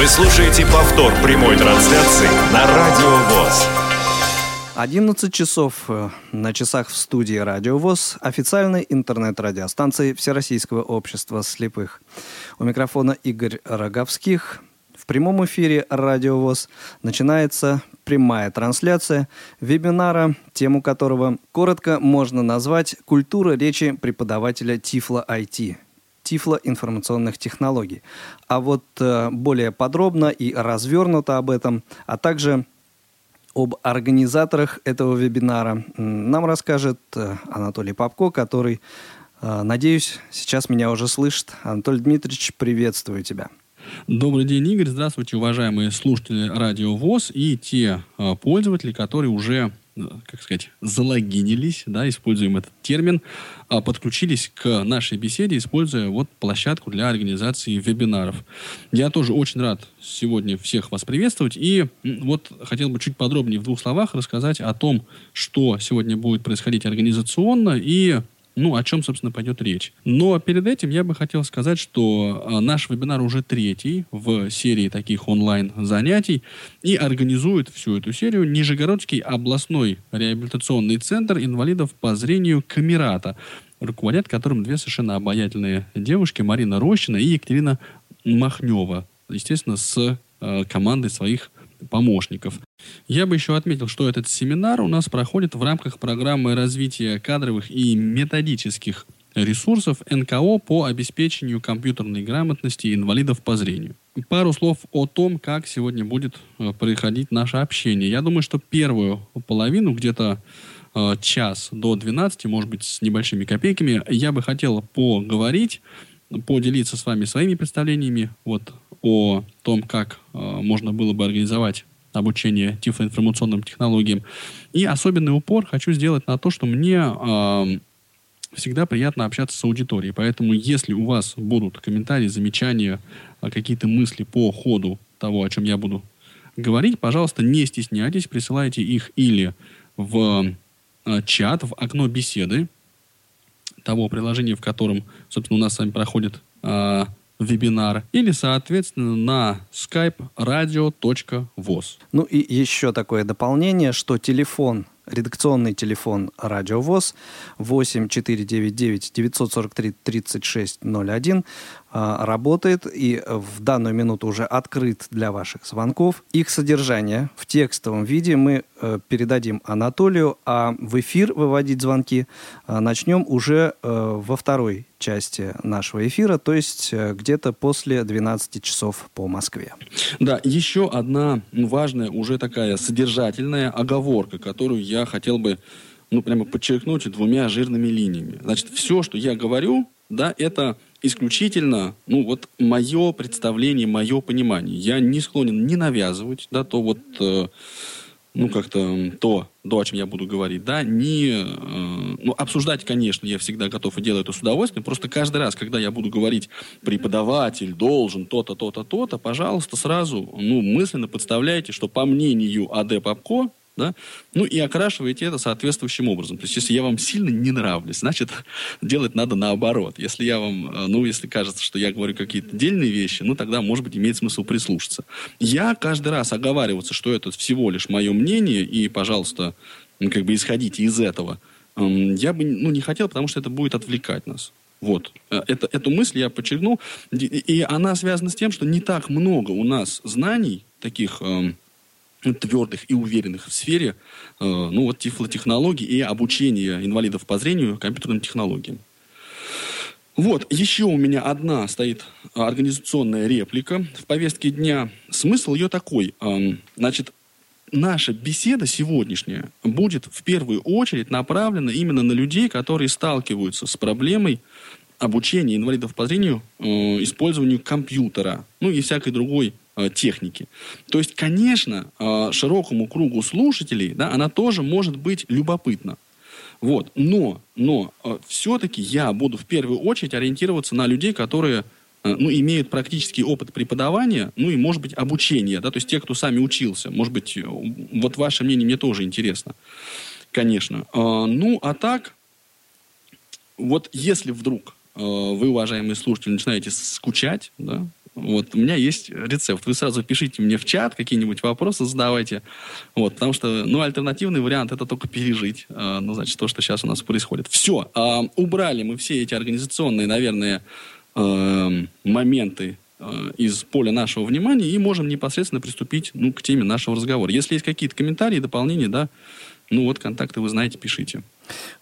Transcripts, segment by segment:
Вы слушаете повтор прямой трансляции на Радио ВОЗ. 11 часов э, на часах в студии Радио ВОЗ, официальной интернет-радиостанции Всероссийского общества слепых. У микрофона Игорь Роговских. В прямом эфире Радио ВОЗ начинается прямая трансляция вебинара, тему которого коротко можно назвать «Культура речи преподавателя Тифла IT» тифлоинформационных технологий. А вот э, более подробно и развернуто об этом, а также об организаторах этого вебинара нам расскажет э, Анатолий Попко, который, э, надеюсь, сейчас меня уже слышит. Анатолий Дмитриевич, приветствую тебя. Добрый день, Игорь. Здравствуйте, уважаемые слушатели Радио ВОЗ и те пользователи, которые уже как сказать, залогинились, да, используем этот термин, а, подключились к нашей беседе, используя вот площадку для организации вебинаров. Я тоже очень рад сегодня всех вас приветствовать и вот хотел бы чуть подробнее в двух словах рассказать о том, что сегодня будет происходить организационно и ну, о чем, собственно, пойдет речь. Но перед этим я бы хотел сказать, что а, наш вебинар уже третий в серии таких онлайн-занятий, и организует всю эту серию Нижегородский областной реабилитационный центр инвалидов по зрению Камерата, руководят которым две совершенно обаятельные девушки, Марина Рощина и Екатерина Махнева, естественно, с э, командой своих помощников. Я бы еще отметил, что этот семинар у нас проходит в рамках программы развития кадровых и методических ресурсов НКО по обеспечению компьютерной грамотности инвалидов по зрению. Пару слов о том, как сегодня будет э, происходить наше общение. Я думаю, что первую половину, где-то э, час до 12, может быть, с небольшими копейками, я бы хотел поговорить, поделиться с вами своими представлениями вот, о том, как э, можно было бы организовать обучение тифлоинформационным технологиям. И особенный упор хочу сделать на то, что мне э, всегда приятно общаться с аудиторией. Поэтому, если у вас будут комментарии, замечания, э, какие-то мысли по ходу того, о чем я буду говорить, пожалуйста, не стесняйтесь, присылайте их или в э, чат, в окно беседы того приложения, в котором, собственно, у нас с вами проходит э, вебинар или, соответственно, на skype radio.voz. Ну и еще такое дополнение, что телефон редакционный телефон Радио ВОЗ 8 499 943 3601 работает и в данную минуту уже открыт для ваших звонков. Их содержание в текстовом виде мы э, передадим Анатолию, а в эфир выводить звонки э, начнем уже э, во второй части нашего эфира, то есть где-то после 12 часов по Москве. Да, еще одна важная, уже такая содержательная оговорка, которую я хотел бы ну, прямо подчеркнуть двумя жирными линиями. Значит, все, что я говорю, да, это исключительно, ну, вот мое представление, мое понимание. Я не склонен не навязывать, да, то вот, э, ну, как-то то, то, о чем я буду говорить, да, не, э, ну, обсуждать, конечно, я всегда готов и делаю это с удовольствием, просто каждый раз, когда я буду говорить, преподаватель должен то-то, то-то, то-то, пожалуйста, сразу, ну, мысленно подставляйте, что по мнению А.Д. Попко, да? Ну и окрашиваете это соответствующим образом. То есть, если я вам сильно не нравлюсь, значит, делать надо наоборот. Если я вам, э, ну, если кажется, что я говорю какие-то дельные вещи, ну, тогда, может быть, имеет смысл прислушаться. Я каждый раз оговариваться, что это всего лишь мое мнение, и, пожалуйста, ну, как бы исходите из этого, эм, я бы, ну, не хотел, потому что это будет отвлекать нас. Вот. Э, это, эту мысль я подчеркнул. И она связана с тем, что не так много у нас знаний, таких эм, твердых и уверенных в сфере э, ну, вот, тифлотехнологий и обучения инвалидов по зрению компьютерным технологиям. Вот, еще у меня одна стоит организационная реплика в повестке дня. Смысл ее такой. Э, значит, наша беседа сегодняшняя будет в первую очередь направлена именно на людей, которые сталкиваются с проблемой обучения инвалидов по зрению э, использованию компьютера, ну и всякой другой Э, техники. То есть, конечно, э, широкому кругу слушателей, да, она тоже может быть любопытна. Вот. Но, но э, все-таки я буду в первую очередь ориентироваться на людей, которые ну, имеют практический опыт преподавания, ну и, может быть, обучения, да, то есть те, кто сами учился. Может быть, вот ваше мнение мне тоже интересно, конечно. Ну, а так, вот если вдруг вы, уважаемые слушатели, начинаете скучать, да, Вот, у меня есть рецепт. Вы сразу пишите мне в чат, какие-нибудь вопросы задавайте. Вот, потому что, ну, альтернативный вариант это только пережить. Э, ну, значит, то, что сейчас у нас происходит. Все. Э, убрали мы все эти организационные, наверное, э, моменты э, из поля нашего внимания и можем непосредственно приступить ну, к теме нашего разговора. Если есть какие-то комментарии, дополнения, да, ну вот контакты вы знаете, пишите.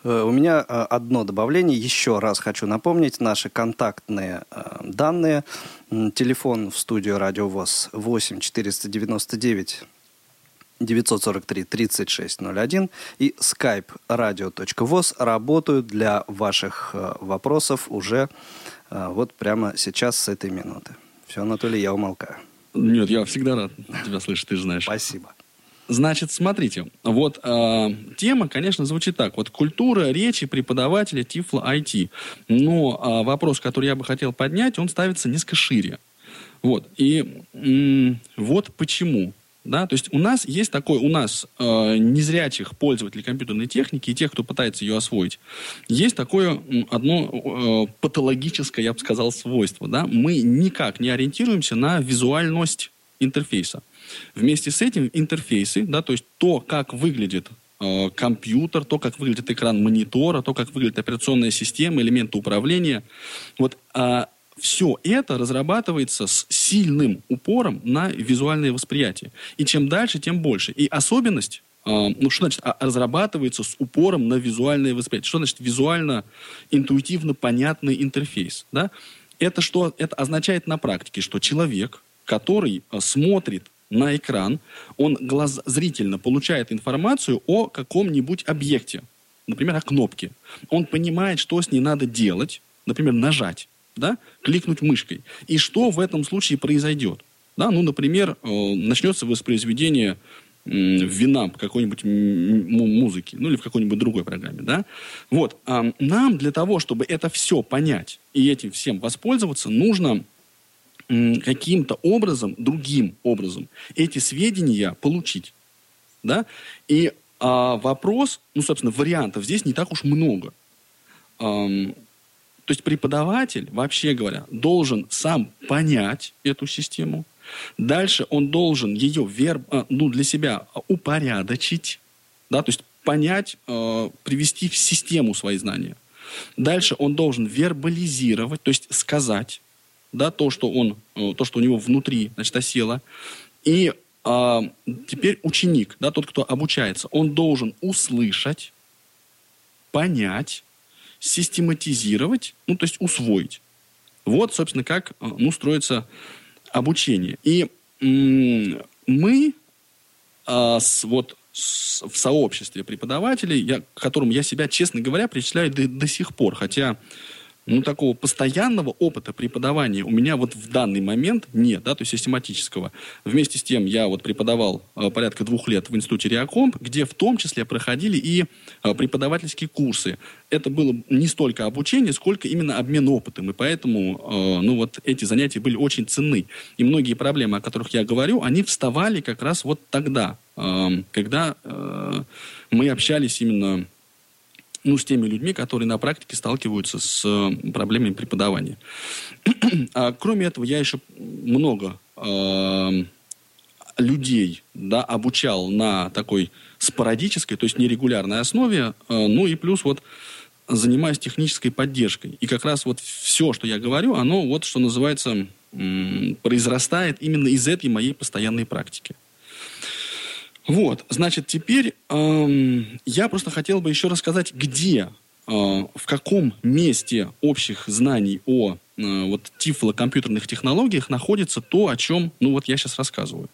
Э, у меня э, одно добавление. Еще раз хочу напомнить наши контактные э, данные. Телефон в студию Радио ВОЗ 8 499 943 3601 и skype radio.voz работают для ваших вопросов уже вот прямо сейчас с этой минуты. Все, Анатолий, я умолкаю. Нет, я всегда рад тебя слышать, ты же знаешь. Спасибо. Значит, смотрите, вот э, тема, конечно, звучит так. Вот культура речи преподавателя Тифла IT. Но э, вопрос, который я бы хотел поднять, он ставится несколько шире. Вот. И э, вот почему. Да? То есть у нас есть такой, у нас э, незрячих пользователей компьютерной техники и тех, кто пытается ее освоить, есть такое одно э, патологическое, я бы сказал, свойство. Да? Мы никак не ориентируемся на визуальность интерфейса. Вместе с этим интерфейсы, да, то есть то, как выглядит э, компьютер, то, как выглядит экран монитора, то, как выглядит операционная система, элементы управления, вот э, а, все это разрабатывается с сильным упором на визуальное восприятие. И чем дальше, тем больше. И особенность э, ну, что значит, а, разрабатывается с упором на визуальное восприятие. Что значит визуально, интуитивно понятный интерфейс? Да? Это что? Это означает на практике, что человек, который э, смотрит на экран, он глаз зрительно получает информацию о каком-нибудь объекте, например, о кнопке. Он понимает, что с ней надо делать, например, нажать, да, кликнуть мышкой. И что в этом случае произойдет. Да, ну, например, э, начнется воспроизведение вина какой-нибудь музыки, ну или в какой-нибудь другой программе, да. Вот, а нам для того, чтобы это все понять и этим всем воспользоваться, нужно каким-то образом, другим образом, эти сведения получить. Да? И а, вопрос, ну, собственно, вариантов здесь не так уж много. Эм, то есть преподаватель, вообще говоря, должен сам понять эту систему. Дальше он должен ее вер, а, ну, для себя упорядочить, да, то есть понять, э, привести в систему свои знания. Дальше он должен вербализировать, то есть сказать, да, то, что он, э, то, что у него внутри, значит, осело. И а, теперь ученик, да, тот, кто обучается, он должен услышать, понять, систематизировать, ну, то есть усвоить. Вот, собственно, как э, ну, строится обучение. И мы а, с, вот с, в сообществе преподавателей, я, к которому я себя, честно говоря, причисляю до, до сих пор, хотя ну, такого постоянного опыта преподавания у меня вот в данный момент нет, да, то есть систематического. Вместе с тем я вот преподавал э, порядка двух лет в институте Реакомп, где в том числе проходили и э, преподавательские курсы. Это было не столько обучение, сколько именно обмен опытом, и поэтому, э, ну, вот эти занятия были очень ценны. И многие проблемы, о которых я говорю, они вставали как раз вот тогда, э, когда э, мы общались именно ну, с теми людьми, которые на практике сталкиваются с э, проблемами преподавания. а кроме этого, я еще много э, людей да, обучал на такой спорадической, то есть нерегулярной основе, э, ну и плюс вот занимаюсь технической поддержкой. И как раз вот все, что я говорю, оно вот, что называется, произрастает именно из этой моей постоянной практики. Вот, значит, теперь эм, я просто хотел бы еще рассказать, где, э, в каком месте общих знаний о э, вот тифло-компьютерных технологиях находится то, о чем, ну вот я сейчас рассказываю.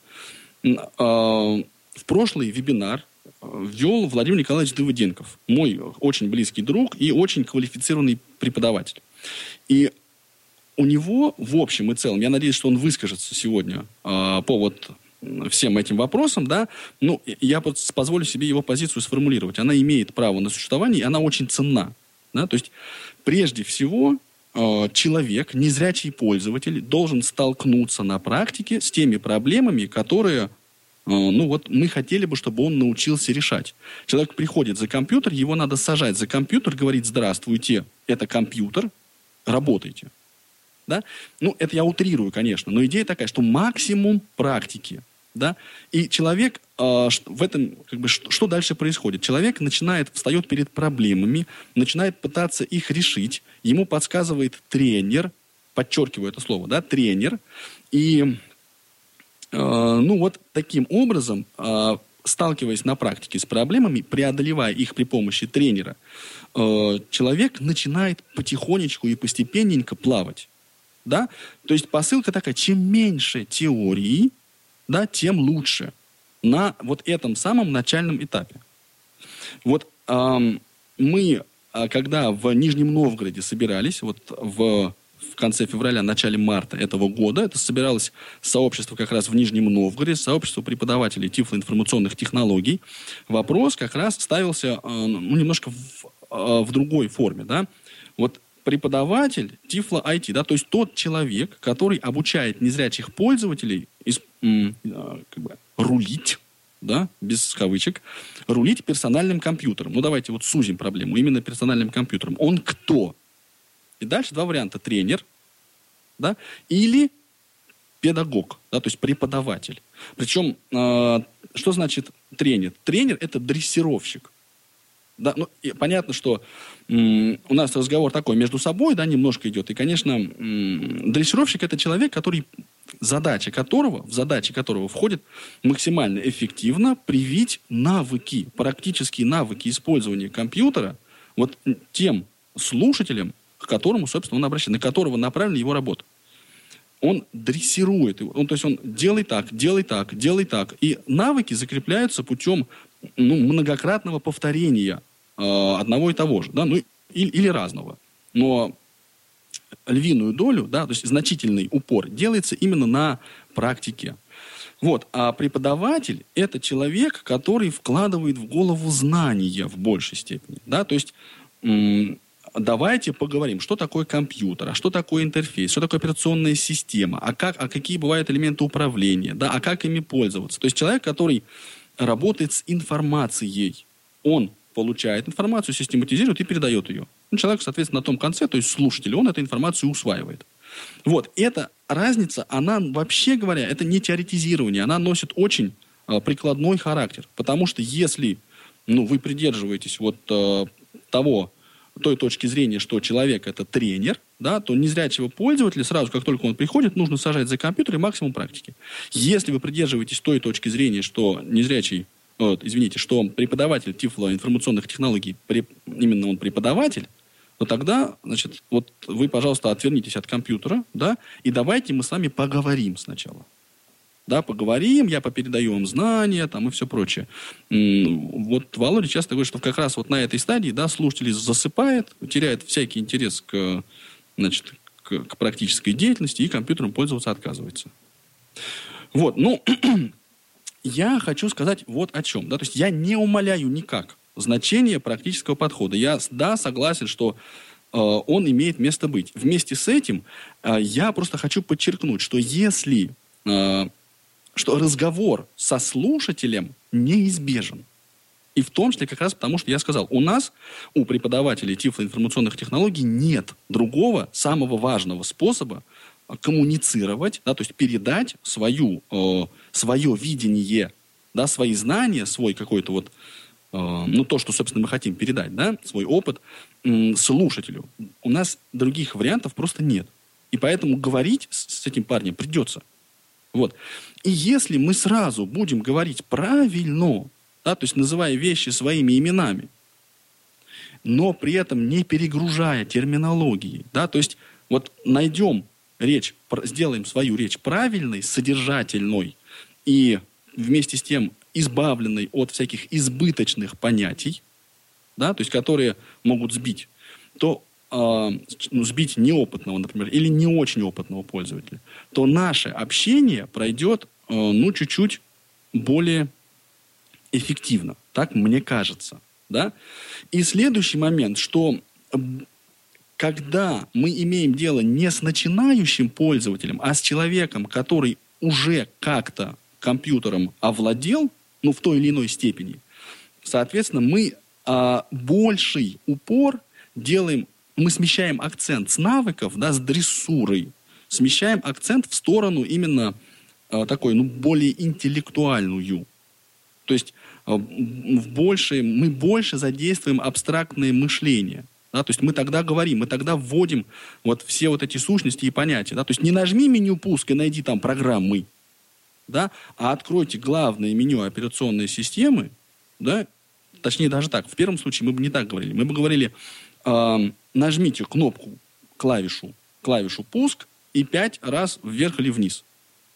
Э, в прошлый вебинар э, вел Владимир Николаевич Давыденков, мой очень близкий друг и очень квалифицированный преподаватель. И у него в общем и целом, я надеюсь, что он выскажется сегодня э, по вот всем этим вопросам, да, ну, я позволю себе его позицию сформулировать. Она имеет право на существование, и она очень ценна. Да? То есть, прежде всего, э, человек, незрячий пользователь, должен столкнуться на практике с теми проблемами, которые э, ну вот мы хотели бы, чтобы он научился решать. Человек приходит за компьютер, его надо сажать за компьютер, говорить «Здравствуйте, это компьютер, работайте». Да? Ну, это я утрирую, конечно, но идея такая, что максимум практики. Да? И человек э, в этом, как бы, что, что дальше происходит? Человек начинает, встает перед проблемами, начинает пытаться их решить, ему подсказывает тренер, подчеркиваю это слово, да, тренер, и э, ну вот таким образом, э, сталкиваясь на практике с проблемами, преодолевая их при помощи тренера, э, человек начинает потихонечку и постепенненько плавать. Да? То есть посылка такая, чем меньше теории, да, тем лучше на вот этом самом начальном этапе. Вот эм, мы, а, когда в Нижнем Новгороде собирались, вот в, в конце февраля, начале марта этого года, это собиралось сообщество как раз в Нижнем Новгороде, сообщество преподавателей тифлоинформационных технологий, вопрос как раз ставился э, ну, немножко в, э, в другой форме, да, преподаватель Тифла IT, да, то есть тот человек, который обучает незрячих пользователей из, а, как бы, рулить, да, без кавычек, рулить персональным компьютером. Ну, давайте вот сузим проблему. Именно персональным компьютером. Он кто? И дальше два варианта. Тренер, да, или педагог, да, то есть преподаватель. Причем, э, что значит тренер? Тренер – это дрессировщик. Да, ну, и понятно, что м, у нас разговор такой между собой, да, немножко идет. И, конечно, м, дрессировщик это человек, который задача которого, в задачи которого входит максимально эффективно привить навыки, практические навыки использования компьютера вот тем слушателям, к которому, собственно, он обращен, на которого направлена его работа. Он дрессирует его. Он, то есть он делай так, делай так, делай так. И навыки закрепляются путем ну, многократного повторения э, одного и того же, да, ну, или, или разного. Но львиную долю, да, то есть значительный упор делается именно на практике. Вот. А преподаватель – это человек, который вкладывает в голову знания в большей степени. Да? То есть давайте поговорим, что такое компьютер, а что такое интерфейс, что такое операционная система, а, как, а какие бывают элементы управления, да, а как ими пользоваться. То есть человек, который работает с информацией. Он получает информацию, систематизирует и передает ее. Ну, человек, соответственно, на том конце, то есть слушатель, он эту информацию усваивает. Вот, эта разница, она, вообще говоря, это не теоретизирование, она носит очень э, прикладной характер. Потому что если ну, вы придерживаетесь вот э, того, той точки зрения, что человек это тренер, да, то незрячего пользователя сразу, как только он приходит, нужно сажать за компьютер и максимум практики. Если вы придерживаетесь той точки зрения, что незрячий, вот, извините, что преподаватель Тифло информационных технологий, именно он преподаватель, то тогда, значит, вот вы, пожалуйста, отвернитесь от компьютера, да, и давайте мы с вами поговорим сначала да, поговорим, я попередаю вам знания, там, и все прочее. Вот Володя часто говорит, что как раз вот на этой стадии, да, слушатель засыпает, теряет всякий интерес к, значит, к, к практической деятельности и компьютером пользоваться отказывается. Вот, ну, я хочу сказать вот о чем, да, то есть я не умоляю никак значение практического подхода. Я, да, согласен, что э, он имеет место быть. Вместе с этим э, я просто хочу подчеркнуть, что если э, что разговор со слушателем неизбежен. И в том числе как раз потому, что я сказал, у нас, у преподавателей тифлоинформационных технологий нет другого, самого важного способа коммуницировать, да, то есть передать свою, э, свое видение, да, свои знания, свой какой-то вот, э, ну, то, что, собственно, мы хотим передать, да, свой опыт э, слушателю. У нас других вариантов просто нет. И поэтому говорить с, с этим парнем придется. Вот. И если мы сразу будем говорить правильно, да, то есть называя вещи своими именами, но при этом не перегружая терминологии, да, то есть вот найдем речь, сделаем свою речь правильной, содержательной и вместе с тем избавленной от всяких избыточных понятий, да, то есть которые могут сбить, то ну, сбить неопытного, например, или не очень опытного пользователя, то наше общение пройдет, э, ну, чуть-чуть более эффективно. Так мне кажется. Да? И следующий момент, что когда мы имеем дело не с начинающим пользователем, а с человеком, который уже как-то компьютером овладел, ну, в той или иной степени, соответственно, мы а, больший упор делаем мы смещаем акцент с навыков, да, с дрессурой, смещаем акцент в сторону именно э, такой, ну, более интеллектуальную. То есть э, в больше, мы больше задействуем абстрактное мышление. Да, то есть мы тогда говорим, мы тогда вводим вот все вот эти сущности и понятия. Да, то есть не нажми меню пуск и найди там программы, да, а откройте главное меню операционной системы, да, точнее даже так, в первом случае мы бы не так говорили. Мы бы говорили, э, нажмите кнопку, клавишу, клавишу пуск и пять раз вверх или вниз.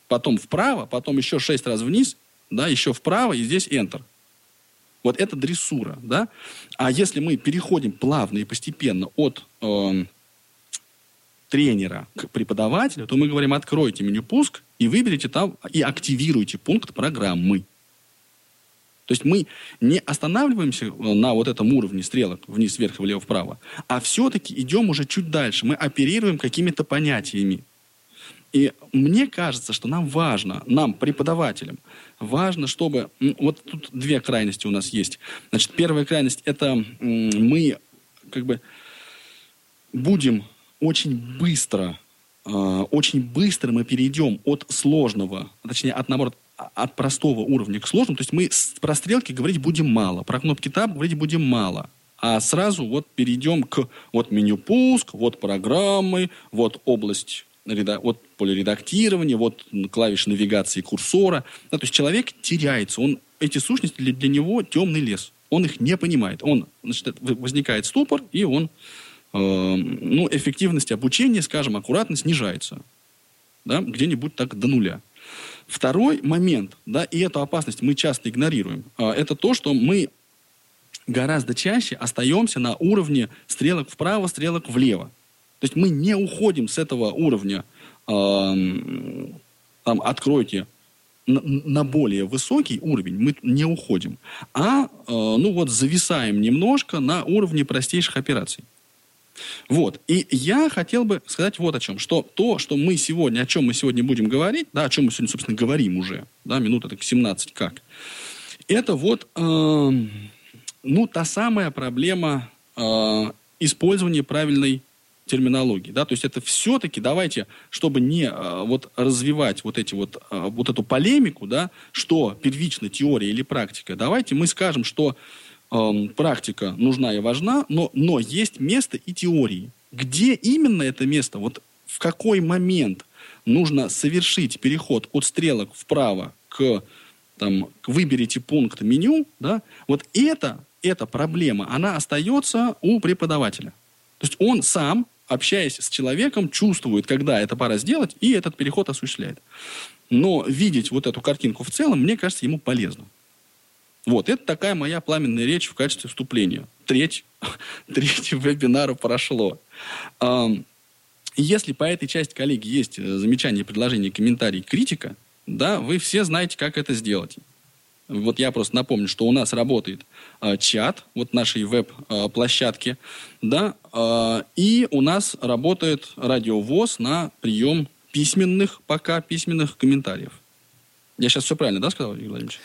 Потом вправо, потом еще шесть раз вниз, да, еще вправо и здесь Enter. Вот это дрессура, да? А если мы переходим плавно и постепенно от э, тренера к преподавателю, то мы говорим, откройте меню пуск и выберите там и активируйте пункт программы. То есть мы не останавливаемся э, на вот этом уровне стрелок вниз, вверх, влево, вправо, а все-таки идем уже чуть дальше. Мы оперируем какими-то понятиями. И мне кажется, что нам важно, нам, преподавателям, важно, чтобы... Вот тут две крайности у нас есть. Значит, первая крайность – это мы как бы будем очень быстро, а, очень быстро мы перейдем от сложного, точнее, от, наоборот, от простого уровня к сложному. То есть мы про стрелки говорить будем мало, про кнопки таб говорить будем мало. А сразу вот перейдем к вот меню пуск, вот программы, вот область вот поле редактирования, вот клавиши навигации курсора. Да, то есть человек теряется, он, эти сущности для, для него темный лес. Он их не понимает. Он, значит, возникает ступор, и он, э, ну, эффективность обучения, скажем, аккуратно снижается. Да, где-нибудь так до нуля. Второй момент, да, и эту опасность мы часто игнорируем, э, это то, что мы гораздо чаще остаемся на уровне стрелок вправо, стрелок влево. То есть мы не уходим с этого уровня, э, там, откройте на, на более высокий уровень, мы не уходим, а, э, ну вот, зависаем немножко на уровне простейших операций. Вот. И я хотел бы сказать вот о чем. Что то, что мы сегодня, о чем мы сегодня будем говорить, да, о чем мы сегодня, собственно, говорим уже, да, минута так 17 как, это вот, э, ну, та самая проблема э, использования правильной терминологии. Да? То есть это все-таки, давайте, чтобы не а, вот развивать вот, эти вот, а, вот эту полемику, да, что первично теория или практика, давайте мы скажем, что э, практика нужна и важна, но, но есть место и теории. Где именно это место, вот в какой момент нужно совершить переход от стрелок вправо к, там, к выберите пункт меню, да, вот это, эта проблема, она остается у преподавателя. То есть он сам общаясь с человеком, чувствует, когда это пора сделать, и этот переход осуществляет. Но видеть вот эту картинку в целом, мне кажется, ему полезно. Вот, это такая моя пламенная речь в качестве вступления. Треть, треть вебинара прошло. Если по этой части, коллеги, есть э, замечания, предложения, комментарии, критика, да, вы все знаете, как это сделать. Вот я просто напомню, что у нас работает э, чат, вот нашей веб-площадки, да, э, и у нас работает радиовоз на прием письменных, пока письменных комментариев. Я сейчас все правильно, да, сказал, Игорь Владимирович?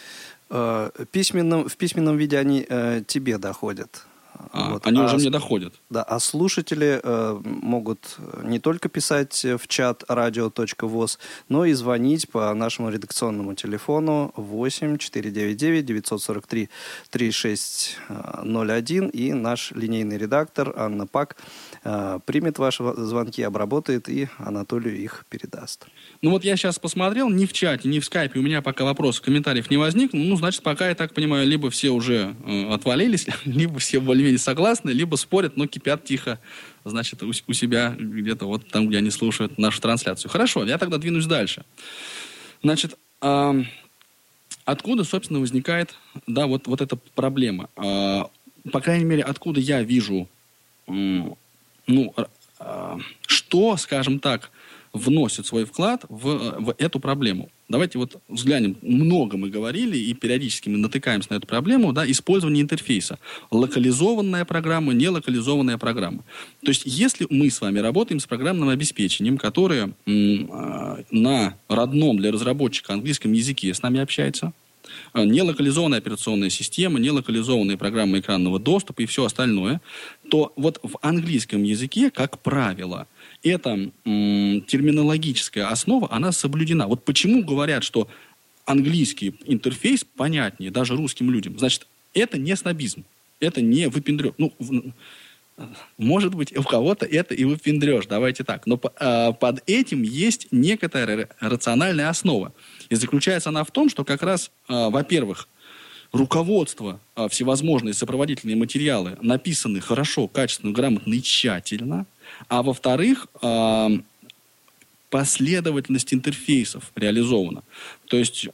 Э, письменном, в письменном виде они э, тебе доходят. А, вот. Они а, уже мне доходят. Да, а слушатели э, могут не только писать в чат radio.voz, но и звонить по нашему редакционному телефону 8 499 943 3601 и наш линейный редактор Анна Пак э, примет ваши звонки, обработает и Анатолию их передаст. Ну вот я сейчас посмотрел, ни в чате, ни в скайпе у меня пока вопросов, комментариев не возникло. Ну, значит, пока, я так понимаю, либо все уже э, отвалились, либо все более-менее согласны, либо спорят, но кипят тихо, значит, у, у себя где-то вот там, где они слушают нашу трансляцию. Хорошо, я тогда двинусь дальше. Значит, э, откуда, собственно, возникает, да, вот, вот эта проблема? Э, по крайней мере, откуда я вижу, ну, э, что, скажем так, вносит свой вклад в, в эту проблему. Давайте вот взглянем. Много мы говорили, и периодически мы натыкаемся на эту проблему, да, использование интерфейса. Локализованная программа, нелокализованная программа. То есть, если мы с вами работаем с программным обеспечением, которое а, на родном для разработчика английском языке с нами общается, э, нелокализованная операционная система, нелокализованные программы экранного доступа и все остальное, то вот в английском языке, как правило, эта терминологическая основа, она соблюдена. Вот почему говорят, что английский интерфейс понятнее даже русским людям. Значит, это не снобизм, это не выпендрёж. Ну, может быть, у кого-то это и выпендрешь, давайте так. Но э, под этим есть некоторая рациональная основа. И заключается она в том, что как раз, э, во-первых, руководство, э, всевозможные сопроводительные материалы написаны хорошо, качественно, грамотно и тщательно. А во-вторых, последовательность интерфейсов реализована. То есть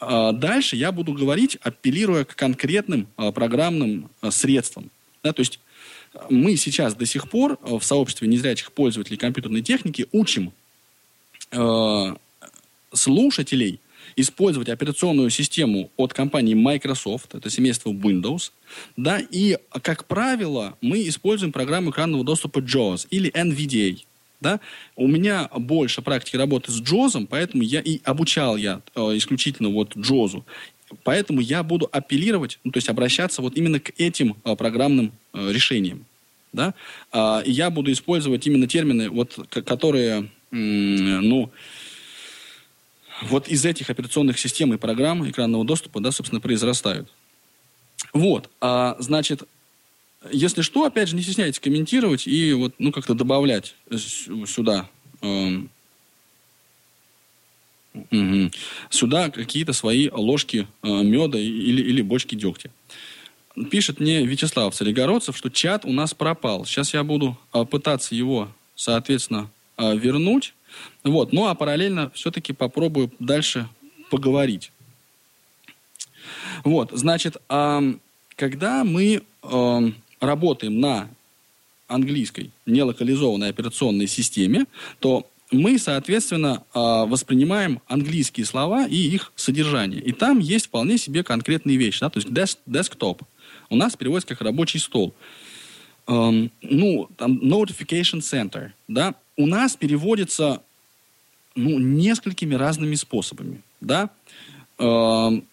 э, дальше я буду говорить, апеллируя к конкретным э, программным э, средствам. Да, то есть мы сейчас до сих пор в сообществе незрячих пользователей компьютерной техники учим слушателей использовать операционную систему от компании Microsoft, это семейство Windows, да, и, как правило, мы используем программу экранного доступа JAWS или NVDA. Да? У меня больше практики работы с JAWS, поэтому я и обучал я э, исключительно вот JAWS. Поэтому я буду апеллировать, ну, то есть обращаться вот именно к этим э, программным э, решениям. Да? Э, я буду использовать именно термины, вот, которые, ну, вот из этих операционных систем и программ экранного доступа, да, собственно, произрастают. Вот, а, значит, если что, опять же, не стесняйтесь комментировать и вот, ну, как-то добавлять сюда, э, сюда какие-то свои ложки э, меда или, или бочки дегтя. Пишет мне Вячеслав Царегородцев, что чат у нас пропал. Сейчас я буду э, пытаться его, соответственно, э, вернуть. Вот. Ну, а параллельно все-таки попробую дальше поговорить. Вот, значит, когда мы работаем на английской нелокализованной операционной системе, то мы, соответственно, э, воспринимаем английские слова и их содержание. И там есть вполне себе конкретные вещи. Да? То есть desk, desktop у нас переводится как рабочий стол. Ну, там notification center. Да? У нас переводится ну, несколькими разными способами. Да? Эм,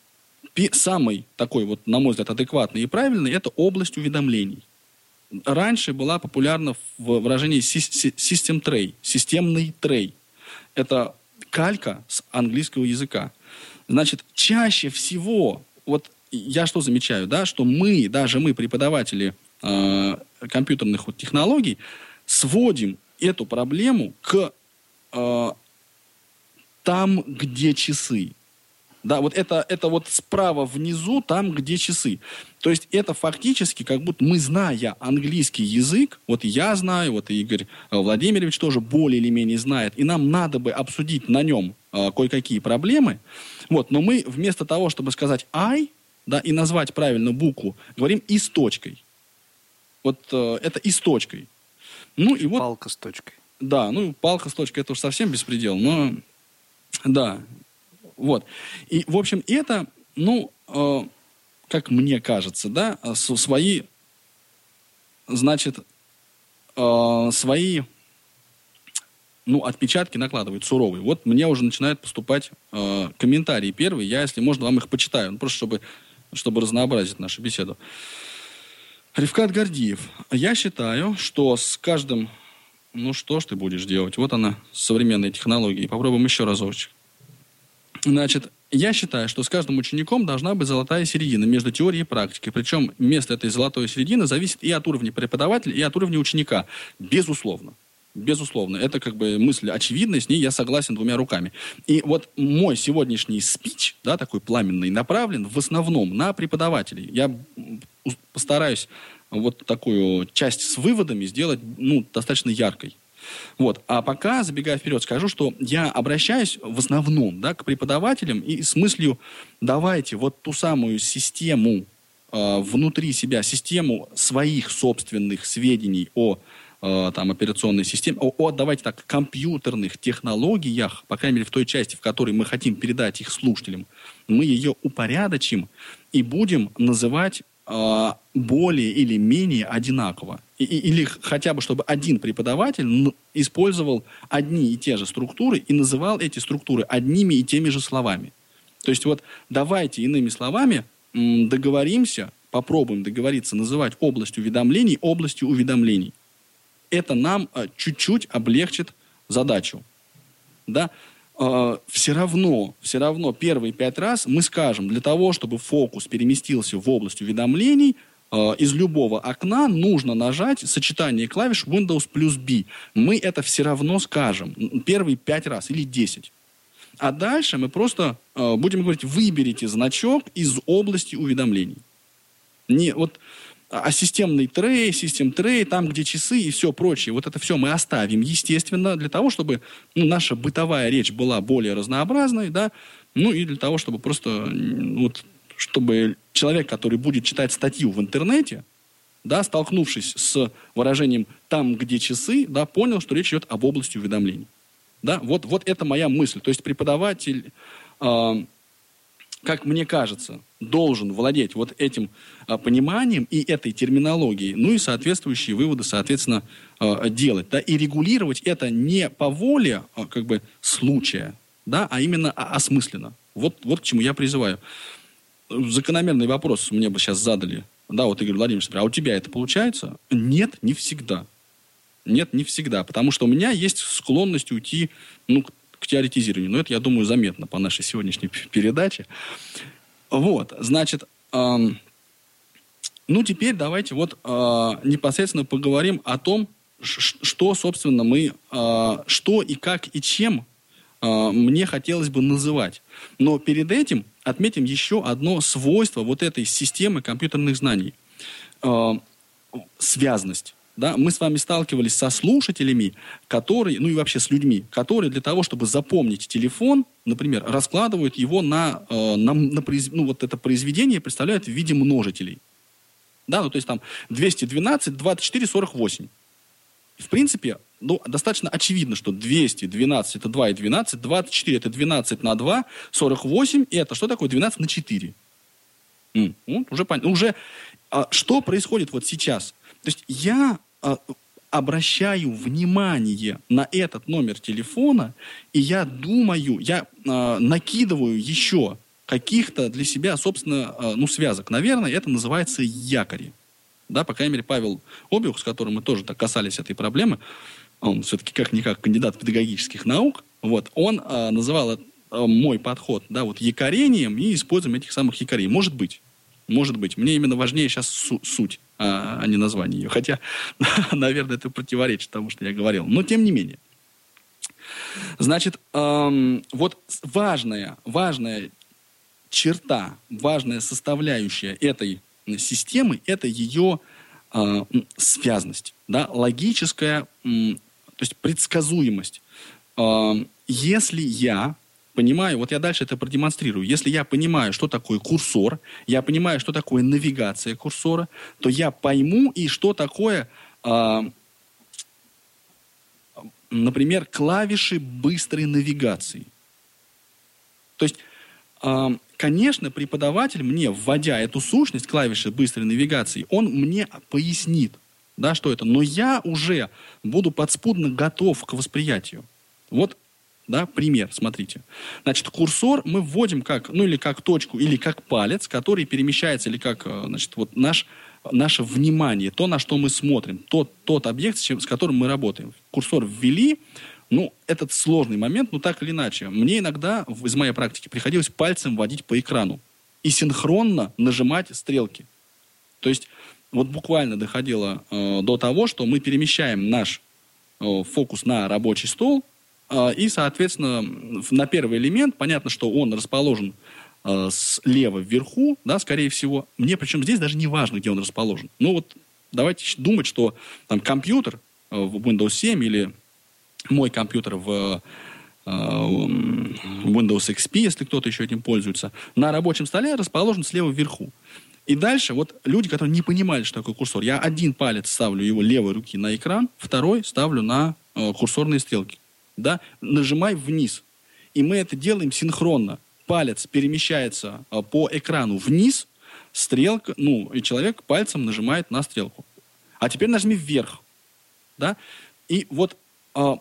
самый такой вот, на мой взгляд, адекватный и правильный – это область уведомлений. Раньше была популярна в выражении system tray, системный трей. Это калька с английского языка. Значит, чаще всего, вот я что замечаю, да, что мы, даже мы, преподаватели э, компьютерных вот технологий, сводим эту проблему к э, там, где часы. Да, вот это, это вот справа внизу, там, где часы. То есть это фактически, как будто мы, зная английский язык, вот я знаю, вот Игорь Владимирович тоже более или менее знает, и нам надо бы обсудить на нем э, кое-какие проблемы, вот, но мы вместо того, чтобы сказать «I», да, и назвать правильно букву, говорим «и» с точкой. Вот э, это «и» с точкой. Ну, и вот, палка с точкой. Да, ну, палка с точкой, это уж совсем беспредел, но да, вот. И, в общем, это, ну, э, как мне кажется, да, свои, значит, э, свои, ну, отпечатки накладывают суровые. Вот мне уже начинают поступать э, комментарии первые. Я, если можно, вам их почитаю, ну, просто чтобы, чтобы разнообразить нашу беседу. Ревкат Гордиев. Я считаю, что с каждым... Ну, что ж ты будешь делать? Вот она, современные технологии. Попробуем еще разочек. Значит, я считаю, что с каждым учеником должна быть золотая середина между теорией и практикой. Причем место этой золотой середины зависит и от уровня преподавателя, и от уровня ученика. Безусловно. Безусловно. Это как бы мысль очевидная, с ней я согласен двумя руками. И вот мой сегодняшний спич, да, такой пламенный, направлен в основном на преподавателей. Я постараюсь вот такую часть с выводами сделать ну, достаточно яркой. Вот. А пока, забегая вперед, скажу, что я обращаюсь в основном да, к преподавателям и с мыслью, давайте вот ту самую систему э, внутри себя, систему своих собственных сведений о э, там, операционной системе, о, о, давайте так, компьютерных технологиях, по крайней мере, в той части, в которой мы хотим передать их слушателям, мы ее упорядочим и будем называть более или менее одинаково или хотя бы, чтобы один преподаватель использовал одни и те же структуры и называл эти структуры одними и теми же словами. То есть вот давайте, иными словами, договоримся, попробуем договориться называть область уведомлений областью уведомлений. Это нам а, чуть-чуть облегчит задачу. Да? А, все равно, все равно первые пять раз мы скажем, для того, чтобы фокус переместился в область уведомлений, а, из любого окна нужно нажать сочетание клавиш Windows плюс B. Мы это все равно скажем первые пять раз или десять. А дальше мы просто э, будем говорить, выберите значок из области уведомлений. Не, вот, а системный трей, систем трей, там, где часы и все прочее, вот это все мы оставим, естественно, для того, чтобы ну, наша бытовая речь была более разнообразной, да, ну и для того, чтобы просто, вот, чтобы человек, который будет читать статью в интернете, да, столкнувшись с выражением «там, где часы», да, понял, что речь идет об области уведомлений. Да? Вот, вот это моя мысль. То есть преподаватель, э, как мне кажется, должен владеть вот этим э, пониманием и этой терминологией, ну и соответствующие выводы, соответственно, э, делать. Да? И регулировать это не по воле э, как бы, случая, да? а именно осмысленно. Вот, вот к чему я призываю. Закономерный вопрос мне бы сейчас задали. Да, вот Игорь Владимирович, а у тебя это получается? Нет, не всегда. Нет, не всегда. Потому что у меня есть склонность уйти ну, к теоретизированию. Но это, я думаю, заметно по нашей сегодняшней передаче. Вот, значит, эм, ну теперь давайте вот э, непосредственно поговорим о том, что, собственно, мы, э, что и как и чем э, мне хотелось бы называть. Но перед этим отметим еще одно свойство вот этой системы компьютерных знаний. Э, связность да, мы с вами сталкивались со слушателями, которые, ну и вообще с людьми, которые для того, чтобы запомнить телефон, например, раскладывают его на, э, на, на ну, вот это произведение представляют в виде множителей. Да, ну то есть там 212, 24, 48. В принципе, ну, достаточно очевидно, что 212 это 2 и 12, 24 это 12 на 2, 48 это что такое 12 на 4? М, вот, уже понятно. Уже а, что происходит вот сейчас? То есть я а, обращаю внимание на этот номер телефона, и я думаю, я э, накидываю еще каких-то для себя, собственно, э, ну, связок. Наверное, это называется якори. Да, по крайней мере, Павел Обиух, с которым мы тоже так касались этой проблемы, он все-таки как-никак кандидат педагогических наук, вот, он э, называл э, мой подход, да, вот якорением и используем этих самых якорей. Может быть. Может быть. Мне именно важнее сейчас су- суть, а, а не название ее. Хотя, наверное, это противоречит тому, что я говорил. Но тем не менее. Значит, эм, вот важная, важная черта, важная составляющая этой системы – это ее э, связность, да, логическая, э, то есть предсказуемость. Э, если я понимаю, вот я дальше это продемонстрирую. Если я понимаю, что такое курсор, я понимаю, что такое навигация курсора, то я пойму и что такое, э, например, клавиши быстрой навигации. То есть, э, конечно, преподаватель мне, вводя эту сущность клавиши быстрой навигации, он мне пояснит, да, что это. Но я уже буду подспудно готов к восприятию. Вот да, пример, смотрите. Значит, курсор мы вводим как, ну или как точку, или как палец, который перемещается, или как, э, значит, вот наш, наше внимание, то, на что мы смотрим, тот, тот объект, с, чем, с которым мы работаем. Курсор ввели, ну, этот сложный момент, ну, так или иначе. Мне иногда из моей практики приходилось пальцем водить по экрану и синхронно нажимать стрелки. То есть вот буквально доходило э, до того, что мы перемещаем наш э, фокус на рабочий стол, и, соответственно, на первый элемент, понятно, что он расположен а, слева вверху, да, скорее всего. Мне причем здесь даже не важно, где он расположен. Ну вот давайте думать, что там компьютер а, в Windows 7 или мой компьютер в Windows XP, если кто-то еще этим пользуется, на рабочем столе расположен слева вверху. И дальше вот люди, которые не понимали, что такое курсор, я один палец ставлю его левой руки на экран, второй ставлю на курсорные стрелки да, нажимай вниз. И мы это делаем синхронно. Палец перемещается а, по экрану вниз, стрелка, ну, и человек пальцем нажимает на стрелку. А теперь нажми вверх. Да? И вот а,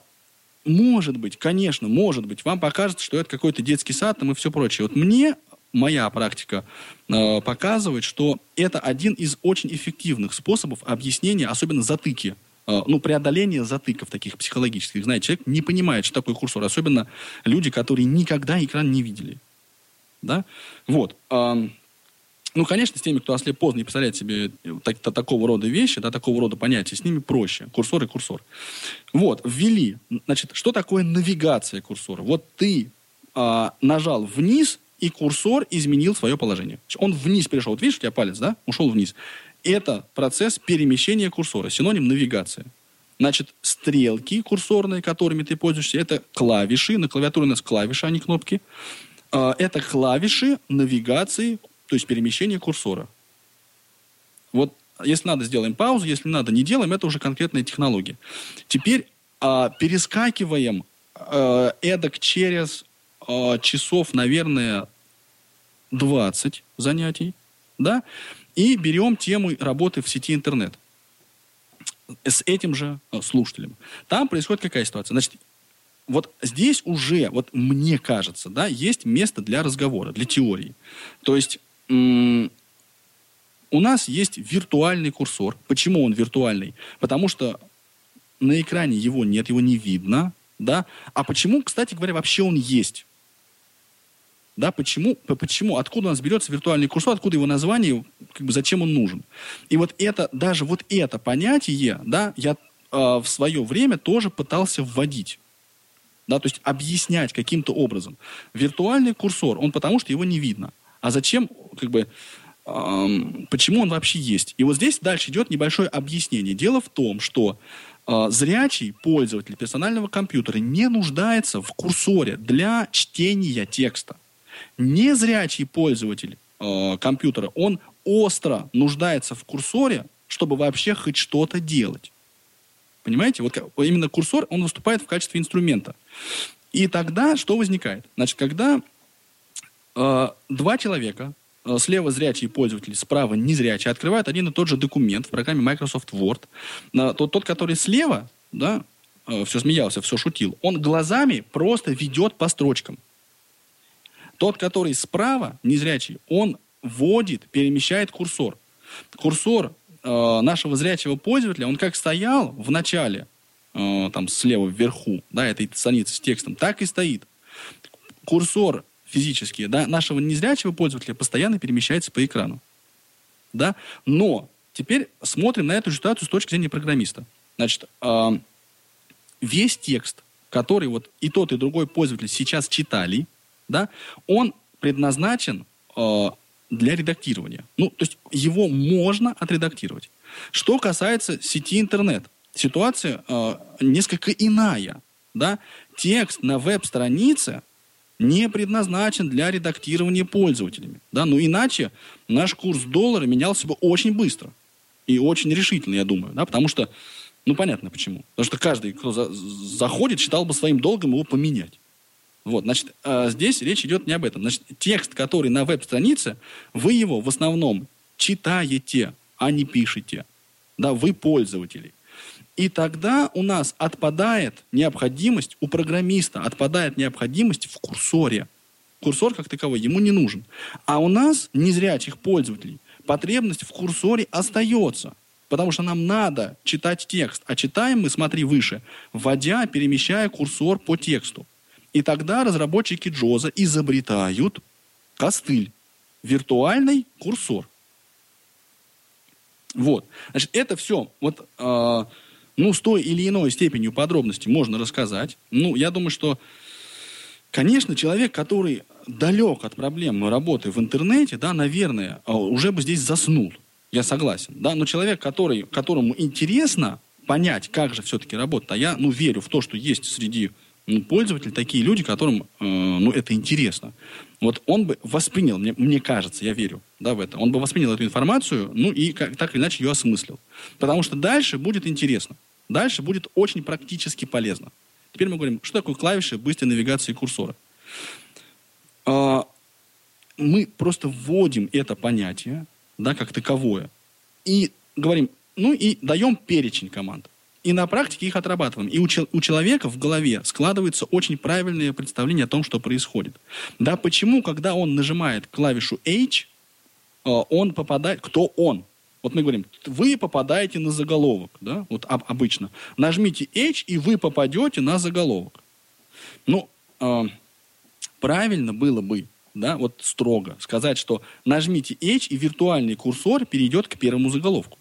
может быть, конечно, может быть, вам покажется, что это какой-то детский сад там и все прочее. Вот мне моя практика э, показывает, что это один из очень эффективных способов объяснения, особенно затыки, ну, преодоления затыков таких психологических. Знаете, человек не понимает, что такое курсор, особенно люди, которые никогда экран не видели. Да? Вот. Э, ну, конечно, с теми, кто ослеп поздно не представляет себе так, так, такого рода вещи, да, такого рода понятия, с ними проще. Курсор и курсор. Вот, ввели. Значит, что такое навигация курсора? Вот ты а, нажал вниз, и курсор изменил свое положение. Он вниз перешел. Вот видишь, у тебя палец, да? Ушел вниз. Это процесс перемещения курсора, синоним навигация. Значит, стрелки курсорные, которыми ты пользуешься, это клавиши. На клавиатуре у нас клавиши, а не кнопки. А, это клавиши навигации, то есть перемещения курсора. Вот если надо, сделаем паузу, если надо, не делаем, это уже конкретная технология. Теперь э, перескакиваем э, эдак через часов, наверное, 20 занятий, да, и берем тему работы в сети интернет с этим же э, слушателем. Там происходит какая ситуация? Значит, вот здесь уже, вот мне кажется, да, есть место для разговора, для теории. То есть у нас есть виртуальный курсор. Почему он виртуальный? Потому что на экране его нет, его не видно, да. А почему, кстати говоря, вообще он есть? Да, почему, почему, откуда у нас берется виртуальный курсор, откуда его название, как бы зачем он нужен. И вот это, даже вот это понятие, да, я э, в свое время тоже пытался вводить. Да, то есть объяснять каким-то образом. Виртуальный курсор, он потому что его не видно. А зачем, как бы, э, почему он вообще есть? И вот здесь дальше идет небольшое объяснение. Дело в том, что э, зрячий пользователь персонального компьютера не нуждается в курсоре для чтения текста незрячий пользователь э, компьютера, он остро нуждается в курсоре, чтобы вообще хоть что-то делать. Понимаете? Вот именно курсор, он выступает в качестве инструмента. И тогда что возникает? Значит, когда э, два человека, э, слева зрячий пользователь, справа незрячий, открывают один и тот же документ в программе Microsoft Word, э, тот, тот, который слева, да, э, все смеялся, все шутил, он глазами просто ведет по строчкам. Тот, который справа, незрячий, он вводит, перемещает курсор. Курсор э, нашего зрячего пользователя, он как стоял в начале, э, там слева вверху, да, этой страницы с текстом, так и стоит. Курсор физически, да, нашего незрячего пользователя постоянно перемещается по экрану. Да? Но теперь смотрим на эту ситуацию с точки зрения программиста. Значит, э, весь текст, который вот и тот, и другой пользователь сейчас читали, да, он предназначен э, для редактирования. Ну, то есть его можно отредактировать. Что касается сети интернет, ситуация э, несколько иная. Да? Текст на веб-странице не предназначен для редактирования пользователями. Да? Но иначе наш курс доллара менялся бы очень быстро. И очень решительно, я думаю. Да? Потому что, ну понятно почему. Потому что каждый, кто за, заходит, считал бы своим долгом его поменять. Вот, значит, а, здесь речь идет не об этом. Значит, текст, который на веб-странице, вы его в основном читаете, а не пишете. Да, вы пользователи. И тогда у нас отпадает необходимость, у программиста отпадает необходимость в курсоре. Курсор как таковой ему не нужен. А у нас, незрячих пользователей, потребность в курсоре остается. Потому что нам надо читать текст. А читаем мы, смотри выше, вводя, перемещая курсор по тексту. И тогда разработчики Джоза изобретают костыль, виртуальный курсор. Вот. Значит, это все вот, э, ну, с той или иной степенью подробности можно рассказать. Ну, я думаю, что, конечно, человек, который далек от проблемы работы в интернете, да, наверное, а, уже бы здесь заснул. Я согласен. Да? Но человек, который, которому интересно понять, как же все-таки работает, а я, ну, верю в то, что есть среди ну, пользователи, такие люди, которым э, ну, это интересно. Вот он бы воспринял, мне, мне кажется, я верю да, в это, он бы воспринял эту информацию, ну и как, так или иначе ее осмыслил. Потому что дальше будет интересно. Дальше будет очень практически полезно. Теперь мы говорим, что такое клавиши быстрой навигации курсора. Э, мы просто вводим это понятие, да, как таковое, и говорим, ну и даем перечень команд. И на практике их отрабатываем. И у, чел- у человека в голове складывается очень правильное представление о том, что происходит. Да, почему, когда он нажимает клавишу H, э, он попадает... Кто он? Вот мы говорим, вы попадаете на заголовок, да, вот об, обычно. Нажмите H, и вы попадете на заголовок. Ну, э, правильно было бы, да, вот строго сказать, что нажмите H, и виртуальный курсор перейдет к первому заголовку.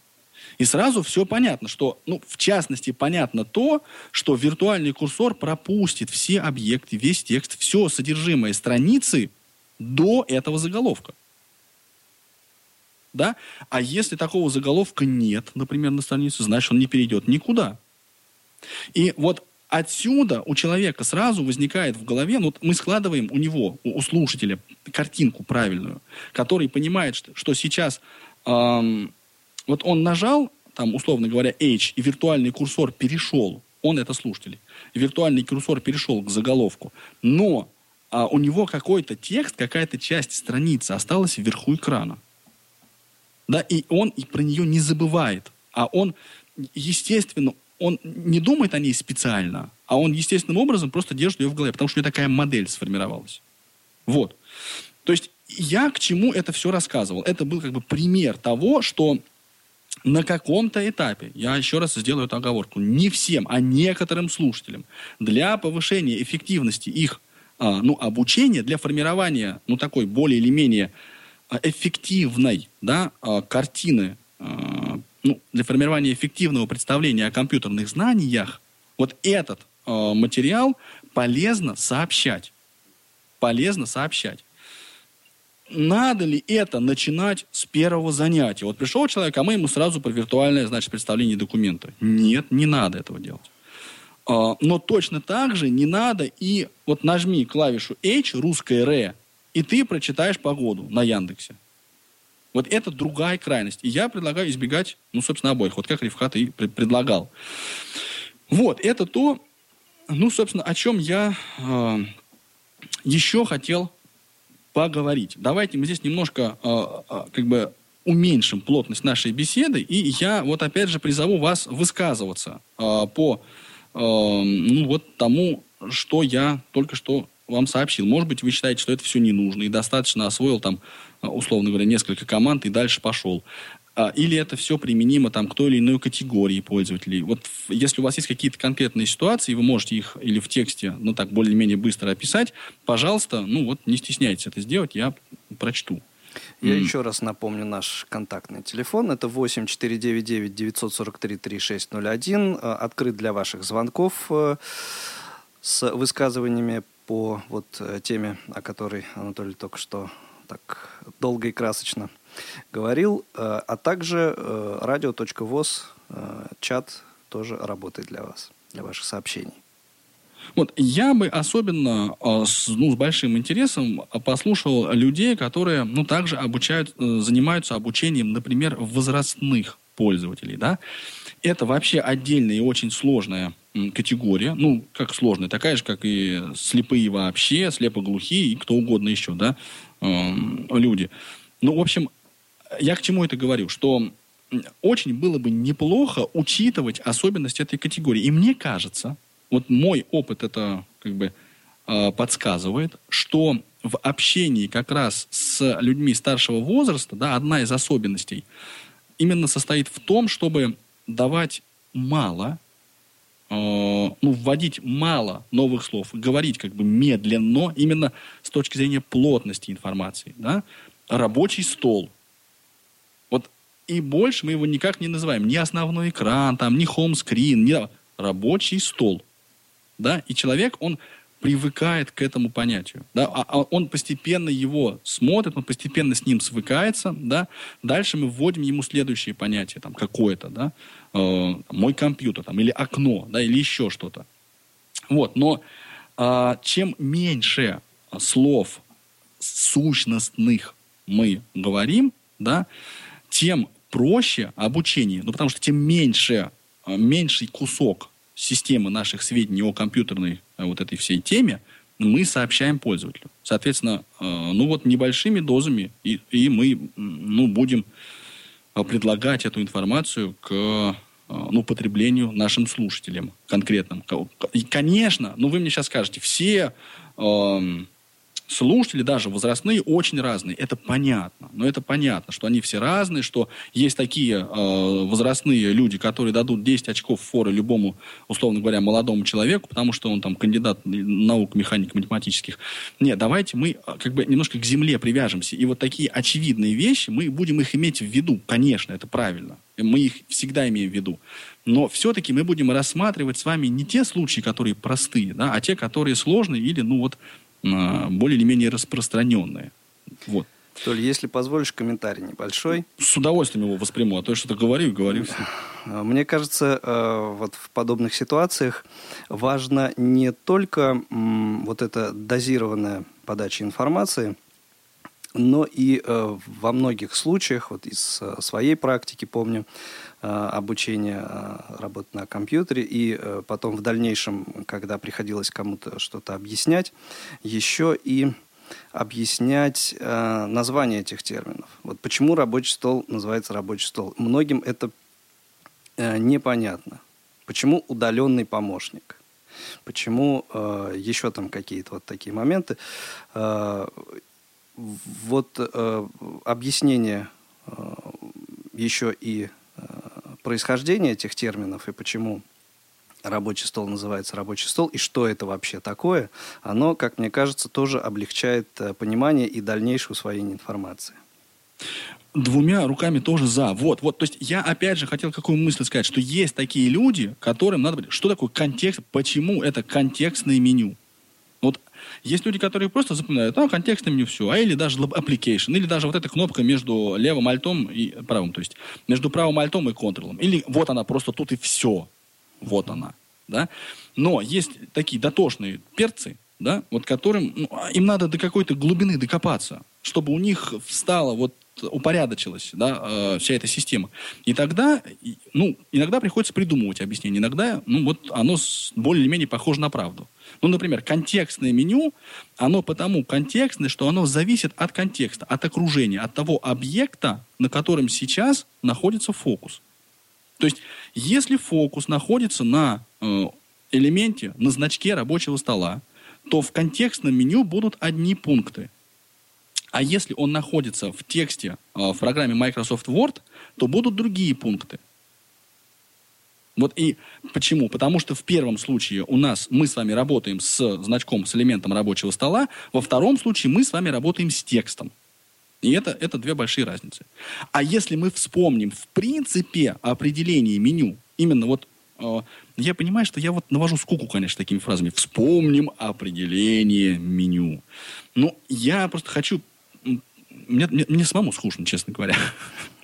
И сразу все понятно, что, ну, в частности, понятно то, что виртуальный курсор пропустит все объекты, весь текст, все содержимое страницы до этого заголовка. Да? А если такого заголовка нет, например, на странице, значит, он не перейдет никуда. И вот отсюда у человека сразу возникает в голове, ну, вот мы складываем у него, у, слушателя, картинку правильную, который понимает, что, что сейчас эм, вот он нажал, там, условно говоря, H, и виртуальный курсор перешел, он это слушатель, и виртуальный курсор перешел к заголовку, но а, у него какой-то текст, какая-то часть страницы осталась вверху экрана. Да, и он и про нее не забывает. А он, естественно, он не думает о ней специально, а он естественным образом просто держит ее в голове, потому что у него такая модель сформировалась. Вот. То есть я к чему это все рассказывал? Это был как бы пример того, что на каком-то этапе, я еще раз сделаю эту оговорку, не всем, а некоторым слушателям, для повышения эффективности их а, ну, обучения, для формирования ну, такой более или менее а, эффективной да, а, картины, ну, для формирования эффективного представления о компьютерных знаниях, вот этот материал полезно сообщать. Полезно сообщать надо ли это начинать с первого занятия? Вот пришел человек, а мы ему сразу про виртуальное, значит, представление документа. Нет, не надо этого делать. А, но точно так же не надо и вот нажми клавишу H, русское Р, и ты прочитаешь погоду на Яндексе. Вот это другая крайность. И я предлагаю избегать, ну, собственно, обоих. Вот как Рифхат и предлагал. Вот, это то, ну, собственно, о чем я э, еще хотел поговорить. Давайте мы здесь немножко э, э, как бы уменьшим плотность нашей беседы, и я вот опять же призову вас высказываться э, по ну, вот тому, что я только что вам сообщил. Может быть, вы считаете, что это все не нужно, и достаточно освоил там, условно говоря, несколько команд и дальше пошел. А, или это все применимо там, к той или иной категории пользователей. Вот если у вас есть какие-то конкретные ситуации, вы можете их или в тексте, ну так, более-менее быстро описать, пожалуйста, ну вот не стесняйтесь это сделать, я прочту. Я mm. еще раз напомню наш контактный телефон. Это 8499 943 3601. Открыт для ваших звонков э, с высказываниями по вот э, теме, о которой Анатолий только что так долго и красочно говорил. Э, а также э, радио.воз, э, чат тоже работает для вас, для ваших сообщений. Вот я бы особенно с, ну, с большим интересом послушал людей, которые ну, также обучают, занимаются обучением, например, возрастных пользователей. Да? Это вообще отдельная и очень сложная категория. Ну, как сложная, такая же, как и слепые вообще, слепоглухие и кто угодно еще, да, э, люди. Ну, в общем, я к чему это говорю? Что очень было бы неплохо учитывать особенности этой категории. И мне кажется, вот мой опыт это как бы э, подсказывает, что в общении как раз с людьми старшего возраста, да, одна из особенностей именно состоит в том, чтобы давать мало, э, ну, вводить мало новых слов, говорить как бы медленно, именно с точки зрения плотности информации, да, рабочий стол – и больше мы его никак не называем. Ни основной экран, там, ни хоум-скрин, ни рабочий стол. Да? И человек, он привыкает к этому понятию. Да? А, а он постепенно его смотрит, он постепенно с ним свыкается. Да? Дальше мы вводим ему следующее понятие, там, какое-то, да? э, мой компьютер, там, или окно, да, или еще что-то. Вот, но э, чем меньше слов сущностных мы говорим, да, тем проще обучение, ну, потому что тем меньше, э, меньший кусок системы наших сведений о компьютерной э, вот этой всей теме мы сообщаем пользователю. Соответственно, э, ну вот небольшими дозами и, и мы ну, будем предлагать эту информацию к ну, потреблению нашим слушателям конкретным. И, конечно, ну вы мне сейчас скажете, все слушатели, даже возрастные, очень разные. Это понятно. Но это понятно, что они все разные, что есть такие э, возрастные люди, которые дадут 10 очков форы любому, условно говоря, молодому человеку, потому что он там кандидат наук, механик, математических. Нет, давайте мы э, как бы немножко к земле привяжемся. И вот такие очевидные вещи, мы будем их иметь в виду. Конечно, это правильно. Мы их всегда имеем в виду. Но все-таки мы будем рассматривать с вами не те случаи, которые простые, да, а те, которые сложные или, ну вот, более или менее распространенные. Вот. Толь, если позволишь, комментарий небольшой. С удовольствием его восприму, а то я что-то говорю говорю. Мне кажется, э, вот в подобных ситуациях важно не только вот эта дозированная подача информации, но и э, во многих случаях, вот из э, своей практики помню, обучение работы на компьютере, и потом в дальнейшем, когда приходилось кому-то что-то объяснять, еще и объяснять э, название этих терминов. Вот почему рабочий стол называется рабочий стол. Многим это э, непонятно. Почему удаленный помощник? Почему э, еще там какие-то вот такие моменты? Э, вот э, объяснение э, еще и происхождения этих терминов и почему рабочий стол называется рабочий стол, и что это вообще такое, оно, как мне кажется, тоже облегчает э, понимание и дальнейшее усвоение информации. Двумя руками тоже за. Вот, вот. То есть я опять же хотел какую мысль сказать, что есть такие люди, которым надо... Что такое контекст? Почему это контекстное меню? Есть люди, которые просто запоминают, а, контекстное меню все, а или даже application, или даже вот эта кнопка между левым альтом и правым, то есть между правым альтом и контролом. Или вот она просто тут и все. Вот она. Да? Но есть такие дотошные перцы, да, вот которым ну, а им надо до какой-то глубины докопаться, чтобы у них встала вот упорядочилась да, э, вся эта система. И тогда, ну, иногда приходится придумывать объяснение, иногда, ну, вот оно более-менее похоже на правду. Ну, например, контекстное меню, оно потому контекстное, что оно зависит от контекста, от окружения, от того объекта, на котором сейчас находится фокус. То есть, если фокус находится на э, элементе, на значке рабочего стола, то в контекстном меню будут одни пункты. А если он находится в тексте э, в программе Microsoft Word, то будут другие пункты. Вот и почему? Потому что в первом случае у нас мы с вами работаем с значком, с элементом рабочего стола, во втором случае мы с вами работаем с текстом. И это, это две большие разницы. А если мы вспомним, в принципе, определение меню, именно вот э, я понимаю, что я вот навожу скуку, конечно, такими фразами. Вспомним определение меню. Ну, я просто хочу... Мне, мне, мне самому скучно, честно говоря.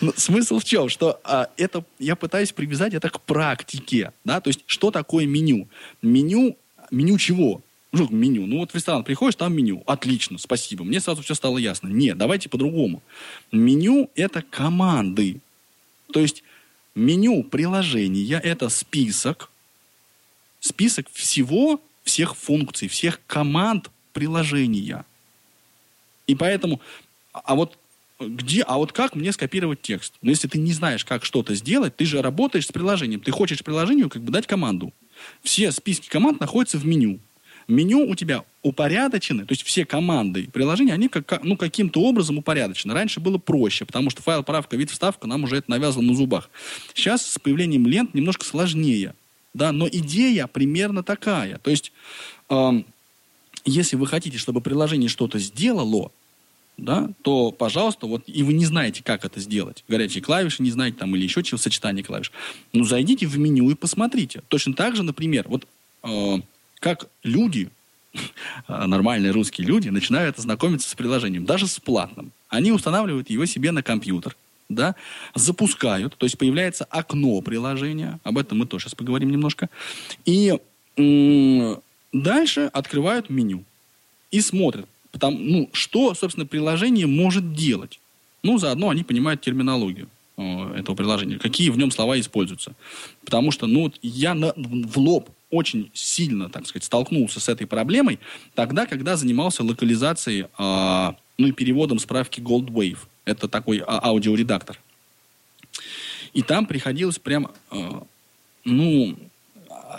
Но смысл в чем? Что а, это я пытаюсь привязать это к практике. Да? То есть, что такое меню? Меню, меню чего? Ну, меню. Ну, вот в ресторан приходишь, там меню. Отлично, спасибо. Мне сразу все стало ясно. Нет, давайте по-другому. Меню – это команды. То есть меню приложения – это список, список всего, всех функций, всех команд приложения. И поэтому, а вот где, а вот как мне скопировать текст? Но ну, если ты не знаешь, как что-то сделать, ты же работаешь с приложением. Ты хочешь приложению как бы дать команду. Все списки команд находятся в меню меню у тебя упорядочены, то есть все команды приложения, они как, ну, каким-то образом упорядочены. Раньше было проще, потому что файл, правка, вид, вставка, нам уже это навязано на зубах. Сейчас с появлением лент немножко сложнее, да, но идея примерно такая. То есть, э, если вы хотите, чтобы приложение что-то сделало, да, то, пожалуйста, вот, и вы не знаете, как это сделать, горячие клавиши не знаете там или еще чего, сочетание клавиш, ну, зайдите в меню и посмотрите. Точно так же, например, вот э, как люди, нормальные русские люди, начинают знакомиться с приложением, даже с платным. Они устанавливают его себе на компьютер, да, запускают, то есть появляется окно приложения, об этом мы тоже сейчас поговорим немножко, и м- дальше открывают меню и смотрят, потому, ну, что, собственно, приложение может делать. Ну, заодно они понимают терминологию э, этого приложения, какие в нем слова используются. Потому что, ну, я на, в лоб очень сильно, так сказать, столкнулся с этой проблемой тогда, когда занимался локализацией, э, ну и переводом справки Goldwave. Это такой а, аудиоредактор. И там приходилось прям, э, ну,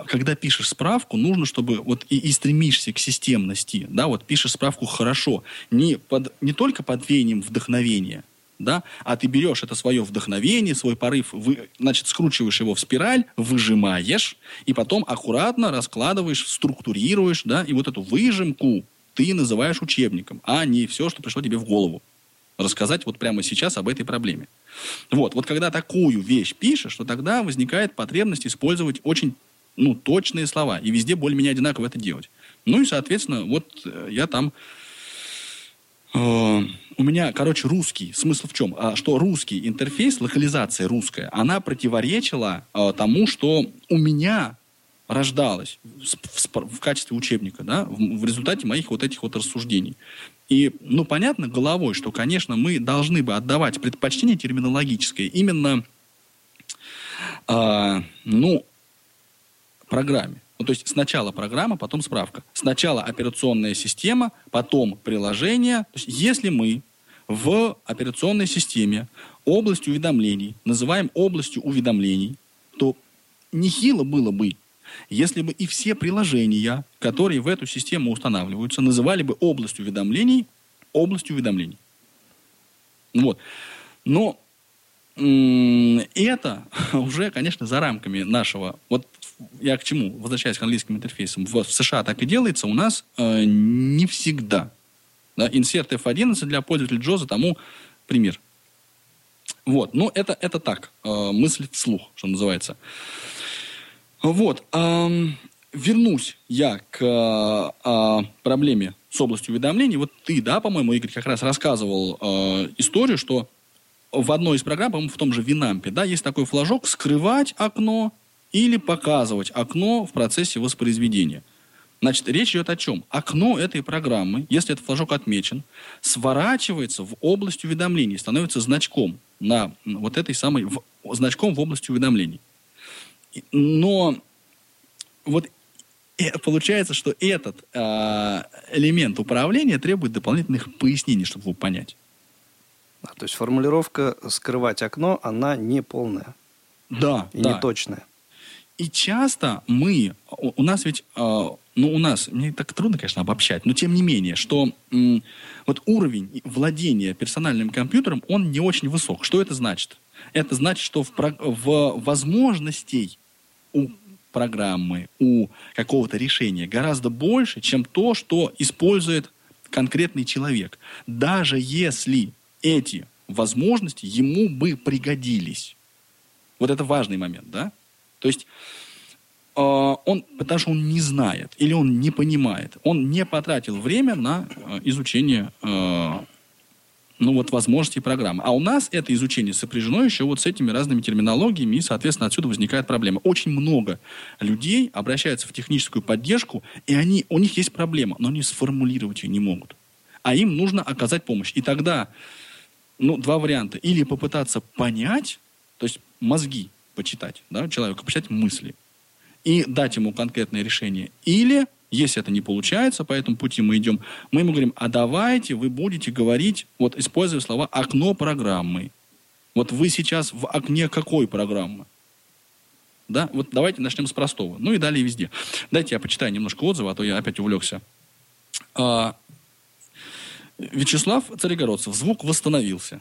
когда пишешь справку, нужно, чтобы вот и, и стремишься к системности, да, вот пишешь справку хорошо, не, под, не только под веянием вдохновения, да, а ты берешь это свое вдохновение, свой порыв, вы, значит, скручиваешь его в спираль, выжимаешь, и потом аккуратно раскладываешь, структурируешь, да, и вот эту выжимку ты называешь учебником, а не все, что пришло тебе в голову. Рассказать вот прямо сейчас об этой проблеме. Вот, вот когда такую вещь пишешь, то тогда возникает потребность использовать очень ну, точные слова, и везде более-менее одинаково это делать. Ну и, соответственно, вот э, я там Э, у меня, короче, русский. Смысл в чем? А, что русский интерфейс, локализация русская, она противоречила а, тому, что у меня рождалось в, в, в качестве учебника, да, в, в результате моих вот этих вот рассуждений. И, ну, понятно головой, что, конечно, мы должны бы отдавать предпочтение терминологическое именно, э, ну, программе. Ну, то есть сначала программа, потом справка. Сначала операционная система, потом приложение. То есть если мы в операционной системе область уведомлений называем областью уведомлений, то нехило было бы, если бы и все приложения, которые в эту систему устанавливаются, называли бы область уведомлений областью уведомлений. Вот. Но это уже, конечно, за рамками нашего... Вот я к чему? Возвращаясь к английским интерфейсам. В, США так и делается, у нас э, не всегда. Да, insert F11 для пользователя Джоза тому пример. Вот, ну это, это так, э, мысль вслух, что называется. Вот, э, вернусь я к э, проблеме с областью уведомлений. Вот ты, да, по-моему, Игорь, как раз рассказывал э, историю, что в одной из программ, по-моему, в том же Винампе, да, есть такой флажок «Скрывать окно или показывать окно в процессе воспроизведения. Значит, речь идет о чем? Окно этой программы, если этот флажок отмечен, сворачивается в область уведомлений, становится значком на вот этой самой, в, значком в области уведомлений. Но вот получается, что этот э, элемент управления требует дополнительных пояснений, чтобы его понять. А, то есть формулировка «скрывать окно», она не полная. Да, и да. не точная. И часто мы, у нас ведь, э, ну, у нас, мне так трудно, конечно, обобщать, но тем не менее, что вот уровень владения персональным компьютером, он не очень высок. Что это значит? Это значит, что в, в возможностей у программы, у какого-то решения гораздо больше, чем то, что использует конкретный человек. Даже если эти возможности ему бы пригодились. Вот это важный момент, да? То есть э, он, потому что он не знает или он не понимает, он не потратил время на э, изучение э, ну, вот, возможностей программы. А у нас это изучение сопряжено еще вот с этими разными терминологиями, и, соответственно, отсюда возникает проблема. Очень много людей обращаются в техническую поддержку, и они, у них есть проблема, но они сформулировать ее не могут. А им нужно оказать помощь. И тогда, ну, два варианта. Или попытаться понять, то есть мозги почитать, да, человека, почитать мысли и дать ему конкретное решение. Или, если это не получается, по этому пути мы идем, мы ему говорим, а давайте вы будете говорить, вот используя слова «окно программы». Вот вы сейчас в окне какой программы? Да, вот давайте начнем с простого. Ну и далее везде. Дайте я почитаю немножко отзывы, а то я опять увлекся. А, Вячеслав Царегородцев. Звук восстановился.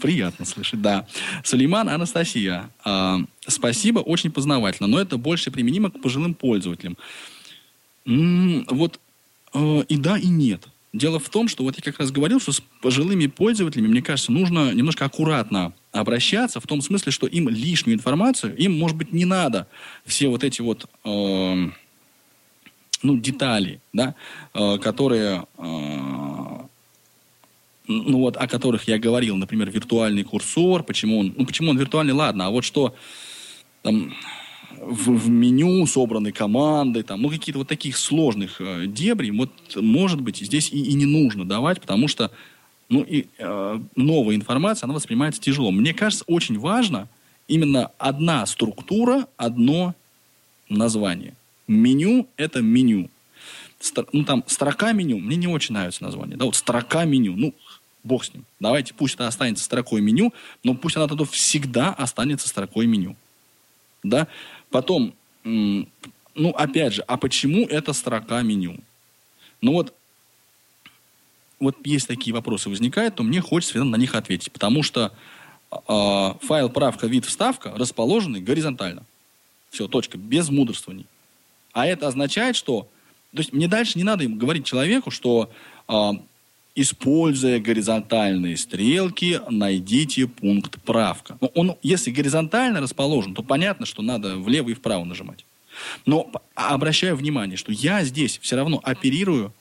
Приятно слышать, да. Сулейман Анастасия. Э, спасибо, очень познавательно, но это больше применимо к пожилым пользователям. М-м, вот э, и да, и нет. Дело в том, что вот я как раз говорил, что с пожилыми пользователями, мне кажется, нужно немножко аккуратно обращаться, в том смысле, что им лишнюю информацию, им, может быть, не надо все вот эти вот э, ну, детали, да, э, которые э, ну вот, о которых я говорил, например, виртуальный курсор, почему он, ну почему он виртуальный, ладно, а вот что там в, в меню собраны команды, там, ну какие-то вот таких сложных э, дебрей, вот может быть здесь и, и не нужно давать, потому что ну и э, новая информация, она воспринимается тяжело. Мне кажется, очень важно именно одна структура, одно название. Меню – это меню. Стр, ну, там, строка меню, мне не очень нравится название. Да, вот строка меню. Ну, бог с ним. Давайте, пусть это останется строкой меню, но пусть она тогда всегда останется строкой меню. Да? Потом, ну, опять же, а почему это строка меню? Ну вот, вот есть такие вопросы возникают, то мне хочется на них ответить, потому что э, файл правка, вид, вставка расположены горизонтально. Все, точка, без мудрствований. А это означает, что... То есть мне дальше не надо говорить человеку, что э, используя горизонтальные стрелки, найдите пункт правка. Ну, он, если горизонтально расположен, то понятно, что надо влево и вправо нажимать. Но обращаю внимание, что я здесь все равно оперирую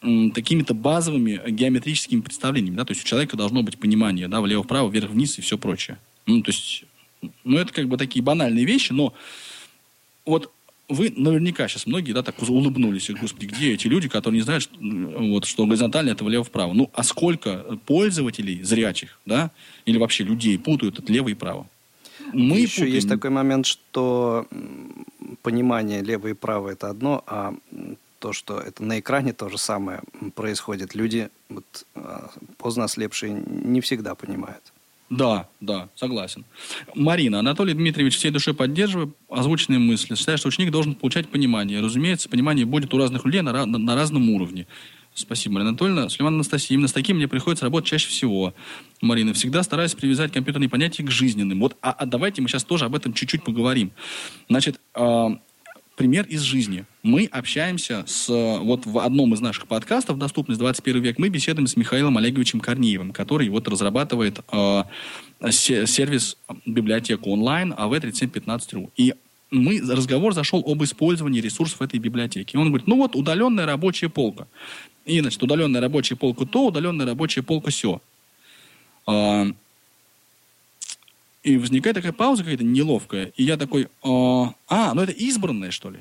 какими-то базовыми геометрическими представлениями. Да? То есть у человека должно быть понимание да, влево-вправо, вверх-вниз и все прочее. Ну, то есть, ну, это как бы такие банальные вещи, но вот вы наверняка сейчас многие, да, так улыбнулись, господи, где эти люди, которые не знают, что, вот, что горизонтально это влево-вправо. Ну, а сколько пользователей зрячих, да, или вообще людей путают это лево и право? Мы Еще путаем... есть такой момент, что понимание лево и право это одно, а то, что это на экране то же самое происходит. Люди, вот, а, поздно ослепшие, не всегда понимают. Да, да, согласен. Марина, Анатолий Дмитриевич всей душой поддерживает озвученные мысли. Считаю, что ученик должен получать понимание. Разумеется, понимание будет у разных людей на, на, на разном уровне. Спасибо, Марина Анатольевна. Сулейман Анастасия, именно с таким мне приходится работать чаще всего. Марина, всегда стараюсь привязать компьютерные понятия к жизненным. Вот, а, а давайте мы сейчас тоже об этом чуть-чуть поговорим. Значит, э, пример из жизни. Мы общаемся с... Вот в одном из наших подкастов «Доступность 21 век» мы беседуем с Михаилом Олеговичем Корнеевым, который вот разрабатывает э, сервис библиотеку онлайн AV3715.ru. И мы, разговор зашел об использовании ресурсов этой библиотеки. Он говорит, ну вот удаленная рабочая полка. И, значит, удаленная рабочая полка то, удаленная рабочая полка все. А, и возникает такая пауза какая-то неловкая. И я такой, а, а, ну это избранное, что ли?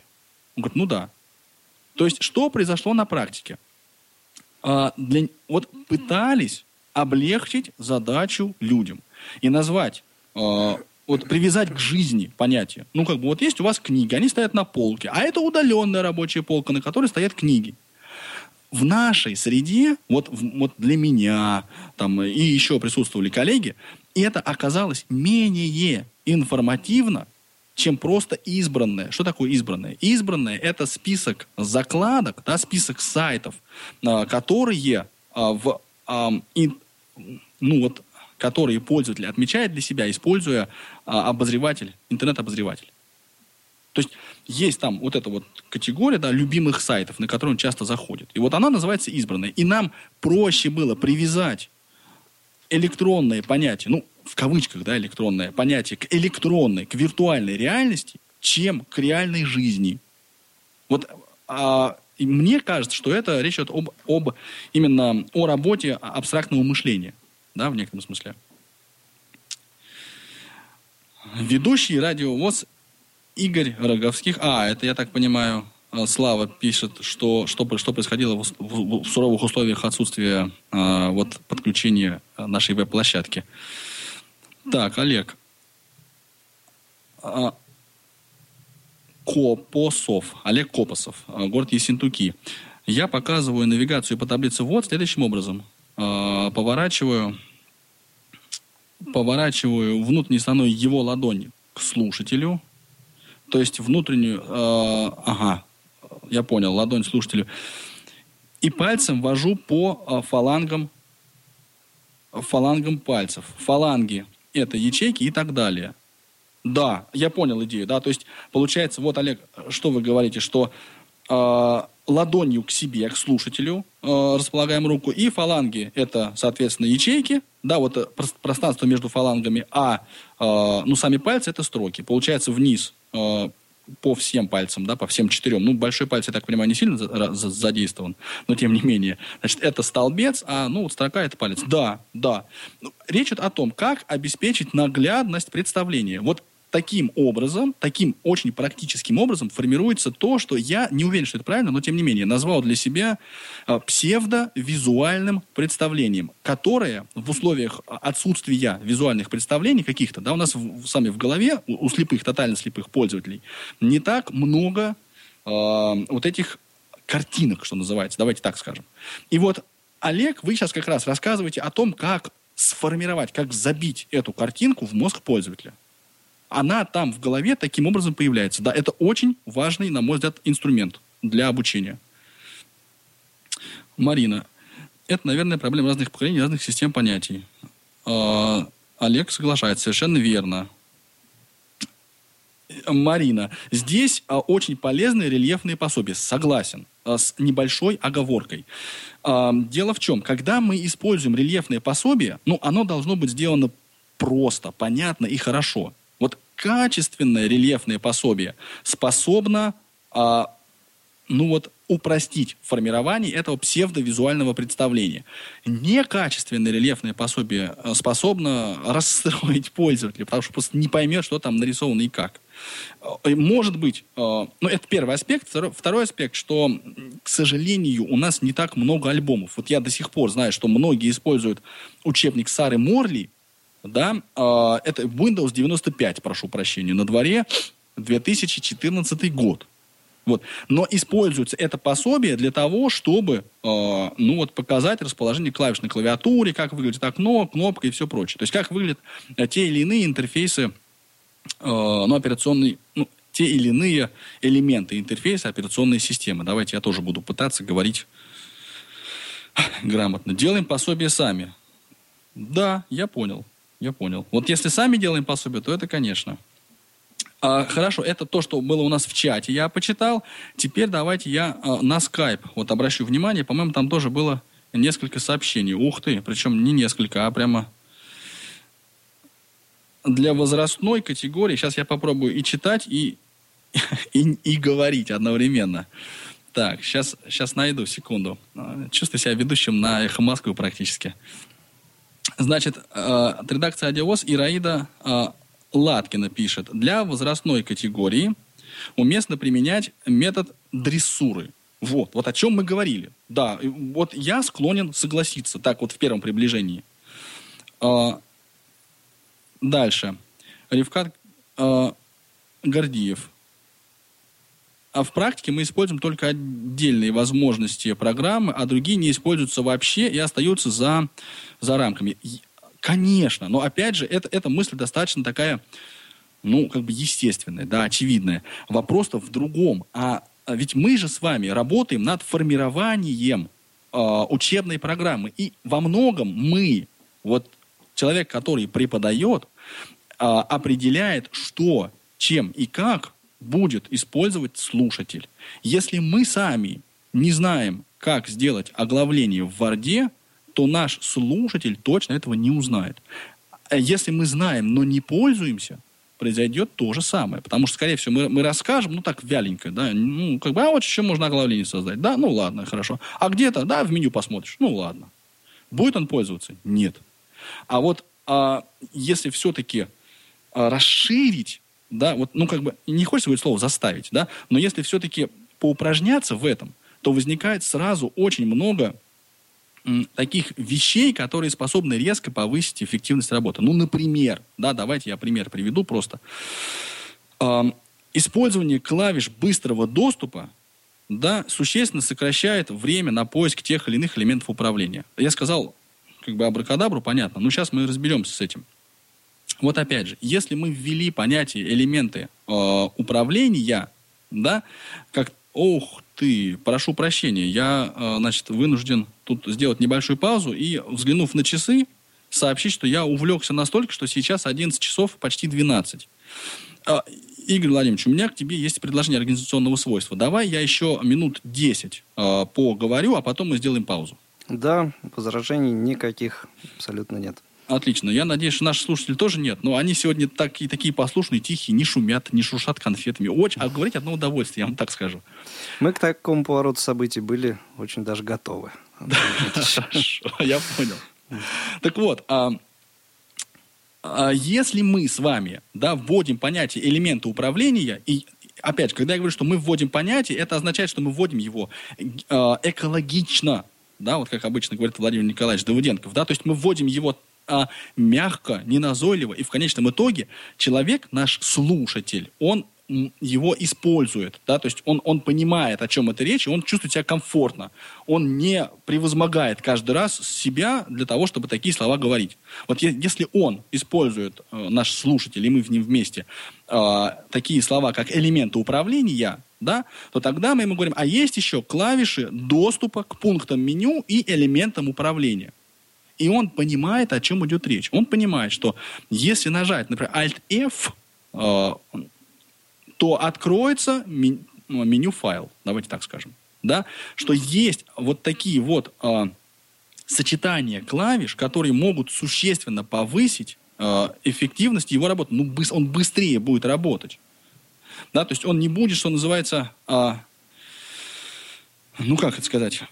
Он говорит, ну да. То есть, что произошло на практике? А, для, вот пытались облегчить задачу людям и назвать, а, вот привязать к жизни понятие. Ну, как бы вот есть у вас книги, они стоят на полке, а это удаленная рабочая полка, на которой стоят книги в нашей среде, вот, вот для меня, там, и еще присутствовали коллеги, это оказалось менее информативно, чем просто избранное. Что такое избранное? Избранное – это список закладок, да, список сайтов, а, которые а, в, ну вот, которые пользователь отмечает для себя, используя а, обозреватель, интернет-обозреватель. То есть есть там вот эта вот категория да, любимых сайтов, на которые он часто заходит. И вот она называется избранная. И нам проще было привязать электронное понятие, ну, в кавычках, да, электронное понятие, к электронной, к виртуальной реальности, чем к реальной жизни. Вот а, и мне кажется, что это речь идет об, об именно о работе абстрактного мышления, да, в некотором смысле. Ведущий радиовоз Игорь Роговских. А, это, я так понимаю, Слава пишет, что, что, что происходило в, в, в суровых условиях отсутствия а, вот, подключения нашей веб-площадки. Так, Олег. А, Копосов. Олег Копосов. А, город Ессентуки. Я показываю навигацию по таблице вот следующим образом. А, поворачиваю, поворачиваю внутренней стороной его ладони к слушателю, то есть внутреннюю, э, ага, я понял, ладонь слушателю. И пальцем вожу по э, фалангам, фалангам пальцев. Фаланги – это ячейки и так далее. Да, я понял идею, да, то есть получается, вот, Олег, что вы говорите, что э, ладонью к себе, к слушателю э, располагаем руку, и фаланги – это, соответственно, ячейки, да, вот э, пространство между фалангами, а, э, ну, сами пальцы – это строки. Получается, вниз по всем пальцам, да, по всем четырем. Ну, большой палец, я так понимаю, не сильно задействован, но тем не менее. Значит, это столбец, а, ну, вот строка – это палец. Да, да. Ну, речь идет о том, как обеспечить наглядность представления. Вот таким образом, таким очень практическим образом формируется то, что я не уверен, что это правильно, но тем не менее назвал для себя а, псевдовизуальным представлением, которое в условиях отсутствия визуальных представлений каких-то, да, у нас в, сами в голове, у, у слепых, тотально слепых пользователей, не так много э, вот этих картинок, что называется, давайте так скажем. И вот Олег, вы сейчас как раз рассказываете о том, как сформировать, как забить эту картинку в мозг пользователя. Она там в голове таким образом появляется. Да, это очень важный, на мой взгляд, инструмент для обучения. Марина. Это, наверное, проблема разных поколений, разных систем понятий. А, Олег соглашается, совершенно верно. Марина. Здесь а, очень полезные рельефные пособия. Согласен. А, с небольшой оговоркой. Дело в чем? Когда мы используем рельефные пособия, ну, оно должно быть сделано просто, понятно и хорошо. Качественное рельефное пособие способно а, ну вот, упростить формирование этого псевдовизуального представления. Некачественное рельефное пособие э, способно расстроить пользователя, потому что просто не поймет, что там нарисовано и как. Э, может быть, э, ну, это первый аспект. Второй аспект, что, к сожалению, у нас не так много альбомов. Вот я до сих пор знаю, что многие используют учебник Сары Морли, да, это Windows 95, прошу прощения, на дворе 2014 год. Вот. Но используется это пособие для того, чтобы э, ну, вот, показать расположение клавиш на клавиатуре, как выглядит окно, кнопка и все прочее. То есть как выглядят э, те или иные интерфейсы, э, ну, операционные, ну, те или иные элементы интерфейса операционной системы. Давайте я тоже буду пытаться говорить грамотно. Делаем пособие сами. Да, я понял. Я понял. Вот если сами делаем пособие, то это, конечно. А, хорошо, это то, что было у нас в чате, я почитал. Теперь давайте я а, на скайп вот обращу внимание. По-моему, там тоже было несколько сообщений. Ух ты, причем не несколько, а прямо для возрастной категории. Сейчас я попробую и читать, и, и, и говорить одновременно. Так, сейчас, сейчас найду, секунду. А, чувствую себя ведущим на «Эхо Москвы» практически. Значит, э, редакция «Адиос» Ираида э, Латкина пишет, для возрастной категории уместно применять метод дрессуры. Вот, вот о чем мы говорили. Да, вот я склонен согласиться, так вот в первом приближении. А, дальше. Ревкат а, Гордиев. А в практике мы используем только отдельные возможности программы, а другие не используются вообще и остаются за, за рамками. Конечно, но опять же, это, эта мысль достаточно такая, ну, как бы естественная, да, очевидная. Вопрос-то в другом. А, а ведь мы же с вами работаем над формированием э, учебной программы. И во многом мы, вот человек, который преподает, э, определяет, что, чем и как будет использовать слушатель. Если мы сами не знаем, как сделать оглавление в Варде, то наш слушатель точно этого не узнает. А если мы знаем, но не пользуемся, произойдет то же самое. Потому что, скорее всего, мы, мы расскажем, ну, так вяленько, да, ну, как бы, а вот еще можно оглавление создать. Да, ну, ладно, хорошо. А где-то, да, в меню посмотришь. Ну, ладно. Будет он пользоваться? Нет. А вот а, если все-таки а, расширить, да, вот, ну, как бы, не хочется говорить слово заставить, да, но если все-таки поупражняться в этом, то возникает сразу очень много таких вещей, которые способны резко повысить эффективность работы. Ну, например, да, давайте я пример приведу просто. Э, использование клавиш быстрого доступа да, существенно сокращает время на поиск тех или иных элементов управления. Я сказал, как бы абракадабру, понятно, но сейчас мы разберемся с этим. Вот опять же, если мы ввели понятие элементы э, управления, да, как ох ты, прошу прощения, я, э, значит, вынужден тут сделать небольшую паузу и, взглянув на часы, сообщить, что я увлекся настолько, что сейчас 11 часов, почти 12. А, Игорь Владимирович, у меня к тебе есть предложение организационного свойства. Давай я еще минут 10 э, поговорю, а потом мы сделаем паузу. Да, возражений никаких абсолютно нет. Отлично. Я надеюсь, что наши слушатели тоже нет. Но они сегодня такие, такие послушные, тихие, не шумят, не шуршат конфетами. Очень, а говорить одно удовольствие, я вам так скажу. Мы к такому повороту событий были очень даже готовы. Хорошо, я понял. Так вот, а, а если мы с вами да, вводим понятие элемента управления, и опять же, когда я говорю, что мы вводим понятие, это означает, что мы вводим его э, экологично, да, вот как обычно говорит Владимир Николаевич Давыденков, да, то есть мы вводим его мягко, неназойливо, и в конечном итоге человек, наш слушатель, он его использует, да, то есть он, он понимает, о чем это речь, и он чувствует себя комфортно. Он не превозмогает каждый раз себя для того, чтобы такие слова говорить. Вот если он использует, э, наш слушатель, и мы в ним вместе, э, такие слова, как элементы управления, да, то тогда мы ему говорим, а есть еще клавиши доступа к пунктам меню и элементам управления. И он понимает, о чем идет речь. Он понимает, что если нажать, например, Alt-F, э, то откроется ну, меню файл, давайте так скажем, да, что есть вот такие вот э, сочетания клавиш, которые могут существенно повысить э, эффективность его работы. Ну, быс- он быстрее будет работать. Да, то есть он не будет, что называется, э, ну как это сказать,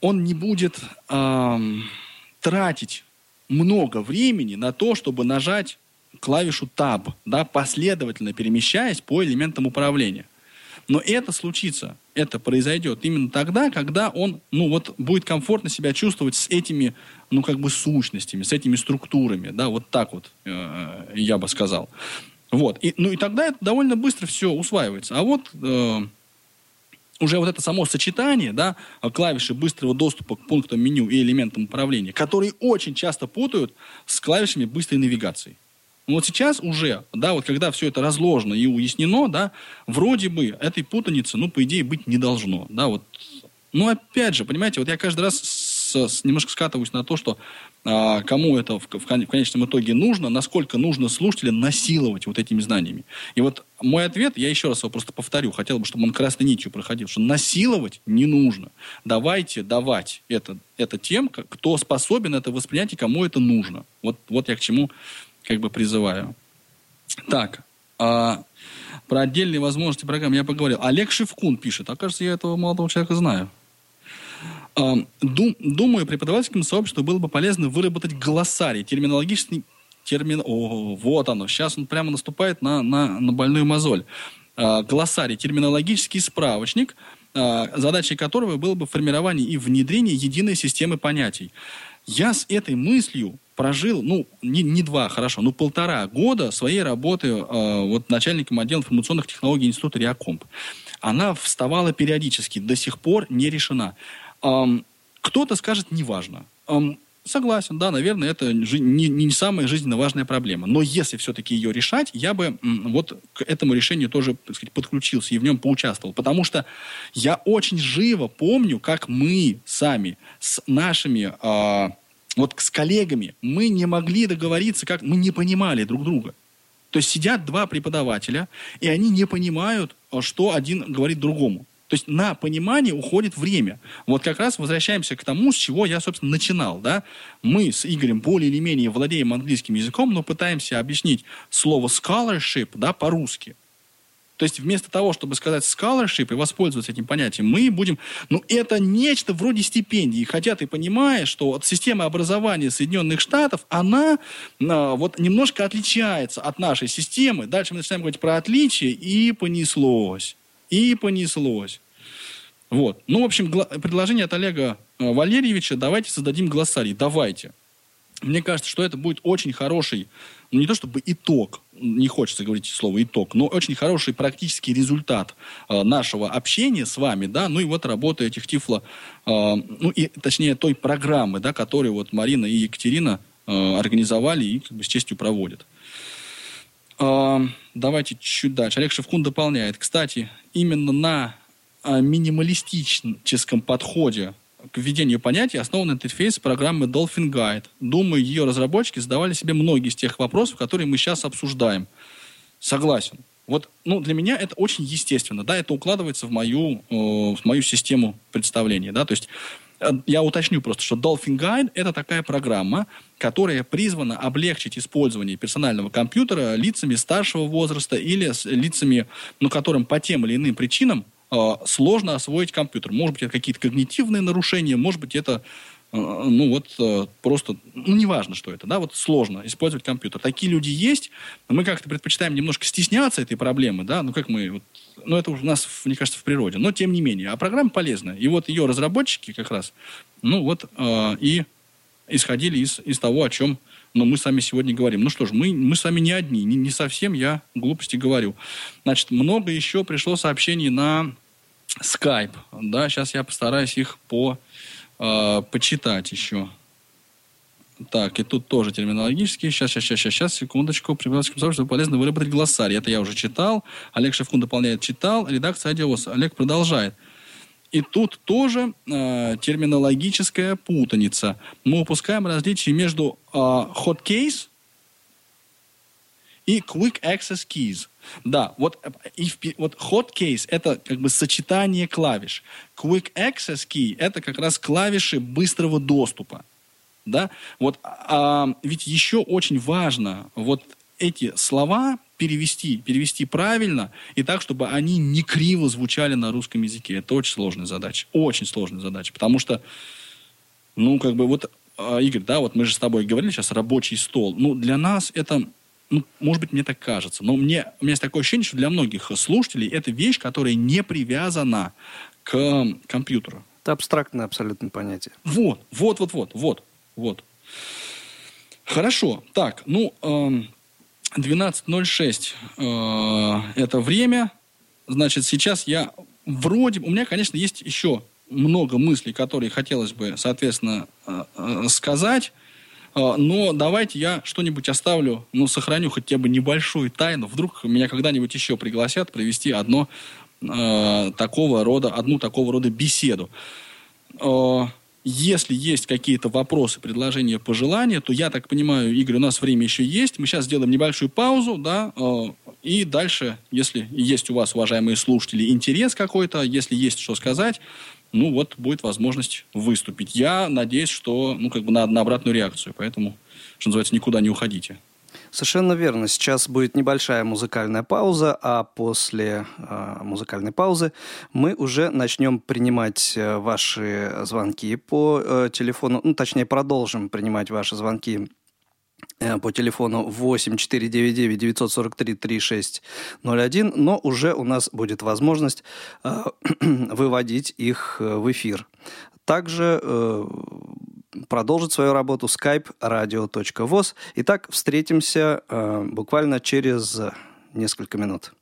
он не будет э, тратить много времени на то, чтобы нажать клавишу Tab, да, последовательно перемещаясь по элементам управления. Но это случится, это произойдет именно тогда, когда он, ну вот, будет комфортно себя чувствовать с этими, ну как бы сущностями, с этими структурами, да, вот так вот э, я бы сказал. Вот, и, ну и тогда это довольно быстро все усваивается. А вот э, уже вот это само сочетание, да, клавиши быстрого доступа к пунктам меню и элементам управления, которые очень часто путают с клавишами быстрой навигации. Но вот сейчас уже, да, вот когда все это разложено и уяснено, да, вроде бы этой путаницы, ну, по идее, быть не должно, да, вот. Но опять же, понимаете, вот я каждый раз с, с, немножко скатываюсь на то, что кому это в, конечном итоге нужно, насколько нужно слушателя насиловать вот этими знаниями. И вот мой ответ, я еще раз его просто повторю, хотел бы, чтобы он красной нитью проходил, что насиловать не нужно. Давайте давать это, это тем, кто способен это воспринять и кому это нужно. Вот, вот я к чему как бы призываю. Так, а, про отдельные возможности программы я поговорил. Олег Шевкун пишет. Окажется, я этого молодого человека знаю. Дум, думаю, преподавательскому сообществу было бы полезно выработать глоссарий, терминологический термин... О, вот оно. Сейчас он прямо наступает на, на, на больную мозоль. А, глоссарий, терминологический справочник, а, задачей которого было бы формирование и внедрение единой системы понятий. Я с этой мыслью прожил, ну, не, не два, хорошо, ну, полтора года своей работы э, вот начальником отдела информационных технологий Института Реакомп. Она вставала периодически, до сих пор не решена. Кто-то скажет, неважно. Согласен, да, наверное, это не, не самая жизненно важная проблема. Но если все-таки ее решать, я бы вот к этому решению тоже, так сказать, подключился и в нем поучаствовал. Потому что я очень живо помню, как мы сами с нашими... Э, вот с коллегами мы не могли договориться, как мы не понимали друг друга. То есть сидят два преподавателя, и они не понимают, что один говорит другому. То есть на понимание уходит время. Вот как раз возвращаемся к тому, с чего я, собственно, начинал. Да? Мы с Игорем более или менее владеем английским языком, но пытаемся объяснить слово scholarship да, по-русски. То есть вместо того, чтобы сказать scholarship и воспользоваться этим понятием, мы будем... Ну, это нечто вроде стипендии. Хотя ты понимаешь, что от системы образования Соединенных Штатов, она а, вот немножко отличается от нашей системы. Дальше мы начинаем говорить про отличия, и понеслось. И понеслось. Вот. Ну, в общем, предложение от Олега а, Валерьевича, давайте создадим глоссарий. Давайте. Мне кажется, что это будет очень хороший, ну не то чтобы итог, не хочется говорить слово итог, но очень хороший практический результат э, нашего общения с вами, да, ну и вот работы этих Тифло, э, ну и точнее той программы, да, которую вот Марина и Екатерина э, организовали и как бы с честью проводят. Э, давайте чуть дальше. Олег Шевкун дополняет. Кстати, именно на э, минималистическом подходе к введению понятий основан интерфейс программы Dolphin Guide. Думаю, ее разработчики задавали себе многие из тех вопросов, которые мы сейчас обсуждаем. Согласен. Вот, ну, для меня это очень естественно, да, это укладывается в мою, э, в мою систему представления, да, то есть я уточню просто, что Dolphin Guide – это такая программа, которая призвана облегчить использование персонального компьютера лицами старшего возраста или с лицами, ну, которым по тем или иным причинам а, сложно освоить компьютер. Может быть, это какие-то когнитивные нарушения, может быть, это ну вот а, просто, ну неважно, что это, да, вот сложно использовать компьютер. Такие люди есть, мы как-то предпочитаем немножко стесняться этой проблемы, да, ну как мы, вот, ну это у нас, мне кажется, в природе, но тем не менее, а программа полезная. И вот ее разработчики как раз, ну вот, э, и исходили из, из того, о чем но мы сами сегодня говорим. Ну что ж, мы, мы с вами не одни, не, не совсем я глупости говорю. Значит, много еще пришло сообщений на Skype. Да, сейчас я постараюсь их по, э, почитать еще. Так, и тут тоже терминологически. Сейчас, сейчас, сейчас, сейчас, сейчас, секундочку. Преподавательскому сообществу полезно выработать глоссарий. Это я уже читал. Олег Шевкун дополняет, читал. Редакция Адиос. Олег продолжает. И тут тоже э, терминологическая путаница. Мы упускаем различие между э, hot case и quick access keys. Да, вот, и, вот hot case это как бы сочетание клавиш. Quick access key это как раз клавиши быстрого доступа. Да? Вот, а, ведь еще очень важно вот эти слова перевести, перевести правильно и так, чтобы они не криво звучали на русском языке. Это очень сложная задача. Очень сложная задача. Потому что, ну, как бы вот, а, Игорь, да, вот мы же с тобой говорили сейчас рабочий стол. Ну, для нас это, ну, может быть, мне так кажется, но мне, у меня есть такое ощущение, что для многих слушателей это вещь, которая не привязана к компьютеру. Это абстрактное абсолютно понятие. Вот, вот, вот, вот, вот, вот. Хорошо. Так, ну, эм, 12.06 э, это время. Значит, сейчас я вроде... У меня, конечно, есть еще много мыслей, которые хотелось бы, соответственно, э, э, сказать. Э, но давайте я что-нибудь оставлю, ну, сохраню хотя бы небольшую тайну. Вдруг меня когда-нибудь еще пригласят провести одно э, такого рода, одну такого рода беседу. Э, если есть какие-то вопросы, предложения, пожелания, то я так понимаю, Игорь, у нас время еще есть. Мы сейчас сделаем небольшую паузу, да, э, и дальше, если есть у вас, уважаемые слушатели, интерес какой-то, если есть что сказать, ну вот будет возможность выступить. Я надеюсь, что, ну, как бы на, на обратную реакцию, поэтому, что называется, никуда не уходите. Совершенно верно. Сейчас будет небольшая музыкальная пауза, а после э, музыкальной паузы мы уже начнем принимать э, ваши звонки по э, телефону, ну, точнее, продолжим принимать ваши звонки по телефону 8 499 943 3601, но уже у нас будет возможность э, выводить их э, в эфир. Также э, продолжит свою работу skype radio.voz. Итак, встретимся э, буквально через несколько минут.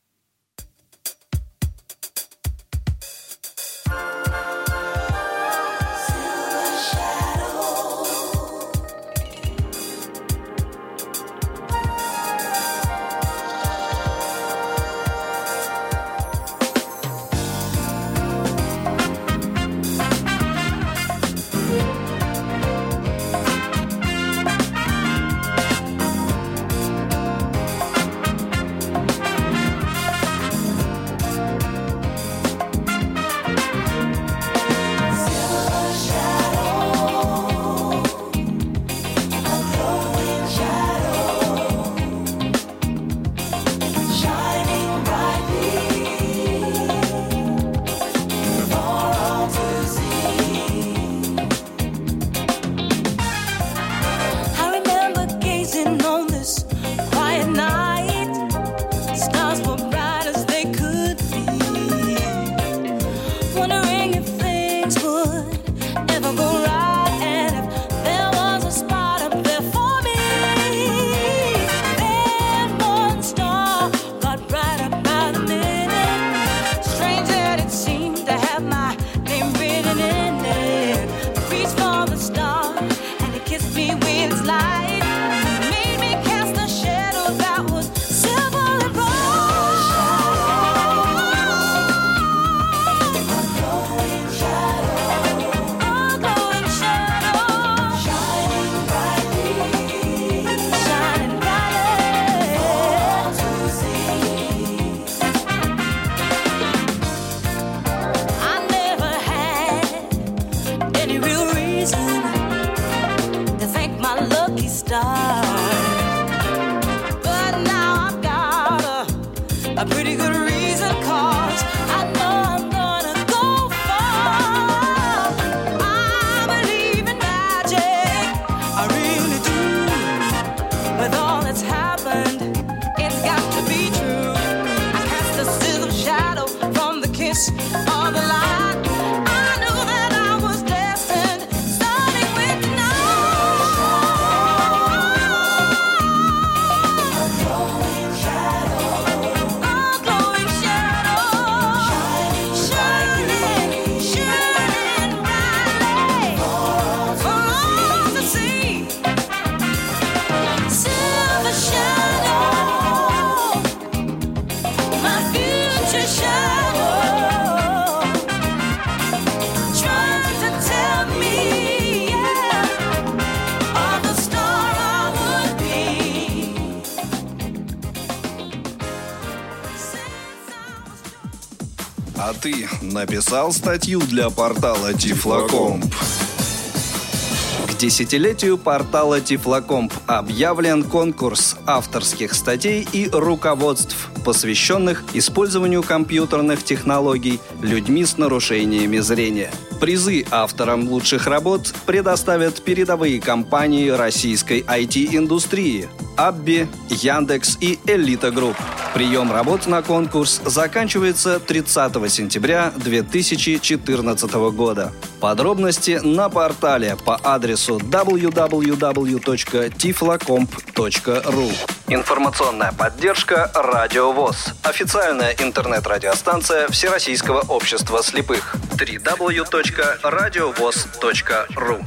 Написал статью для портала Тифлокомп? К десятилетию портала Тифлокомп объявлен конкурс авторских статей и руководств, посвященных использованию компьютерных технологий людьми с нарушениями зрения. Призы авторам лучших работ предоставят передовые компании российской IT-индустрии ABBYY, Яндекс и Элита Групп. Прием работ на конкурс заканчивается 30 сентября 2014 года. Подробности на портале по адресу www.tiflocomp.ru Информационная поддержка «Радио ВОЗ». Официальная интернет-радиостанция Всероссийского общества слепых. www.radiovoz.ru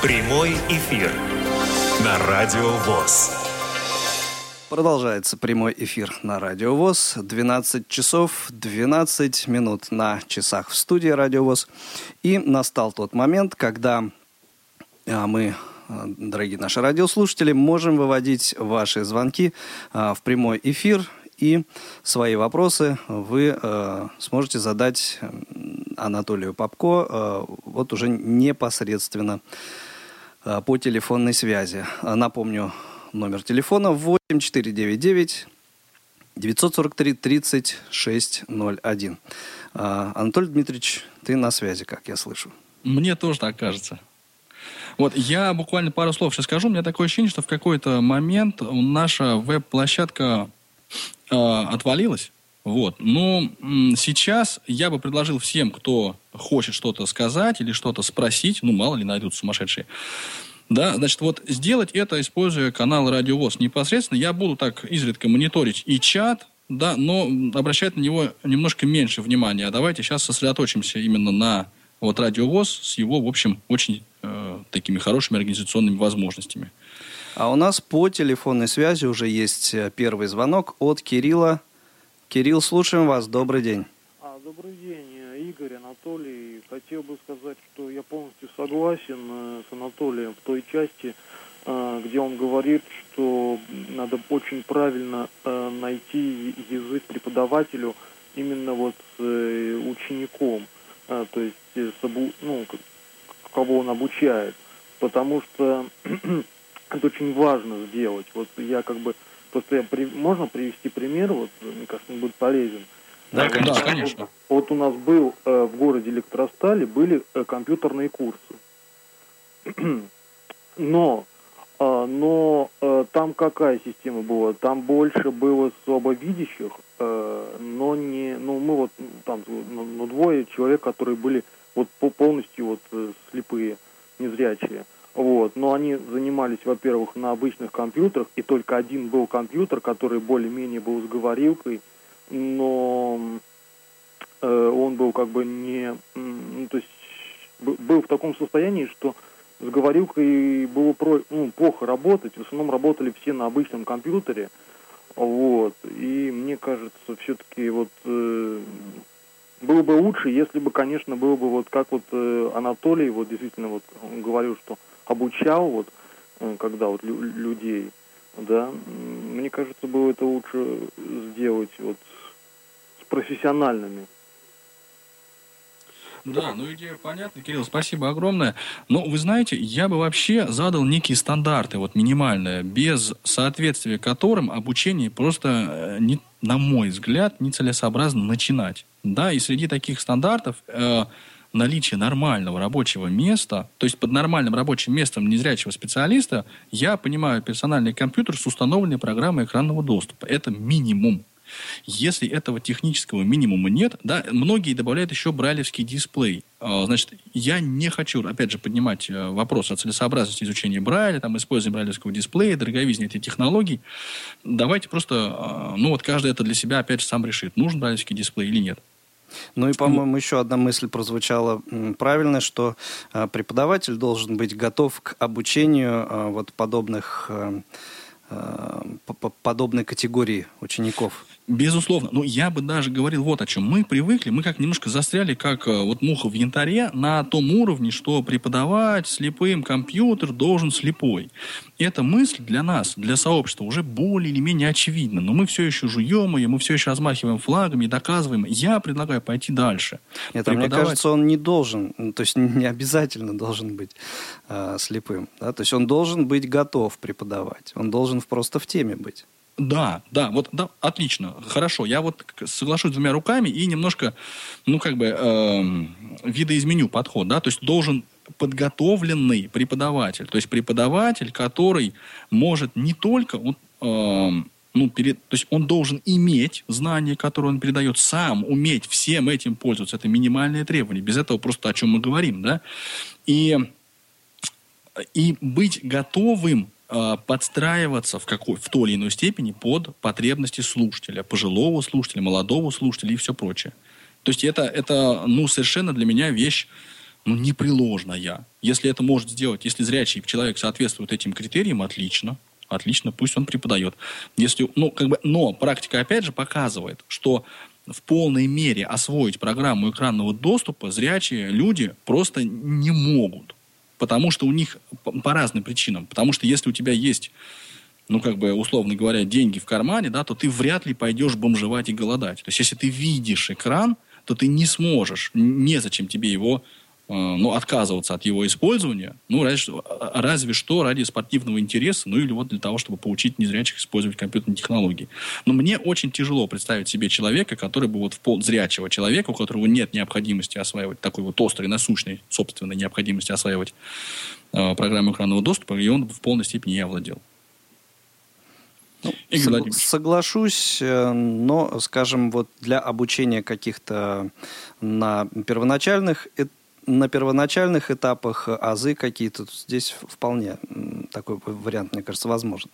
Прямой эфир на Радио ВОЗ. Продолжается прямой эфир на Радио ВОЗ. 12 часов 12 минут на часах в студии Радио ВОЗ. И настал тот момент, когда а, мы а, дорогие наши радиослушатели, можем выводить ваши звонки а, в прямой эфир и свои вопросы вы э, сможете задать Анатолию Попко э, вот уже непосредственно э, по телефонной связи. Напомню, номер телефона 8499 943 3601. Анатолий Дмитриевич, ты на связи, как я слышу. Мне тоже так кажется. Вот я буквально пару слов сейчас скажу. У меня такое ощущение, что в какой-то момент наша веб-площадка э, отвалилась. Вот. Но сейчас я бы предложил всем, кто хочет что-то сказать или что-то спросить, ну, мало ли найдут сумасшедшие, да, значит, вот сделать это, используя канал Радио ВОЗ непосредственно. Я буду так изредка мониторить и чат, да, но обращать на него немножко меньше внимания. А давайте сейчас сосредоточимся именно на вот Радио ВОЗ с его, в общем, очень э, такими хорошими организационными возможностями. А у нас по телефонной связи уже есть э, первый звонок от Кирилла. Кирилл, слушаем вас. Добрый день. А, добрый день, Игорь, Анатолий. Хотел бы сказать, что я полностью согласен э, с Анатолием в той части, э, где он говорит, что надо очень правильно найти язык преподавателю именно вот с учеником, то есть с, ну, кого он обучает. Потому что это очень важно сделать. Вот я как бы просто я при, можно привести пример, вот мне кажется, он будет полезен. Да, конечно, да, конечно. Вот, вот у нас был э, в городе Электростали были э, компьютерные курсы, но э, но э, там какая система была? Там больше было слабовидящих, э, но не, ну мы вот там ну, ну двое человек, которые были вот полностью вот э, слепые, незрячие. Вот. Но они занимались, во-первых, на обычных компьютерах, и только один был компьютер, который более-менее был с говорилкой, но э, он был как бы не... Ну, то есть был в таком состоянии, что с говорилкой было про, ну, плохо работать. В основном работали все на обычном компьютере. Вот. И мне кажется, все-таки вот э, было бы лучше, если бы, конечно, было бы вот как вот э, Анатолий, вот действительно вот говорил, что обучал, вот, э, когда вот лю людей, да, мне кажется, было это лучше сделать вот профессиональными. Да, ну идея понятна, Кирилл, спасибо огромное. Но вы знаете, я бы вообще задал некие стандарты, вот минимальные, без соответствия которым обучение просто, э, не, на мой взгляд, нецелесообразно начинать. Да, и среди таких стандартов э, наличие нормального рабочего места, то есть под нормальным рабочим местом незрячего специалиста, я понимаю персональный компьютер с установленной программой экранного доступа. Это минимум. Если этого технического минимума нет, да, многие добавляют еще брайлевский дисплей. А, значит, я не хочу, опять же, поднимать э, вопрос о целесообразности изучения Брайля, там, использования брайлевского дисплея, дороговизне этих технологий. Давайте просто, а, ну вот каждый это для себя, опять же, сам решит, нужен брайлевский дисплей или нет. Ну и, по-моему, еще одна мысль прозвучала правильно, что а, преподаватель должен быть готов к обучению вот подобных подобной категории учеников. Безусловно. Но я бы даже говорил вот о чем. Мы привыкли, мы как немножко застряли, как э, вот муха в янтаре, на том уровне, что преподавать слепым компьютер должен слепой. И эта мысль для нас, для сообщества уже более или менее очевидна. Но мы все еще жуем ее, мы все еще размахиваем флагами и доказываем. Я предлагаю пойти дальше. Это, преподавать... мне кажется, он не должен, то есть не обязательно должен быть э, слепым. Да? То есть он должен быть готов преподавать. Он должен просто в теме быть. Да, да, вот да, отлично, хорошо. Я вот соглашусь двумя руками и немножко, ну как бы э, видоизменю подход, да, то есть должен подготовленный преподаватель, то есть преподаватель, который может не только вот, э, ну, перед, то есть он должен иметь знания, которые он передает, сам уметь всем этим пользоваться. Это минимальное требование. Без этого просто о чем мы говорим, да? И, и быть готовым подстраиваться в, какой, в той или иной степени под потребности слушателя, пожилого слушателя, молодого слушателя и все прочее. То есть это, это ну, совершенно для меня вещь ну, непреложная. Если это может сделать, если зрячий человек соответствует этим критериям, отлично. Отлично, пусть он преподает. Если, ну, как бы, но практика, опять же, показывает, что в полной мере освоить программу экранного доступа зрячие люди просто не могут потому что у них по, по разным причинам. Потому что если у тебя есть, ну, как бы, условно говоря, деньги в кармане, да, то ты вряд ли пойдешь бомжевать и голодать. То есть, если ты видишь экран, то ты не сможешь, незачем тебе его ну, отказываться от его использования, ну, разве что, разве что ради спортивного интереса, ну, или вот для того, чтобы поучить незрячих использовать компьютерные технологии. Но мне очень тяжело представить себе человека, который бы вот в пол зрячего человека, у которого нет необходимости осваивать такой вот острый, насущной, собственной необходимости осваивать э, программу экранного доступа, и он в полной степени не овладел. Ну, Сог, соглашусь, э, но, скажем, вот для обучения каких-то на первоначальных этапах на первоначальных этапах азы какие-то, здесь вполне такой вариант, мне кажется, возможен.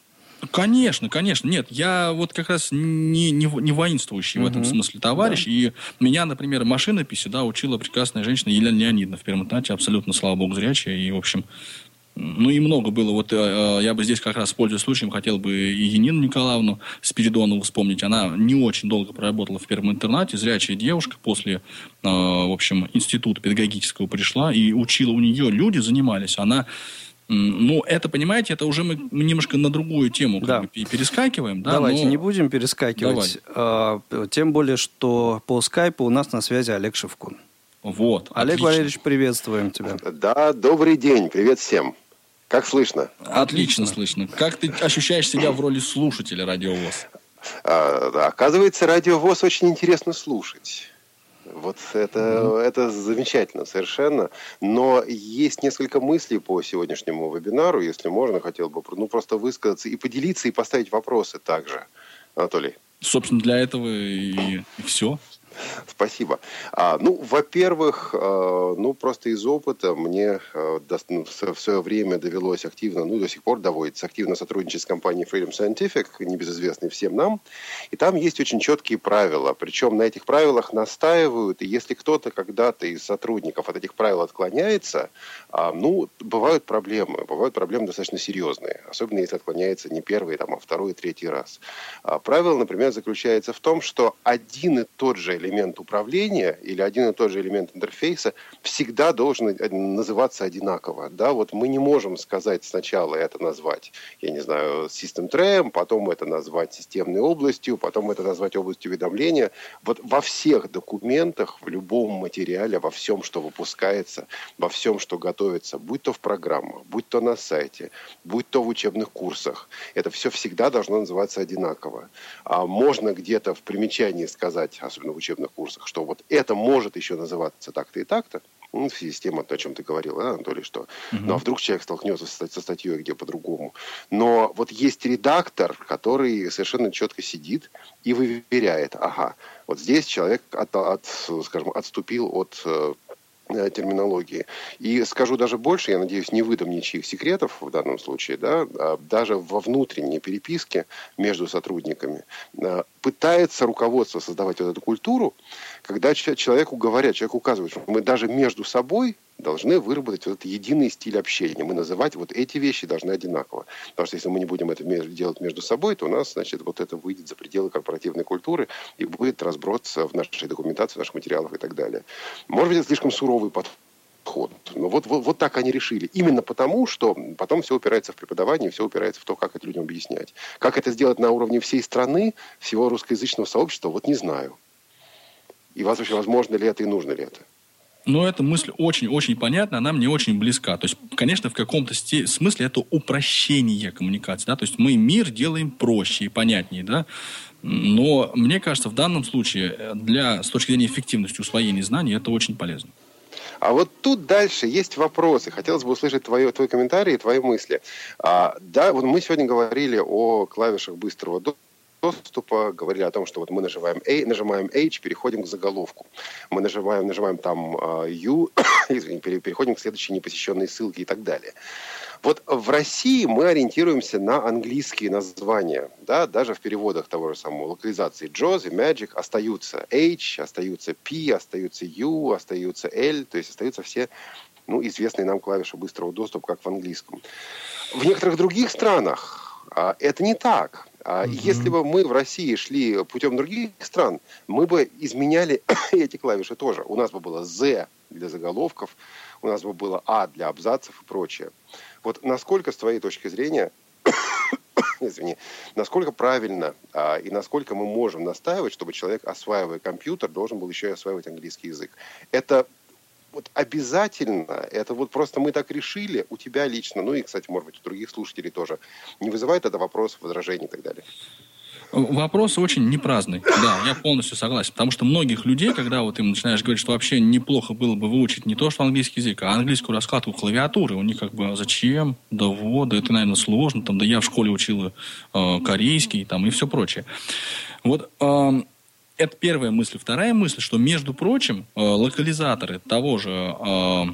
Конечно, конечно. Нет, я вот как раз не, не, не воинствующий uh-huh. в этом смысле товарищ. Да. И меня, например, машинописи да, учила прекрасная женщина Елена Леонидовна в первом этапе, абсолютно, слава богу, зрячая. И, в общем, ну и много было. Вот э, я бы здесь как раз, пользуясь случаем, хотел бы и Янину Николаевну Спиридонову вспомнить. Она не очень долго проработала в первом интернате, зрячая девушка. После, э, в общем, института педагогического пришла и учила у нее. Люди занимались. Она ну, это, понимаете, это уже мы немножко на другую тему да. бы перескакиваем. Да, Давайте но... не будем перескакивать. Давай. А, тем более, что по скайпу у нас на связи Олег Шевкун. Вот. Олег отлично. Валерьевич, приветствуем тебя. Да, добрый день. Привет всем. Как слышно? Отлично слышно. Как ты ощущаешь себя в роли слушателя радиовоз? А, оказывается, радиовоз очень интересно слушать. Вот это, mm-hmm. это замечательно совершенно. Но есть несколько мыслей по сегодняшнему вебинару, если можно, хотел бы ну, просто высказаться и поделиться, и поставить вопросы также. Анатолий. Собственно, для этого и, и все. Спасибо. А, ну, во-первых, а, ну, просто из опыта мне а, до, ну, в свое время довелось активно, ну, до сих пор доводится активно сотрудничать с компанией Freedom Scientific, небезызвестной всем нам. И там есть очень четкие правила. Причем на этих правилах настаивают. И если кто-то когда-то из сотрудников от этих правил отклоняется, а, ну, бывают проблемы. Бывают проблемы достаточно серьезные. Особенно если отклоняется не первый, там, а второй, третий раз. А, правило, например, заключается в том, что один и тот же элемент элемент управления или один и тот же элемент интерфейса всегда должен называться одинаково. Да? Вот мы не можем сказать сначала это назвать, я не знаю, System Tram, потом это назвать системной областью, потом это назвать областью уведомления. Вот во всех документах, в любом материале, во всем, что выпускается, во всем, что готовится, будь то в программах, будь то на сайте, будь то в учебных курсах, это все всегда должно называться одинаково. А можно где-то в примечании сказать, особенно в учебных учебных курсах, что вот это может еще называться так-то и так-то, ну, в связи с тем, о чем ты говорил, да, Анатолий, что угу. ну а вдруг человек столкнется со статьей где по-другому. Но вот есть редактор, который совершенно четко сидит и выверяет, ага, вот здесь человек от, от, скажем, отступил от э, терминологии. И скажу даже больше, я надеюсь, не выдам ничьих секретов в данном случае, да, а даже во внутренней переписке между сотрудниками э, пытается руководство создавать вот эту культуру, когда человеку говорят, человек указывает, что мы даже между собой должны выработать вот этот единый стиль общения. Мы называть вот эти вещи должны одинаково. Потому что если мы не будем это делать между собой, то у нас, значит, вот это выйдет за пределы корпоративной культуры и будет разброс в нашей документации, в наших материалах и так далее. Может быть, это слишком суровый подход подход. Но вот, вот, вот так они решили. Именно потому, что потом все упирается в преподавание, все упирается в то, как это людям объяснять. Как это сделать на уровне всей страны, всего русскоязычного сообщества, вот не знаю. И вообще возможно ли это и нужно ли это? Но эта мысль очень-очень понятна, она мне очень близка. То есть, конечно, в каком-то смысле это упрощение коммуникации. Да? То есть мы мир делаем проще и понятнее. Да? Но мне кажется, в данном случае для, с точки зрения эффективности усвоения знаний это очень полезно. А вот тут дальше есть вопросы. Хотелось бы услышать твое, твой комментарий и твои мысли. А, да, вот мы сегодня говорили о клавишах быстрого доступа, говорили о том, что вот мы нажимаем A, нажимаем H, переходим к заголовку. Мы нажимаем, нажимаем там uh, U, переходим к следующей непосещенной ссылке и так далее. Вот в России мы ориентируемся на английские названия. Да? Даже в переводах того же самого локализации JAWS и Magic остаются H, остаются P, остаются U, остаются L, то есть остаются все ну, известные нам клавиши быстрого доступа, как в английском. В некоторых других странах а, это не так. А, mm-hmm. Если бы мы в России шли путем других стран, мы бы изменяли эти клавиши тоже. У нас бы было Z для заголовков, у нас бы было А для абзацев и прочее. Вот насколько, с твоей точки зрения, извини, насколько правильно а, и насколько мы можем настаивать, чтобы человек, осваивая компьютер, должен был еще и осваивать английский язык? Это вот обязательно, это вот просто мы так решили, у тебя лично, ну и, кстати, может быть, у других слушателей тоже, не вызывает это вопросов, возражений и так далее? Вопрос очень непраздный. Да, я полностью согласен. Потому что многих людей, когда вот им начинаешь говорить, что вообще неплохо было бы выучить не то, что английский язык, а английскую раскладку клавиатуры, у них как бы, а зачем? Да вот, да это, наверное, сложно. Там, да я в школе учил э, корейский там, и все прочее. Вот э, это первая мысль. Вторая мысль, что, между прочим, э, локализаторы того же э,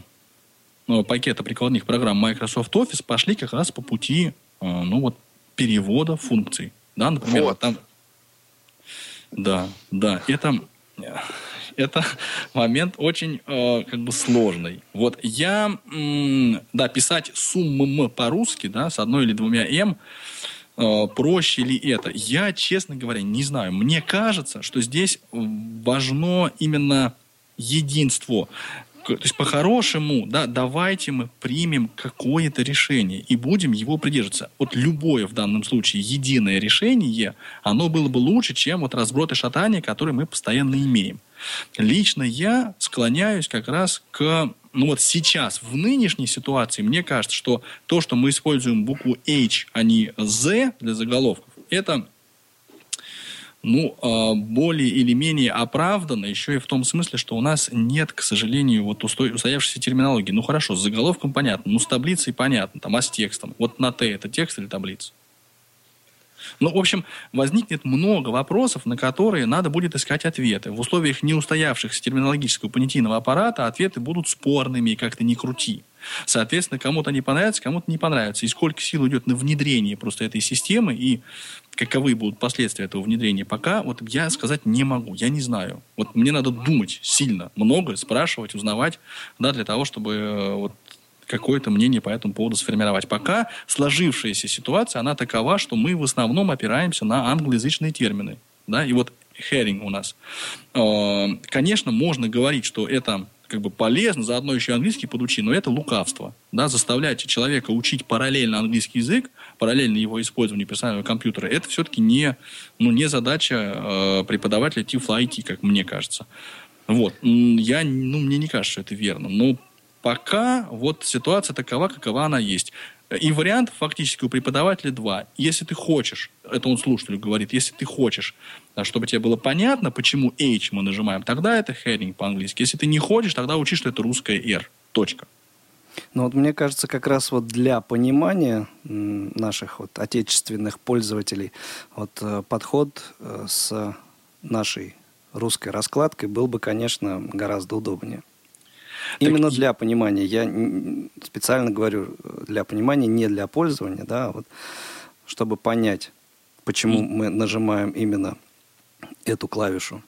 э пакета прикладных программ Microsoft Office пошли как раз по пути э, ну, вот, перевода функций. Да, например, вот. там... Да, да, это, это момент очень э, как бы сложный. Вот я, м, да, писать сумм по-русски, да, с одной или двумя м, проще ли это? Я, честно говоря, не знаю. Мне кажется, что здесь важно именно единство то есть по-хорошему, да, давайте мы примем какое-то решение и будем его придерживаться. Вот любое в данном случае единое решение, оно было бы лучше, чем вот разброд и шатание, которые мы постоянно имеем. Лично я склоняюсь как раз к ну вот сейчас, в нынешней ситуации, мне кажется, что то, что мы используем букву H, а не Z для заголовков, это ну, а, более или менее оправдано еще и в том смысле, что у нас нет, к сожалению, вот устоявшейся терминологии. Ну, хорошо, с заголовком понятно, ну, с таблицей понятно, там, а с текстом? Вот на Т это текст или таблица? Ну, в общем, возникнет много вопросов, на которые надо будет искать ответы. В условиях неустоявшихся терминологического понятийного аппарата ответы будут спорными и как-то не крути. Соответственно, кому-то они понравятся, кому-то не понравятся. И сколько сил идет на внедрение просто этой системы и каковы будут последствия этого внедрения, пока вот я сказать не могу, я не знаю. Вот мне надо думать сильно, много, спрашивать, узнавать, да, для того, чтобы э, вот какое-то мнение по этому поводу сформировать. Пока сложившаяся ситуация, она такова, что мы в основном опираемся на англоязычные термины. Да? И вот herring у нас. Э, конечно, можно говорить, что это как бы полезно, заодно еще английский подучи, но это лукавство. Да? Заставлять человека учить параллельно английский язык, параллельно его использованию персонального компьютера, это все-таки не, ну, не задача э, преподавателя TIFL IT, как мне кажется. Вот. Я, ну, мне не кажется, что это верно. Но пока вот ситуация такова, какова она есть. И вариант фактически у преподавателя два. Если ты хочешь, это он слушателю говорит, если ты хочешь, чтобы тебе было понятно, почему H мы нажимаем, тогда это heading по-английски. Если ты не хочешь, тогда учи, что это русская R. Точка. Ну вот мне кажется, как раз вот для понимания наших вот отечественных пользователей вот э, подход э, с нашей русской раскладкой был бы, конечно, гораздо удобнее. Именно так... для понимания. Я специально говорю для понимания, не для пользования, да, а вот, чтобы понять, почему и... мы нажимаем именно эту клавишу.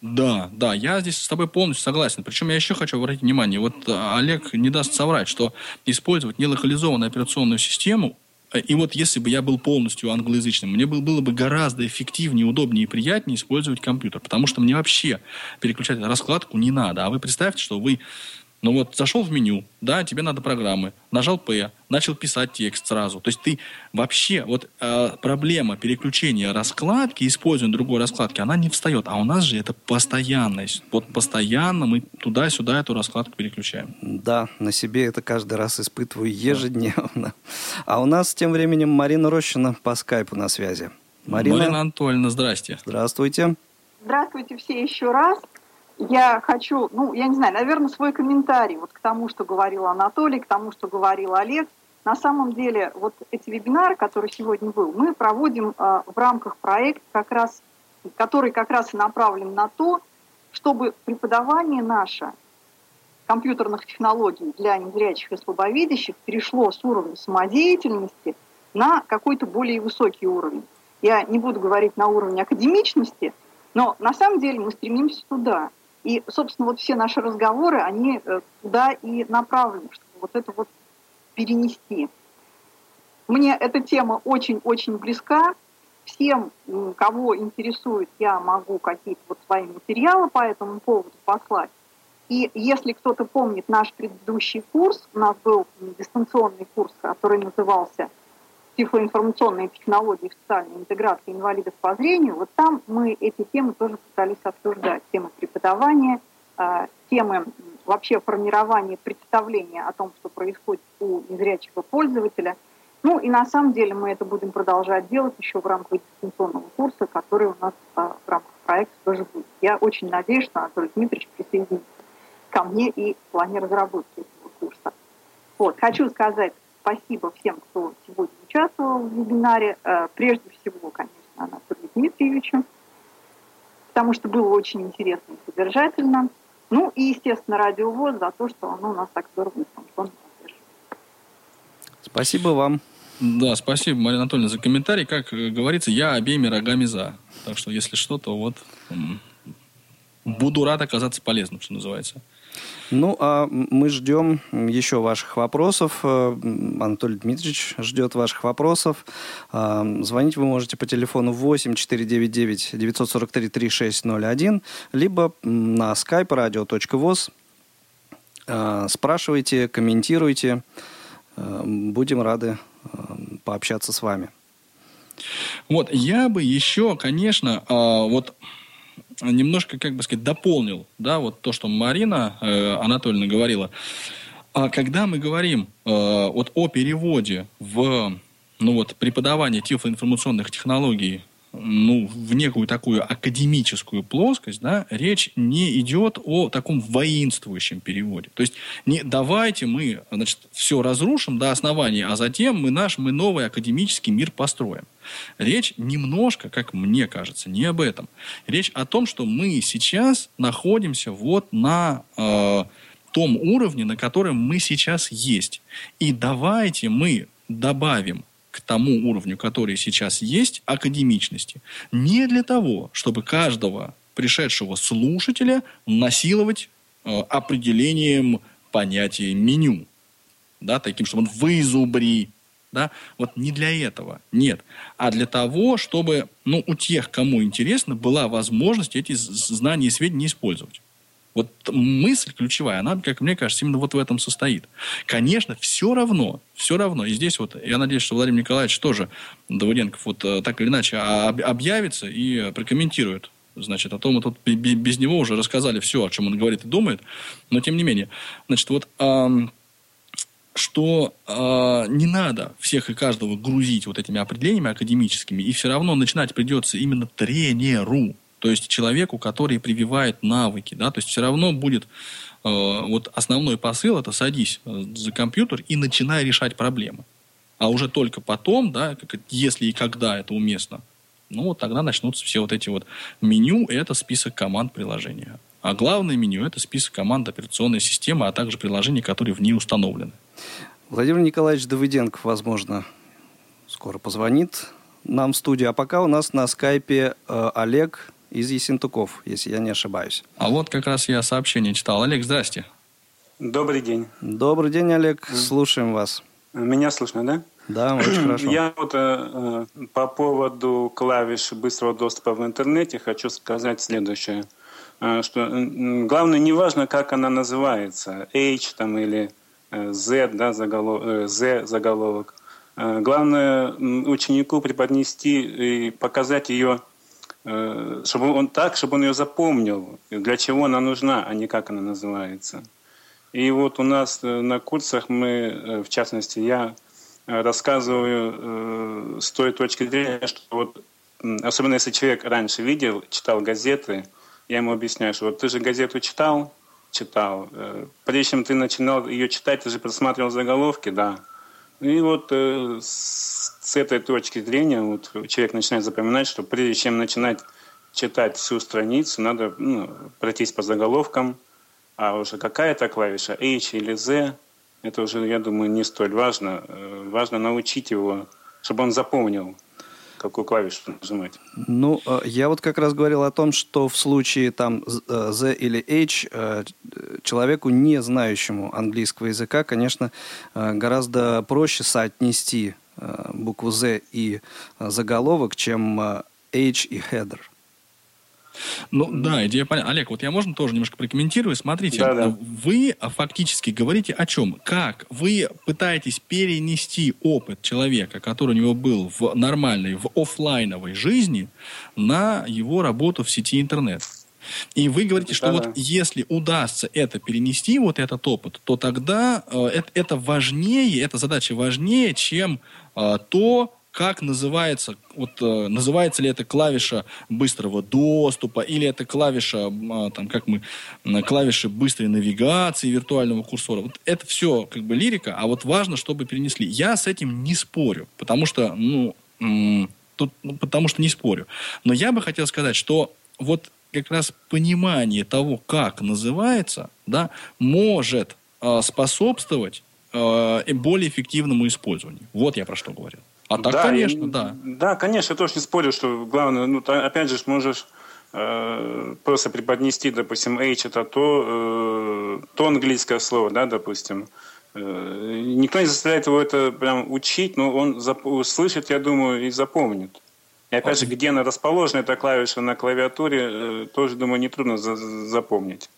Да, да, я здесь с тобой полностью согласен. Причем я еще хочу обратить внимание, вот э, Олег не даст соврать, что использовать нелокализованную операционную систему э, и вот если бы я был полностью англоязычным, мне было бы гораздо эффективнее, удобнее и приятнее использовать компьютер, потому что мне вообще переключать раскладку не надо. А вы представьте, что вы ну вот зашел в меню, да, тебе надо программы, нажал P, начал писать текст сразу. То есть ты вообще, вот э, проблема переключения раскладки, использования другой раскладки, она не встает. А у нас же это постоянность. Вот постоянно мы туда-сюда эту раскладку переключаем. Да, на себе это каждый раз испытываю ежедневно. А у нас тем временем Марина Рощина по скайпу на связи. Марина, Марина Анатольевна, здрасте. Здравствуйте. Здравствуйте все еще раз я хочу, ну, я не знаю, наверное, свой комментарий вот к тому, что говорил Анатолий, к тому, что говорил Олег. На самом деле, вот эти вебинары, которые сегодня был, мы проводим э, в рамках проекта, как раз, который как раз и направлен на то, чтобы преподавание наше компьютерных технологий для незрячих и слабовидящих перешло с уровня самодеятельности на какой-то более высокий уровень. Я не буду говорить на уровне академичности, но на самом деле мы стремимся туда. И, собственно, вот все наши разговоры, они э, туда и направлены, чтобы вот это вот перенести. Мне эта тема очень-очень близка. Всем, кого интересует, я могу какие-то вот свои материалы по этому поводу послать. И если кто-то помнит наш предыдущий курс, у нас был дистанционный курс, который назывался «Тифлоинформационные технологии в социальной интеграции инвалидов по зрению», вот там мы эти темы тоже пытались обсуждать. Темы преподавания, а, темы вообще формирования представления о том, что происходит у незрячего пользователя. Ну и на самом деле мы это будем продолжать делать еще в рамках дистанционного курса, который у нас а, в рамках проекта тоже будет. Я очень надеюсь, что Анатолий Дмитриевич присоединится ко мне и в плане разработки этого курса. Вот. Хочу сказать спасибо всем, кто сегодня участвовал в вебинаре. Э, прежде всего, конечно, Анатолию Дмитриевичу, потому что было очень интересно и содержательно. Ну и, естественно, Радио ВОЗ за то, что оно у нас так здорово информационно Спасибо вам. Да, спасибо, Марина Анатольевна, за комментарий. Как э, говорится, я обеими рогами за. Так что, если что, то вот буду рад оказаться полезным, что называется. Ну, а мы ждем еще ваших вопросов. Э, Анатолий Дмитриевич ждет ваших вопросов. А, звонить вы можете по телефону 8 499 943 3601, либо на skype radio.voz. А, спрашивайте, комментируйте. Будем рады пообщаться с вами. Вот, я бы еще, конечно, вот немножко, как бы сказать, дополнил, да, вот то, что Марина э, Анатольевна говорила. А когда мы говорим э, вот о переводе в, ну вот, преподавание тифлоинформационных технологий ну, в некую такую академическую плоскость, да, речь не идет о таком воинствующем переводе. То есть не давайте мы, значит, все разрушим до основания, а затем мы наш, мы новый академический мир построим. Речь немножко, как мне кажется, не об этом. Речь о том, что мы сейчас находимся вот на э, том уровне, на котором мы сейчас есть. И давайте мы добавим к тому уровню, который сейчас есть, академичности. Не для того, чтобы каждого пришедшего слушателя насиловать э, определением понятия меню. Да, таким, чтобы он вызубри. Да? Вот не для этого, нет. А для того, чтобы ну, у тех, кому интересно, была возможность эти знания и сведения использовать. Вот мысль ключевая, она, как мне кажется, именно вот в этом состоит. Конечно, все равно, все равно, и здесь вот, я надеюсь, что Владимир Николаевич тоже, Давыденков, вот э, так или иначе объявится и прокомментирует Значит, о том мы тут без него уже рассказали все, о чем он говорит и думает. Но тем не менее, значит, вот что э, не надо всех и каждого грузить вот этими определениями академическими, и все равно начинать придется именно тренеру. То есть человеку, который прививает навыки, да, то есть все равно будет э, вот основной посыл это садись э, за компьютер и начинай решать проблемы. А уже только потом, да, как, если и когда это уместно, ну вот тогда начнутся все вот эти вот меню, это список команд приложения. А главное меню – это список команд операционной системы, а также приложений, которые в ней установлены. Владимир Николаевич Давыденков, возможно, скоро позвонит нам в студию. А пока у нас на скайпе э, Олег из Есентуков, если я не ошибаюсь. А вот как раз я сообщение читал. Олег, здрасте. Добрый день. Добрый день, Олег. Слушаем вас. Меня слышно, да? Да, очень хорошо. Я вот э, э, по поводу клавиш быстрого доступа в интернете хочу сказать следующее. Э, что э, главное, не важно, как она называется, H там или э, Z, да, заголов, э, Z заголовок. Э, главное ученику преподнести и показать ее, чтобы он так, чтобы он ее запомнил, для чего она нужна, а не как она называется. И вот у нас э, на курсах мы, э, в частности, я э, рассказываю с той точки зрения, что вот, особенно если человек раньше видел, читал газеты, я ему объясняю, что вот ты же газету читал, читал, прежде чем ты начинал ее читать, ты же просматривал заголовки, да. И вот с этой точки зрения вот, человек начинает запоминать, что прежде чем начинать читать всю страницу, надо ну, пройтись по заголовкам, а уже какая-то клавиша, H или Z, это уже, я думаю, не столь важно. Э, важно научить его, чтобы он запомнил, какую клавишу нажимать. Ну, э, я вот как раз говорил о том, что в случае там Z э, или H человеку, не знающему английского языка, конечно, гораздо проще соотнести букву Z и заголовок, чем H и header. Ну да, идея понятна. Олег, вот я можно тоже немножко прокомментирую. Смотрите, да, да. вы фактически говорите о чем? Как вы пытаетесь перенести опыт человека, который у него был в нормальной, в офлайновой жизни, на его работу в сети интернет. И вы говорите, что да, вот если удастся это перенести, вот этот опыт, то тогда э, это, это важнее, эта задача важнее, чем э, то, как называется, вот э, называется ли это клавиша быстрого доступа, или это клавиша, э, там, как мы, клавиши быстрой навигации виртуального курсора. Вот это все как бы лирика, а вот важно, чтобы перенесли. Я с этим не спорю, потому что, ну, тут, ну, потому что не спорю. Но я бы хотел сказать, что вот как раз понимание того, как называется, да, может э, способствовать э, более эффективному использованию. Вот я про что говорю. А так, да, конечно, и, да. Да, конечно, я тоже не спорю, что главное, ну, опять же, можешь э, просто преподнести, допустим, H это то, э, то английское слово, да, допустим. Э, никто не заставляет его это прям учить, но он зап- услышит, я думаю, и запомнит. И опять же, где она расположена, эта клавиша на клавиатуре, э, тоже, думаю, нетрудно за- запомнить.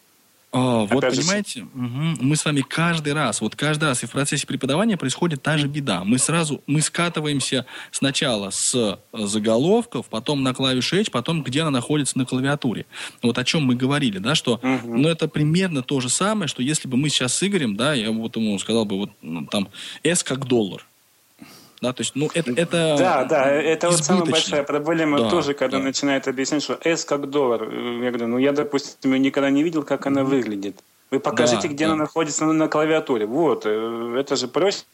А, вот понимаете, угу. мы с вами каждый раз, вот каждый раз и в процессе преподавания происходит та же беда. Мы сразу, мы скатываемся сначала с э, заголовков, потом на клавишу H, потом где она находится на клавиатуре. Вот о чем мы говорили, да, что, угу. ну это примерно то же самое, что если бы мы сейчас с Игорем, да, я вот ему сказал бы вот ну, там S как доллар, да, то есть, ну, это, это Да, да, это вот самая большая проблема да, тоже, когда да. начинает объяснять, что S как доллар. Я говорю, ну, я, допустим, никогда не видел, как она выглядит. Вы покажите, да, где да. она находится на, на клавиатуре. Вот, э, это же проще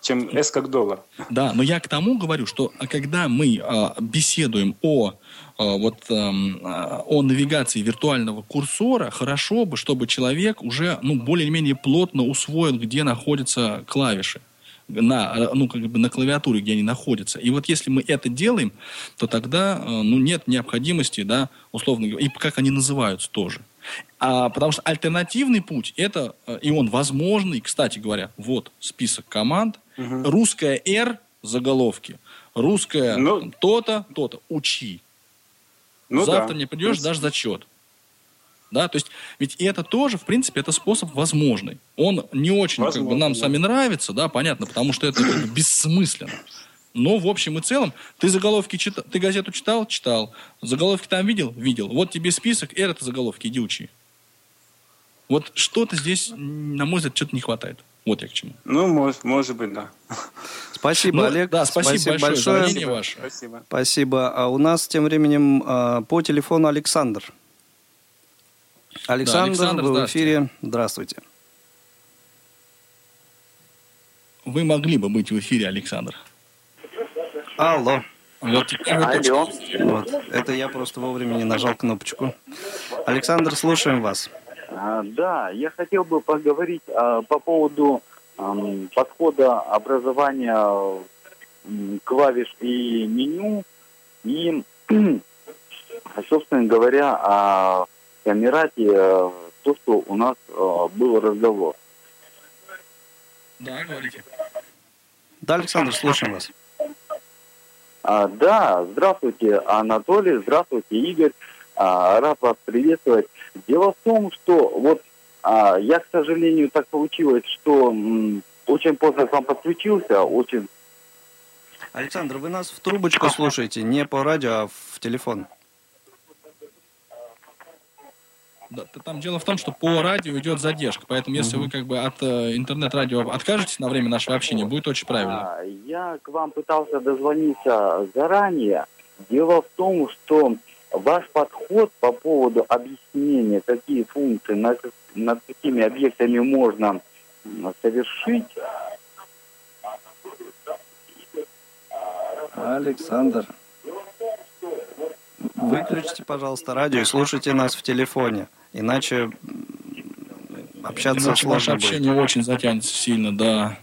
чем S как доллар. Да, но я к тому говорю, что когда мы а, беседуем о а, вот эм, а, о навигации виртуального курсора, хорошо бы, чтобы человек уже ну более-менее плотно усвоил, где находятся клавиши на, э, ну, как бы на клавиатуре, где они находятся. И вот если мы это делаем, то тогда э, ну, нет необходимости, да, условно говоря, и как они называются тоже. А, потому что альтернативный путь, это, э, и он возможный, кстати говоря, вот список команд, угу. русская R, заголовки, русская ну, то-то, то-то, учи. Ну, Завтра да. не придешь, дашь зачет. Да? То есть, ведь это тоже, в принципе, это способ возможный. Он не очень как бы, нам да. с вами нравится, да, понятно, потому что это как бы, бессмысленно. Но в общем и целом, ты заголовки читал, ты газету читал? Читал. Заголовки там видел? Видел. Вот тебе список, эр это заголовки, иди учи. Вот что-то здесь, на мой взгляд, что-то не хватает. Вот я к чему. Ну, может, может быть, да. Спасибо, ну, Олег. Да, спасибо, спасибо большое. большое. Спасибо. Ваше. Спасибо. Спасибо. А у нас тем временем а, по телефону Александр. Александр, да, Александр вы в эфире. Здравствуйте. Вы могли бы быть в эфире, Александр. Алло. Вот, Алло. Вот. Это я просто вовремя не нажал кнопочку. Александр, слушаем вас. А, да, я хотел бы поговорить а, по поводу а, подхода образования клавиш и меню и собственно говоря, о Камерате, э, то, что у нас э, был разговор. Да, говорите. Да, Александр, слушаем вас. А, да, здравствуйте, Анатолий, здравствуйте, Игорь. А, рад вас приветствовать. Дело в том, что вот а, я, к сожалению, так получилось, что м, очень поздно к вам подключился, очень... Александр, вы нас в трубочку слушаете, не по радио, а в телефон. Да, там дело в том, что по радио идет задержка, поэтому если вы как бы от э, интернет-радио откажетесь на время нашего общения, будет очень правильно. А, я к вам пытался дозвониться заранее. Дело в том, что ваш подход по поводу объяснения, какие функции, над, над какими объектами можно совершить, Александр. Выключите, пожалуйста, радио и слушайте нас в телефоне. Иначе общаться Иначе сложно будет. общение очень затянется сильно, да.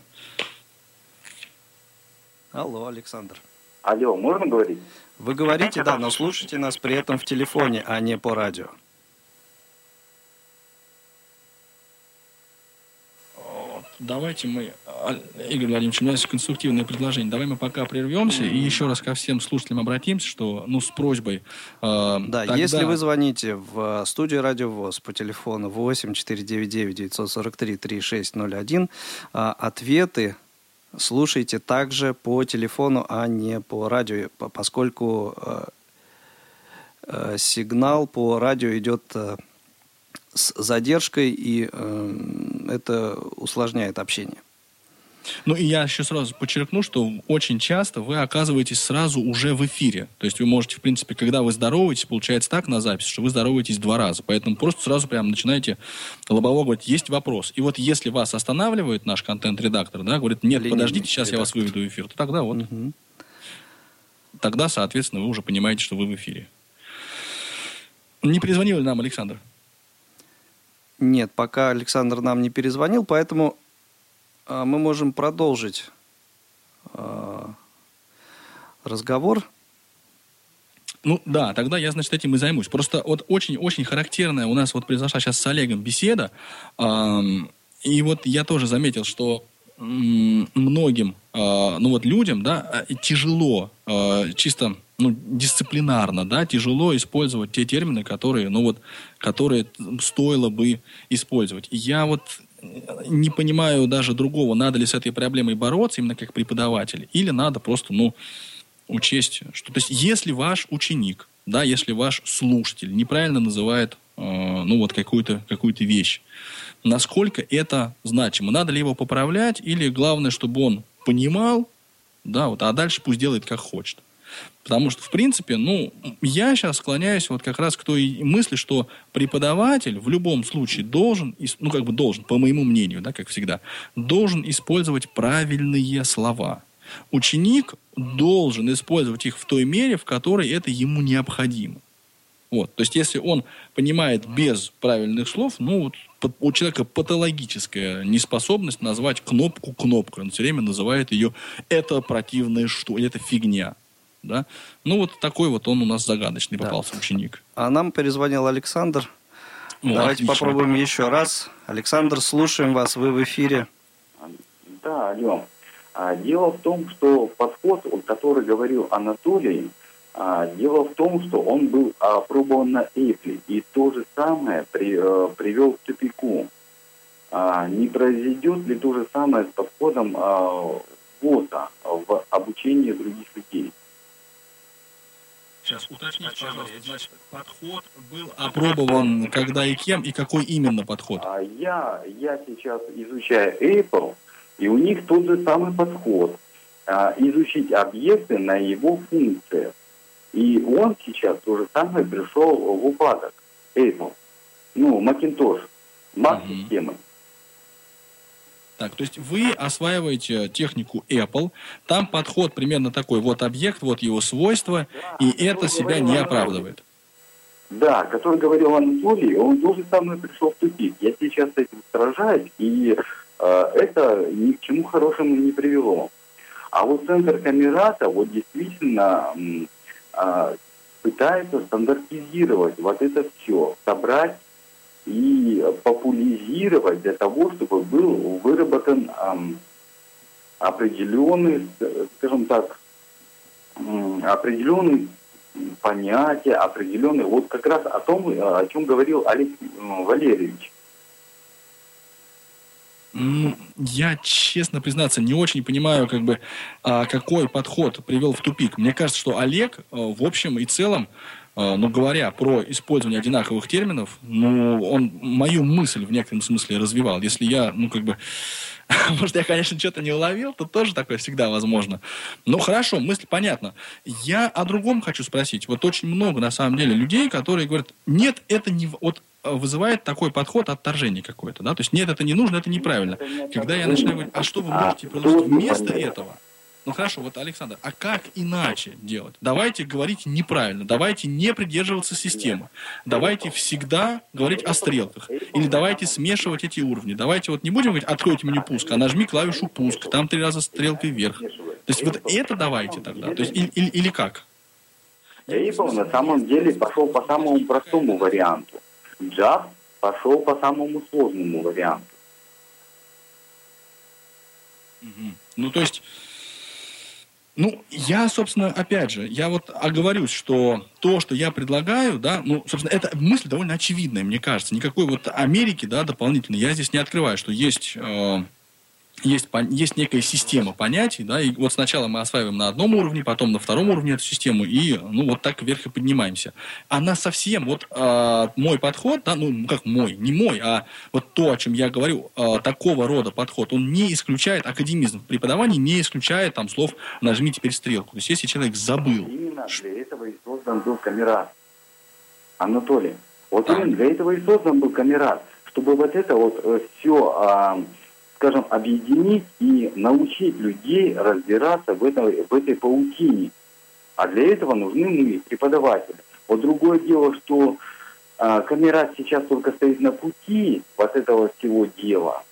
Алло, Александр. алло, можно говорить? Вы говорите, да, но слушайте нас при этом в телефоне, а не по радио. Давайте мы, а, Игорь Владимирович, у меня есть конструктивное предложение. Давай мы пока прервемся и еще раз ко всем слушателям обратимся, что, ну, с просьбой. э, Да, тогда- если вы звоните в студию Радио ВОЗ по телефону 8 499 943 3601, а, ответы слушайте также по телефону, а не по радио, по- поскольку э, э, сигнал по радио идет э, с задержкой, и э, это усложняет общение. Ну и я еще сразу подчеркну, что очень часто вы оказываетесь сразу уже в эфире. То есть вы можете, в принципе, когда вы здороваетесь, получается так на запись, что вы здороваетесь два раза. Поэтому просто сразу прям начинаете лобово говорить, есть вопрос. И вот если вас останавливает наш контент-редактор, да, говорит, нет, Линейный подождите, сейчас я вас редактор. выведу в эфир, то тогда вот, Мгм. тогда, соответственно, вы уже понимаете, что вы в эфире. Не перезвонил ли нам Александр? Нет, пока Александр нам не перезвонил, поэтому а, мы можем продолжить а, разговор. Ну да, тогда я, значит, этим и займусь. Просто вот очень-очень характерная у нас вот произошла сейчас с Олегом беседа. и вот я тоже заметил, что многим, а, ну вот людям, да, тяжело, чисто, ну, дисциплинарно, да, тяжело использовать те термины, которые, ну вот, которые стоило бы использовать. Я вот не понимаю даже другого, надо ли с этой проблемой бороться именно как преподаватель, или надо просто, ну, учесть, что то есть если ваш ученик, да, если ваш слушатель неправильно называет, э, ну вот какую-то какую вещь, насколько это значимо, надо ли его поправлять или главное, чтобы он понимал, да, вот, а дальше пусть делает как хочет. Потому что, в принципе, ну, я сейчас склоняюсь вот как раз к той мысли, что преподаватель в любом случае должен, ну, как бы должен, по моему мнению, да, как всегда, должен использовать правильные слова. Ученик должен использовать их в той мере, в которой это ему необходимо. Вот. То есть, если он понимает без правильных слов, ну, вот у человека патологическая неспособность назвать кнопку кнопкой. Он все время называет ее «это противное что», или «это фигня». Да? Ну, вот такой вот он у нас загадочный Да. попался ученик. А нам перезвонил Александр. Ну, Давайте отлично. попробуем еще раз. Александр, слушаем вас, вы в эфире. Да, алло. А, дело в том, что подход, о который говорил Анатолий, а, дело в том, что он был опробован на Apple, и то же самое при- э, привел к тупику. А, не произойдет ли то же самое с подходом а, ВОЗа в обучении других людей? Сейчас уточните, пожалуйста, значит, подход был опробован когда и кем, и какой именно подход? А я, я сейчас изучаю Apple, и у них тот же самый подход. А, изучить объекты на его функциях. И он сейчас то же самое пришел в упадок. Apple. Ну, Macintosh. Mac-системы. Так, то есть вы осваиваете технику Apple, там подход примерно такой, вот объект, вот его свойства, и это себя не оправдывает. Да, который говорил Анатолий, он тоже самое пришел в тупик. Я сейчас этим сражаюсь, и э, это ни к чему хорошему не привело. А вот центр Камерата, вот действительно, а, пытается стандартизировать вот это все, собрать и популяризировать для того, чтобы был выработан определенный, скажем так, определенный понятие, определенный, вот как раз о том, о чем говорил Олег Валерьевич. Я, честно признаться, не очень понимаю, как бы, а, какой подход привел в тупик. Мне кажется, что Олег, э, в общем и целом, э, ну, говоря про использование одинаковых терминов, ну, он мою мысль в некотором смысле развивал. Если я, ну, как бы, может, я, конечно, что-то не уловил, то тоже такое всегда возможно. Ну, хорошо, мысль понятна. Я о другом хочу спросить. Вот очень много, на самом деле, людей, которые говорят, нет, это не... Вот Э, вызывает такой подход отторжение какое-то, да, то есть нет, это не нужно, это неправильно. Когда я начинаю говорить, а что вы можете предложить вместо этого? Ну хорошо, вот Александр, а как иначе делать? Давайте говорить неправильно, давайте не придерживаться системы, давайте всегда говорить о стрелках, или давайте смешивать эти уровни. Давайте вот не будем говорить, откройте меню пуск, а нажми клавишу пуск, там три раза стрелкой вверх. То есть вот это давайте тогда, то есть или, или, или как? Эйпл на самом деле пошел по самому простому варианту. Джаз пошел по самому сложному варианту. Угу. Ну, то есть, ну, я, собственно, опять же, я вот оговорюсь, что то, что я предлагаю, да, ну, собственно, эта мысль довольно очевидная, мне кажется. Никакой вот Америки, да, дополнительной я здесь не открываю, что есть... Э, есть, есть некая система понятий, да, и вот сначала мы осваиваем на одном уровне, потом на втором уровне эту систему, и, ну, вот так вверх и поднимаемся. Она совсем, вот э, мой подход, да, ну, как мой, не мой, а вот то, о чем я говорю, э, такого рода подход, он не исключает академизм в преподавании, не исключает там слов «нажми теперь стрелку». То есть, если человек забыл... Именно для этого и создан был камерат. Анатолий, вот а. именно для этого и создан был камерат, чтобы вот это вот все... Э, скажем, объединить и научить людей разбираться в, этом, в этой паутине. А для этого нужны мы, преподаватели. Вот другое дело, что э, камера сейчас только стоит на пути вот этого всего дела.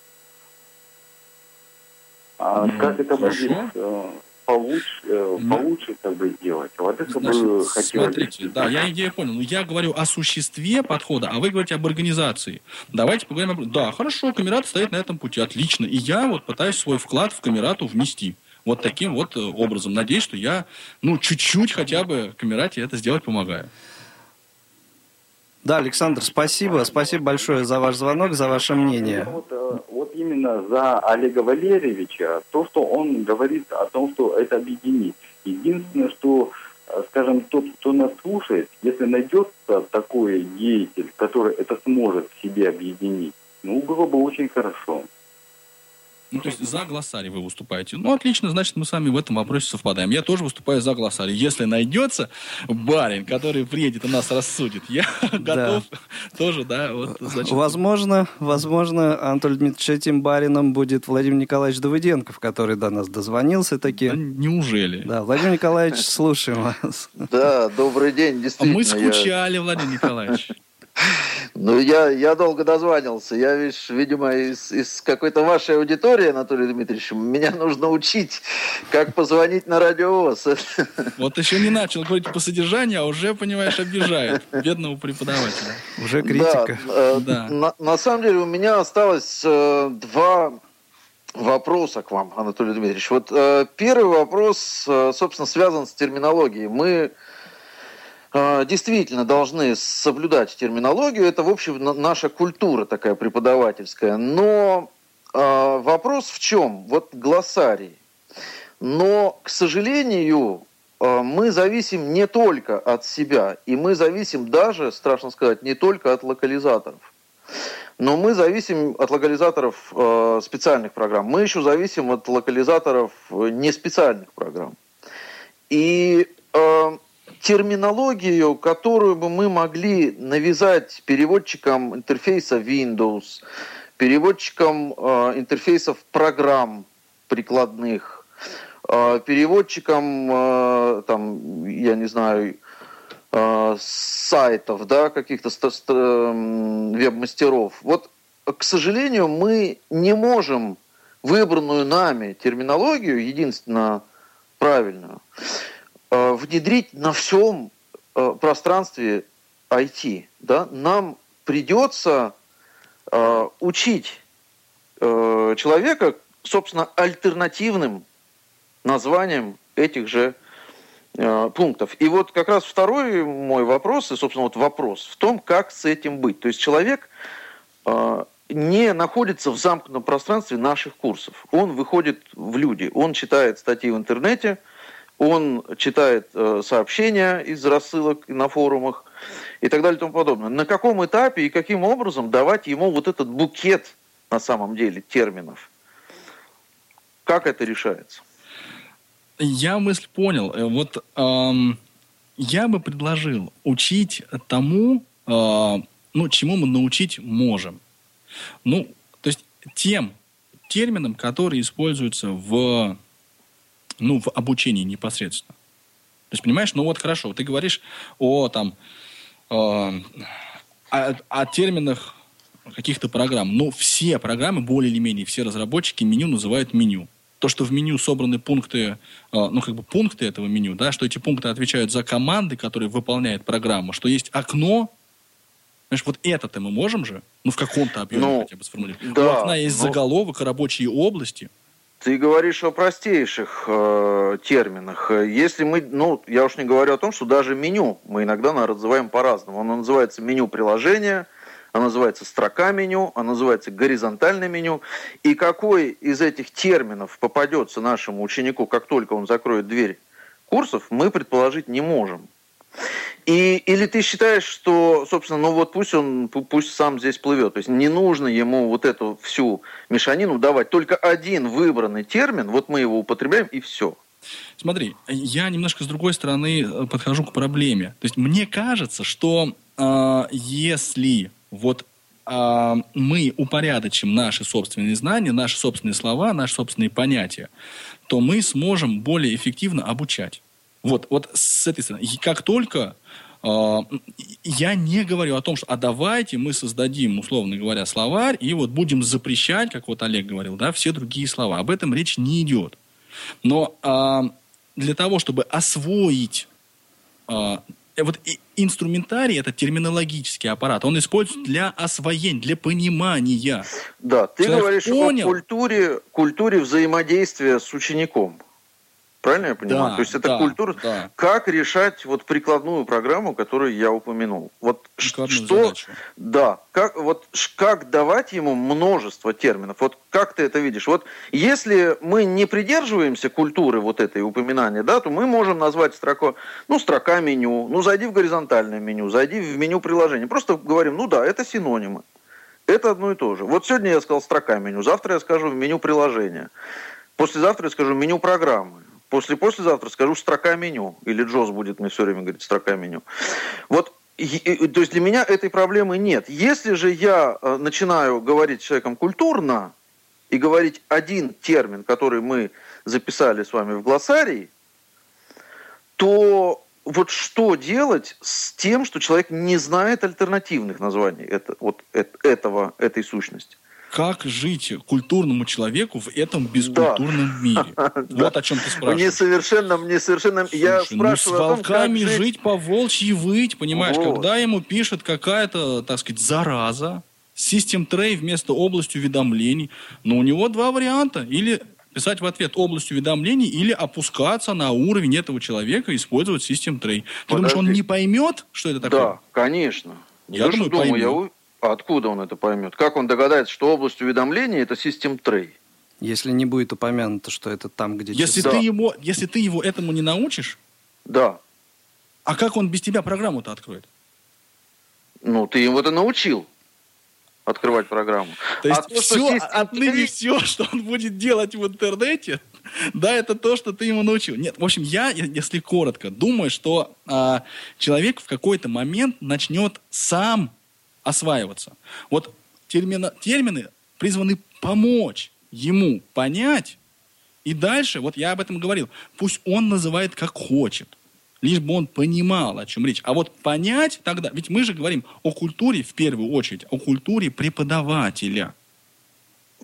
А, mm, как это хорошо. будет э, получше, э, получше как бы сделать. Вот это Значит, бы хотелось. Смотрите, да, я идею понял. Но я говорю о существе подхода, а вы говорите об организации. Давайте поговорим об... Да, хорошо, камерат стоит на этом пути, отлично. И я вот пытаюсь свой вклад в камерату внести. Вот таким вот э, образом. Надеюсь, что я, ну, чуть-чуть хотя бы камерате это сделать помогаю. Да, Александр, спасибо. Спасибо большое за ваш звонок, за ваше мнение. Именно за Олега Валерьевича, то, что он говорит о том, что это объединить. Единственное, что, э, скажем, тот, кто нас слушает, если найдется такой деятель, который это сможет себе объединить, ну, было бы очень хорошо. Ну, то есть за глоссарий вы выступаете. Ну, отлично, значит, мы с вами в этом вопросе совпадаем. Я тоже выступаю за глоссарий. Если найдется барин, который приедет и нас рассудит, я готов тоже, да, вот, значит... Возможно, возможно, Анатолий Дмитриевич, этим барином будет Владимир Николаевич Давыденков, который до нас дозвонился таки. Да, неужели? Да, Владимир Николаевич, слушаем вас. Да, добрый день, действительно. Мы скучали, Владимир Николаевич. Ну, я, я долго дозванивался. Я, видишь, видимо, из, из какой-то вашей аудитории, Анатолий Дмитриевич, меня нужно учить, как позвонить на радиовоз. Вот еще не начал говорить по содержанию, а уже, понимаешь, обижает бедного преподавателя. Уже критика. Да, э, да. На, на самом деле у меня осталось э, два вопроса к вам, Анатолий Дмитриевич. Вот э, первый вопрос, э, собственно, связан с терминологией. Мы действительно должны соблюдать терминологию. Это, в общем, наша культура такая преподавательская. Но э, вопрос в чем? Вот глоссарий. Но, к сожалению, э, мы зависим не только от себя, и мы зависим даже, страшно сказать, не только от локализаторов. Но мы зависим от локализаторов э, специальных программ. Мы еще зависим от локализаторов не специальных программ. И э, терминологию, которую бы мы могли навязать переводчикам интерфейса Windows, переводчикам э, интерфейсов программ прикладных, э, переводчикам, э, там, я не знаю, сайтов, да, каких-то веб-мастеров. Вот, к сожалению, мы не можем выбранную нами терминологию, единственно правильную, внедрить на всем э, пространстве IT, да, нам придется э, учить э, человека, собственно, альтернативным названием этих же э, пунктов. И вот как раз второй мой вопрос, и, собственно, вот вопрос в том, как с этим быть. То есть человек э, не находится в замкнутом пространстве наших курсов. Он выходит в люди, он читает статьи в интернете, он читает э, сообщения из рассылок на форумах и так далее и тому подобное. На каком этапе и каким образом давать ему вот этот букет на самом деле терминов? Как это решается? Я мысль понял. Э, вот эм, я бы предложил учить тому, э, ну, чему мы научить можем. Ну, то есть тем терминам, которые используются в, ну, в обучении непосредственно. То есть, понимаешь, ну вот хорошо, ты говоришь о там э, о, о терминах каких-то программ. Но все программы, более или менее, все разработчики меню называют меню. То, что в меню собраны пункты, э, ну, как бы пункты этого меню, да, что эти пункты отвечают за команды, которые выполняет программа, что есть окно, Знаешь, вот это-то мы можем же, ну, в каком-то объеме ну, хотя бы сформулировать. Да, У окна есть ну, заголовок, рабочие области. Ты говоришь о простейших э, терминах. Если мы, ну, я уж не говорю о том, что даже меню мы иногда называем по-разному. Оно называется меню приложения, оно называется строка меню, оно называется горизонтальное меню. И какой из этих терминов попадется нашему ученику, как только он закроет дверь курсов, мы предположить не можем. И, или ты считаешь, что, собственно, ну вот пусть он, пусть сам здесь плывет. То есть не нужно ему вот эту всю мешанину давать. Только один выбранный термин, вот мы его употребляем, и все. Смотри, я немножко с другой стороны э, подхожу к проблеме. То есть мне кажется, что э, если вот э, мы упорядочим наши собственные знания, наши собственные слова, наши собственные понятия, то мы сможем более эффективно обучать. Вот, вот с этой стороны. И как только э, я не говорю о том, что а давайте мы создадим, условно говоря, словарь, и вот будем запрещать, как вот Олег говорил, да, все другие слова. Об этом речь не идет. Но э, для того, чтобы освоить э, вот инструментарий, это терминологический аппарат, он используется для освоения, для понимания. Да, ты Человек говоришь понял, о культуре, культуре взаимодействия с учеником. Правильно я понимаю? Да, То есть это да, культура. Да. Как решать вот прикладную программу, которую я упомянул? Вот Прикладную что, задачу. да, как вот как давать ему множество терминов? Вот как ты это видишь? Вот если мы не придерживаемся культуры вот этой упоминания, да, то мы можем назвать строку, ну строка меню, ну зайди в горизонтальное меню, зайди в меню приложения. Просто говорим, ну да, это синонимы. Это одно и то же. Вот сегодня я сказал строка меню, завтра я скажу меню приложения, послезавтра я скажу меню программы. После-послезавтра скажу строка меню. Или Джоз будет мне все время говорить строка меню. Вот то есть для меня этой проблемы нет. Если же я э, начинаю говорить с человеком культурно и говорить один термин, который мы записали с вами в глоссарии, то вот что делать с тем, что человек не знает альтернативных названий это, вот, этого, этой сущности? Как жить культурному человеку в этом бескультурном да. мире? Вот о чем ты спрашиваешь. Мне совершенно, мне совершенно... Слушай, я спрашиваю ну, с волками том, жить... жить по волчьи выть, понимаешь? Вот. Когда ему пишет какая-то, так сказать, зараза, систем трей вместо области уведомлений, но у него два варианта. Или писать в ответ область уведомлений или опускаться на уровень этого человека и использовать систем трей. Ты Подожди. думаешь, он не поймет, что это такое? Да, конечно. Я, я думаю, думаю, я, а откуда он это поймет? Как он догадается, что область уведомления – это систем трей? Если не будет упомянуто, что это там, где... Если, ты его, если ты его этому не научишь... Да. А как он без тебя программу-то откроет? Ну, ты его это научил открывать программу. То есть а то, все, отныне все, что он будет делать в интернете, да, это то, что ты ему научил. Нет, в общем, я, если коротко, думаю, что а, человек в какой-то момент начнет сам осваиваться. Вот термина, термины призваны помочь ему понять, и дальше, вот я об этом говорил, пусть он называет как хочет, лишь бы он понимал, о чем речь. А вот понять тогда, ведь мы же говорим о культуре в первую очередь, о культуре преподавателя.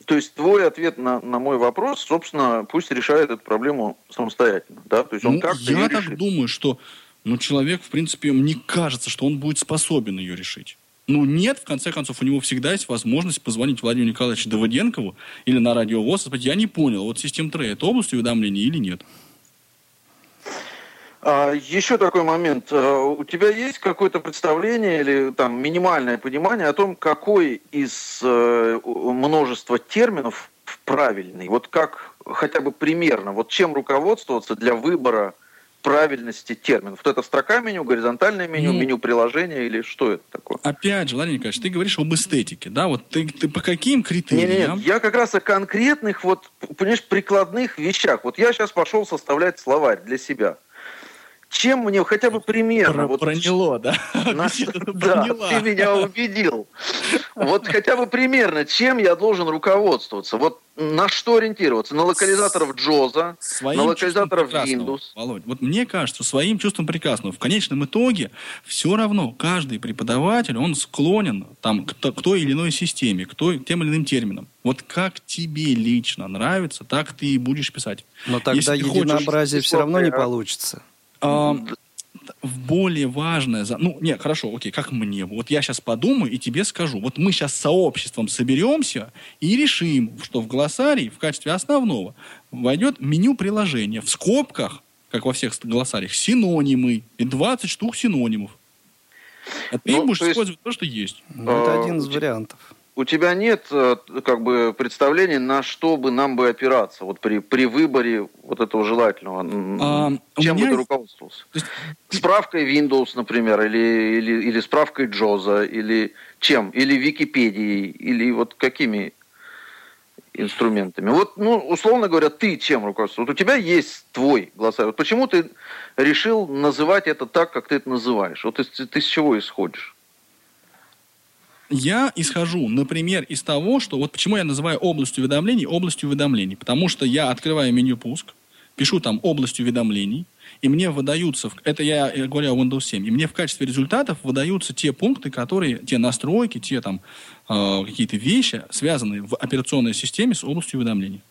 То есть твой ответ на, на мой вопрос, собственно, пусть решает эту проблему самостоятельно, да? То есть он ну, как-то я так решит. думаю, что ну, человек, в принципе, мне кажется, что он будет способен ее решить. Ну, нет, в конце концов, у него всегда есть возможность позвонить Владимиру Николаевичу Давыденкову или на радио ВОЗ и сказать, я не понял, вот система Трей это область уведомлений или нет? А, еще такой момент. А, у тебя есть какое-то представление или там минимальное понимание о том, какой из э, множества терминов правильный? Вот как хотя бы примерно, вот чем руководствоваться для выбора правильности терминов. Вот это строка меню, горизонтальное меню, ну, меню приложения или что это такое? Опять же, Владимир Николаевич, ты говоришь об эстетике, да? Вот ты, ты по каким критериям? Нет, нет, нет, я как раз о конкретных, вот, понимаешь, прикладных вещах. Вот я сейчас пошел составлять словарь для себя чем мне хотя бы примерно... Про, вот, проняло, да? На, да, ты меня убедил. Вот хотя бы примерно, чем я должен руководствоваться? Вот на что ориентироваться? На локализаторов Джоза, своим на локализаторов Windows? Володь, вот мне кажется, своим чувством прекрасного. В конечном итоге все равно каждый преподаватель, он склонен там, к, к той или иной системе, к, той, к тем или иным терминам. Вот как тебе лично нравится, так ты и будешь писать. Но тогда Если единообразие хочешь, все равно не получится в более важное... Ну, не, хорошо, окей, как мне? Вот я сейчас подумаю и тебе скажу. Вот мы сейчас сообществом соберемся и решим, что в глоссарий в качестве основного войдет меню приложения. В скобках, как во всех глоссариях, синонимы. И 20 штук синонимов. А ты ну, будешь то есть... использовать то, что есть. Ну, это один из вариантов у тебя нет э, как бы представления, на что бы нам бы опираться вот при, при выборе вот этого желательного? А, Чем бы ты руководствовался? Есть... Справкой Windows, например, или, или, или справкой Джоза, или чем? Или Википедией, или вот какими инструментами? Вот, ну, условно говоря, ты чем руководствуешься? Вот у тебя есть твой глоссарий. Вот почему ты решил называть это так, как ты это называешь? Вот ты, ты с чего исходишь? Я исхожу, например, из того, что вот почему я называю область уведомлений областью уведомлений. Потому что я открываю меню пуск, пишу там область уведомлений, и мне выдаются, это я говорю о Windows 7, и мне в качестве результатов выдаются те пункты, которые, те настройки, те там э, какие-то вещи, связанные в операционной системе с областью уведомлений.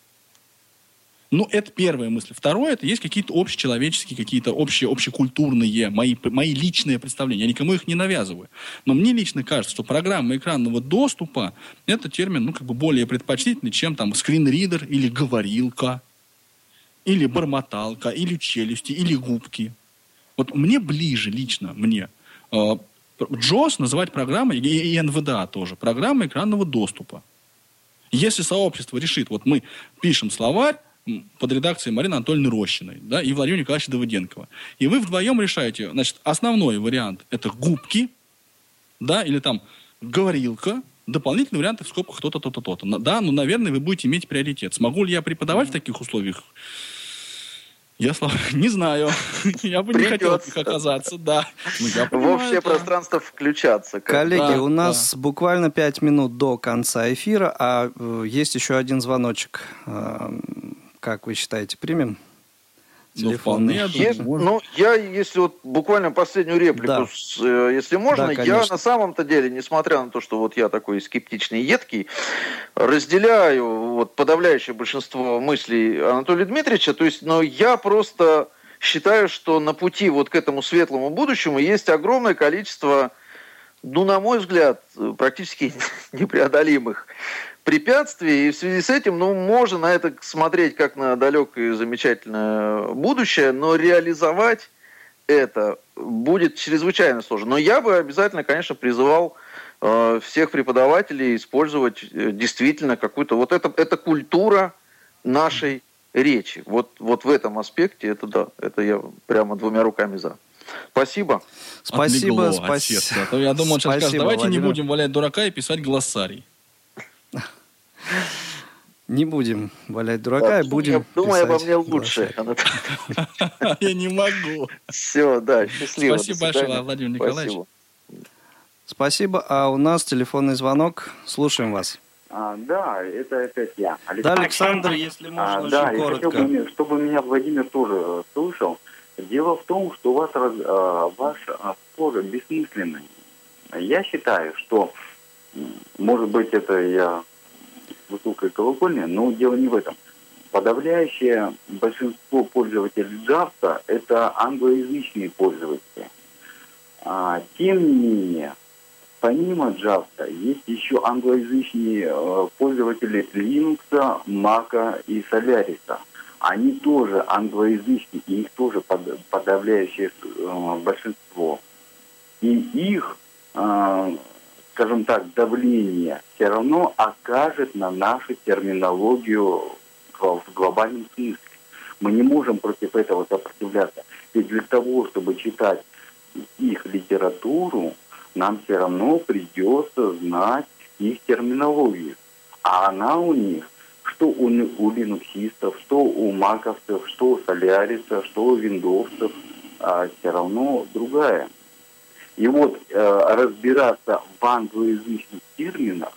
Ну, это первая мысль. Второе, это есть какие-то общечеловеческие, какие-то общие, общекультурные, мои, мои личные представления. Я никому их не навязываю. Но мне лично кажется, что программа экранного доступа – это термин, ну, как бы более предпочтительный, чем там скринридер или говорилка, или бормоталка, или челюсти, или губки. Вот мне ближе лично, мне, э, Джос называть программой, и, и НВДА тоже, программой экранного доступа. Если сообщество решит, вот мы пишем словарь, под редакцией Марины Анатольевны Рощиной да, и Владимира Николаевича Давыденкова. И вы вдвоем решаете, значит, основной вариант – это губки, да, или там говорилка, дополнительные варианты в скобках то-то, то-то, то-то. Да, ну, наверное, вы будете иметь приоритет. Смогу ли я преподавать в таких условиях? Я слава, не знаю. Я бы не хотел их оказаться, да. Ну, в общее пространство включаться. Коллеги, у нас буквально пять минут до конца эфира, а э, есть еще один звоночек. Э, как вы считаете, примем? Ну, телефонный. Ну, я, ну, я, если вот буквально последнюю реплику, да. с, э, если можно, да, я на самом-то деле, несмотря на то, что вот я такой скептичный и едкий, разделяю вот подавляющее большинство мыслей Анатолия Дмитриевича, то есть, но я просто считаю, что на пути вот к этому светлому будущему есть огромное количество, ну, на мой взгляд, практически непреодолимых препятствий, и в связи с этим, ну, можно на это смотреть как на далекое и замечательное будущее, но реализовать это будет чрезвычайно сложно. Но я бы обязательно, конечно, призывал э, всех преподавателей использовать э, действительно какую-то... Вот это, это культура нашей речи. Вот, вот в этом аспекте это да, это я прямо двумя руками за. Спасибо. Спасибо, спасибо. А я думал, сейчас давайте Владимир. не будем валять дурака и писать глоссарий. Не будем валять дурака, и будем Думаю обо мне лучше. Я не могу. Все, да, счастливо. Спасибо большое, Владимир Николаевич. Спасибо. А у нас телефонный звонок. Слушаем вас. А, да, это опять я. Александр. Да, Александр, если можно, а, очень да, коротко. Я хотел бы, чтобы меня Владимир тоже слышал. Дело в том, что у вас а, ваш спор бессмысленный. Я считаю, что может быть, это я высокая колокольня, но дело не в этом. подавляющее большинство пользователей Джавса – это англоязычные пользователи. А, тем не менее, помимо Джавса есть еще англоязычные э, пользователи Linux, Mac и Solaris. Они тоже англоязычные, и их тоже под, подавляющее э, большинство. И их э, скажем так, давление все равно окажет на нашу терминологию в глобальном смысле. Мы не можем против этого сопротивляться. Ведь для того, чтобы читать их литературу, нам все равно придется знать их терминологию. А она у них, что у, у линуксистов, что у маковцев, что у солярисов, что у виндовцев, а, все равно другая. И вот э, разбираться в англоязычных терминах,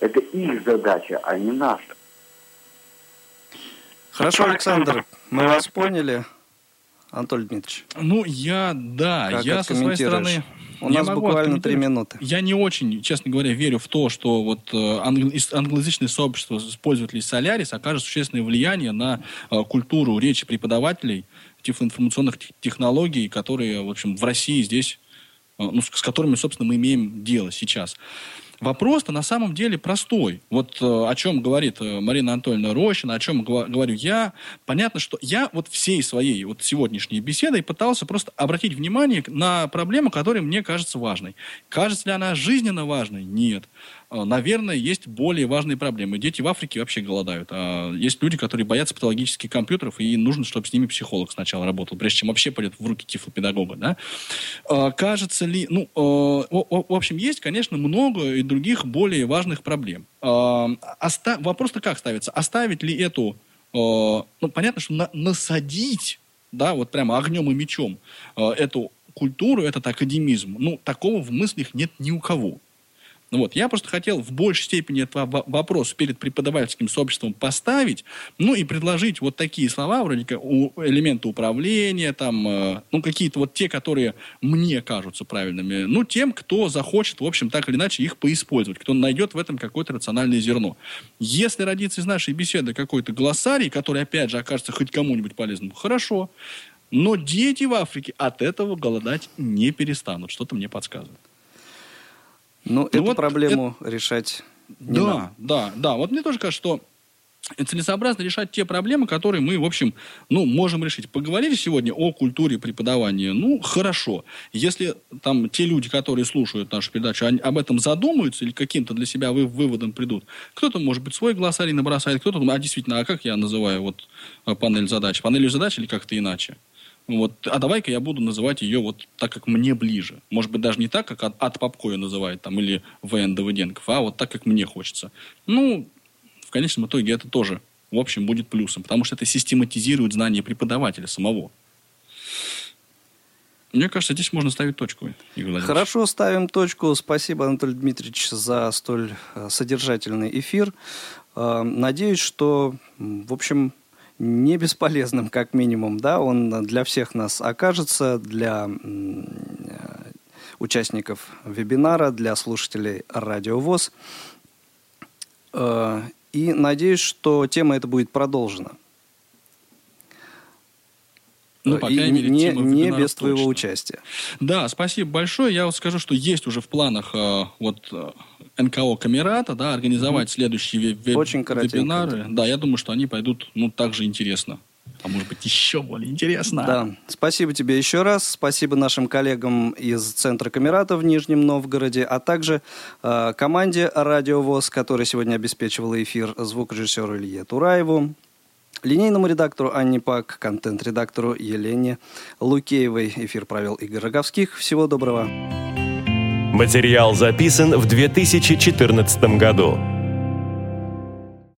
это их задача, а не наша. Хорошо, Александр, мы вас поняли. Анатолий Дмитриевич. Ну, я, да, как я со своей стороны... У нас буквально три минуты. Я не очень, честно говоря, верю в то, что вот э, англоязычное сообщество пользователей Солярис окажет существенное влияние на э, культуру речи преподавателей информационных технологий, которые, в общем, в России здесь ну, с которыми, собственно, мы имеем дело сейчас. Вопрос-то на самом деле простой. Вот э, о чем говорит э, Марина Анатольевна Рощина, о чем говорю я. Понятно, что я вот всей своей вот сегодняшней беседой пытался просто обратить внимание на проблему, которая мне кажется важной. Кажется ли она жизненно важной? Нет. А, наверное, есть более важные проблемы. Дети в Африке вообще голодают. А есть люди, которые боятся патологических компьютеров, и нужно, чтобы с ними психолог сначала работал, прежде чем вообще пойдет в руки тифлопедагога. Да? А, кажется ли... Ну, а, в общем, есть, конечно, много и других более важных проблем. Вопрос-то как ставится? Оставить ли эту... Ну, понятно, что на, насадить да, вот прямо огнем и мечом эту культуру, этот академизм, ну, такого в мыслях нет ни у кого. Ну вот. Я просто хотел в большей степени этот вопрос перед преподавательским сообществом поставить, ну и предложить вот такие слова, вроде как элементы управления, там, э, ну какие-то вот те, которые мне кажутся правильными, ну тем, кто захочет, в общем, так или иначе их поиспользовать, кто найдет в этом какое-то рациональное зерно. Если родится из нашей беседы какой-то глоссарий, который, опять же, окажется хоть кому-нибудь полезным, хорошо. Но дети в Африке от этого голодать не перестанут, что-то мне подсказывает. Ну, эту вот проблему это... решать не Да, нам. да, да. Вот мне тоже кажется, что целесообразно решать те проблемы, которые мы, в общем, ну, можем решить. Поговорили сегодня о культуре преподавания. Ну, хорошо. Если там те люди, которые слушают нашу передачу, они об этом задумаются или каким-то для себя вы, выводом придут, кто-то, может быть, свой глоссарий набросает, кто-то, а действительно, а как я называю вот э, панель задач? Панелью задач или как-то иначе? Вот, а давай-ка я буду называть ее вот так, как мне ближе. Может быть, даже не так, как от, от Попко ее называет, там, или ВН Давыденков, а вот так, как мне хочется. Ну, в конечном итоге это тоже, в общем, будет плюсом, потому что это систематизирует знания преподавателя самого. Мне кажется, здесь можно ставить точку. Хорошо, ставим точку. Спасибо, Анатолий Дмитриевич, за столь э, содержательный эфир. Э, надеюсь, что, в общем, не бесполезным, как минимум, да, он для всех нас окажется, для участников вебинара, для слушателей Радио ВОЗ. Э, и надеюсь, что тема эта будет продолжена. Ну, по и мере, не, не без твоего точно. участия. Да, спасибо большое. Я вот скажу, что есть уже в планах э, вот э, НКО Камерата, да, организовать mm-hmm. следующие веб- Очень вебинары. Да, я думаю, что они пойдут, ну, так же интересно. А может быть, еще более интересно. Да. Спасибо тебе еще раз. Спасибо нашим коллегам из Центра Камерата в Нижнем Новгороде, а также э, команде «Радио ВОЗ», которая сегодня обеспечивала эфир звукорежиссеру Илье Тураеву, линейному редактору Анне Пак, контент-редактору Елене Лукеевой. Эфир провел Игорь Роговских. Всего доброго. Материал записан в 2014 году.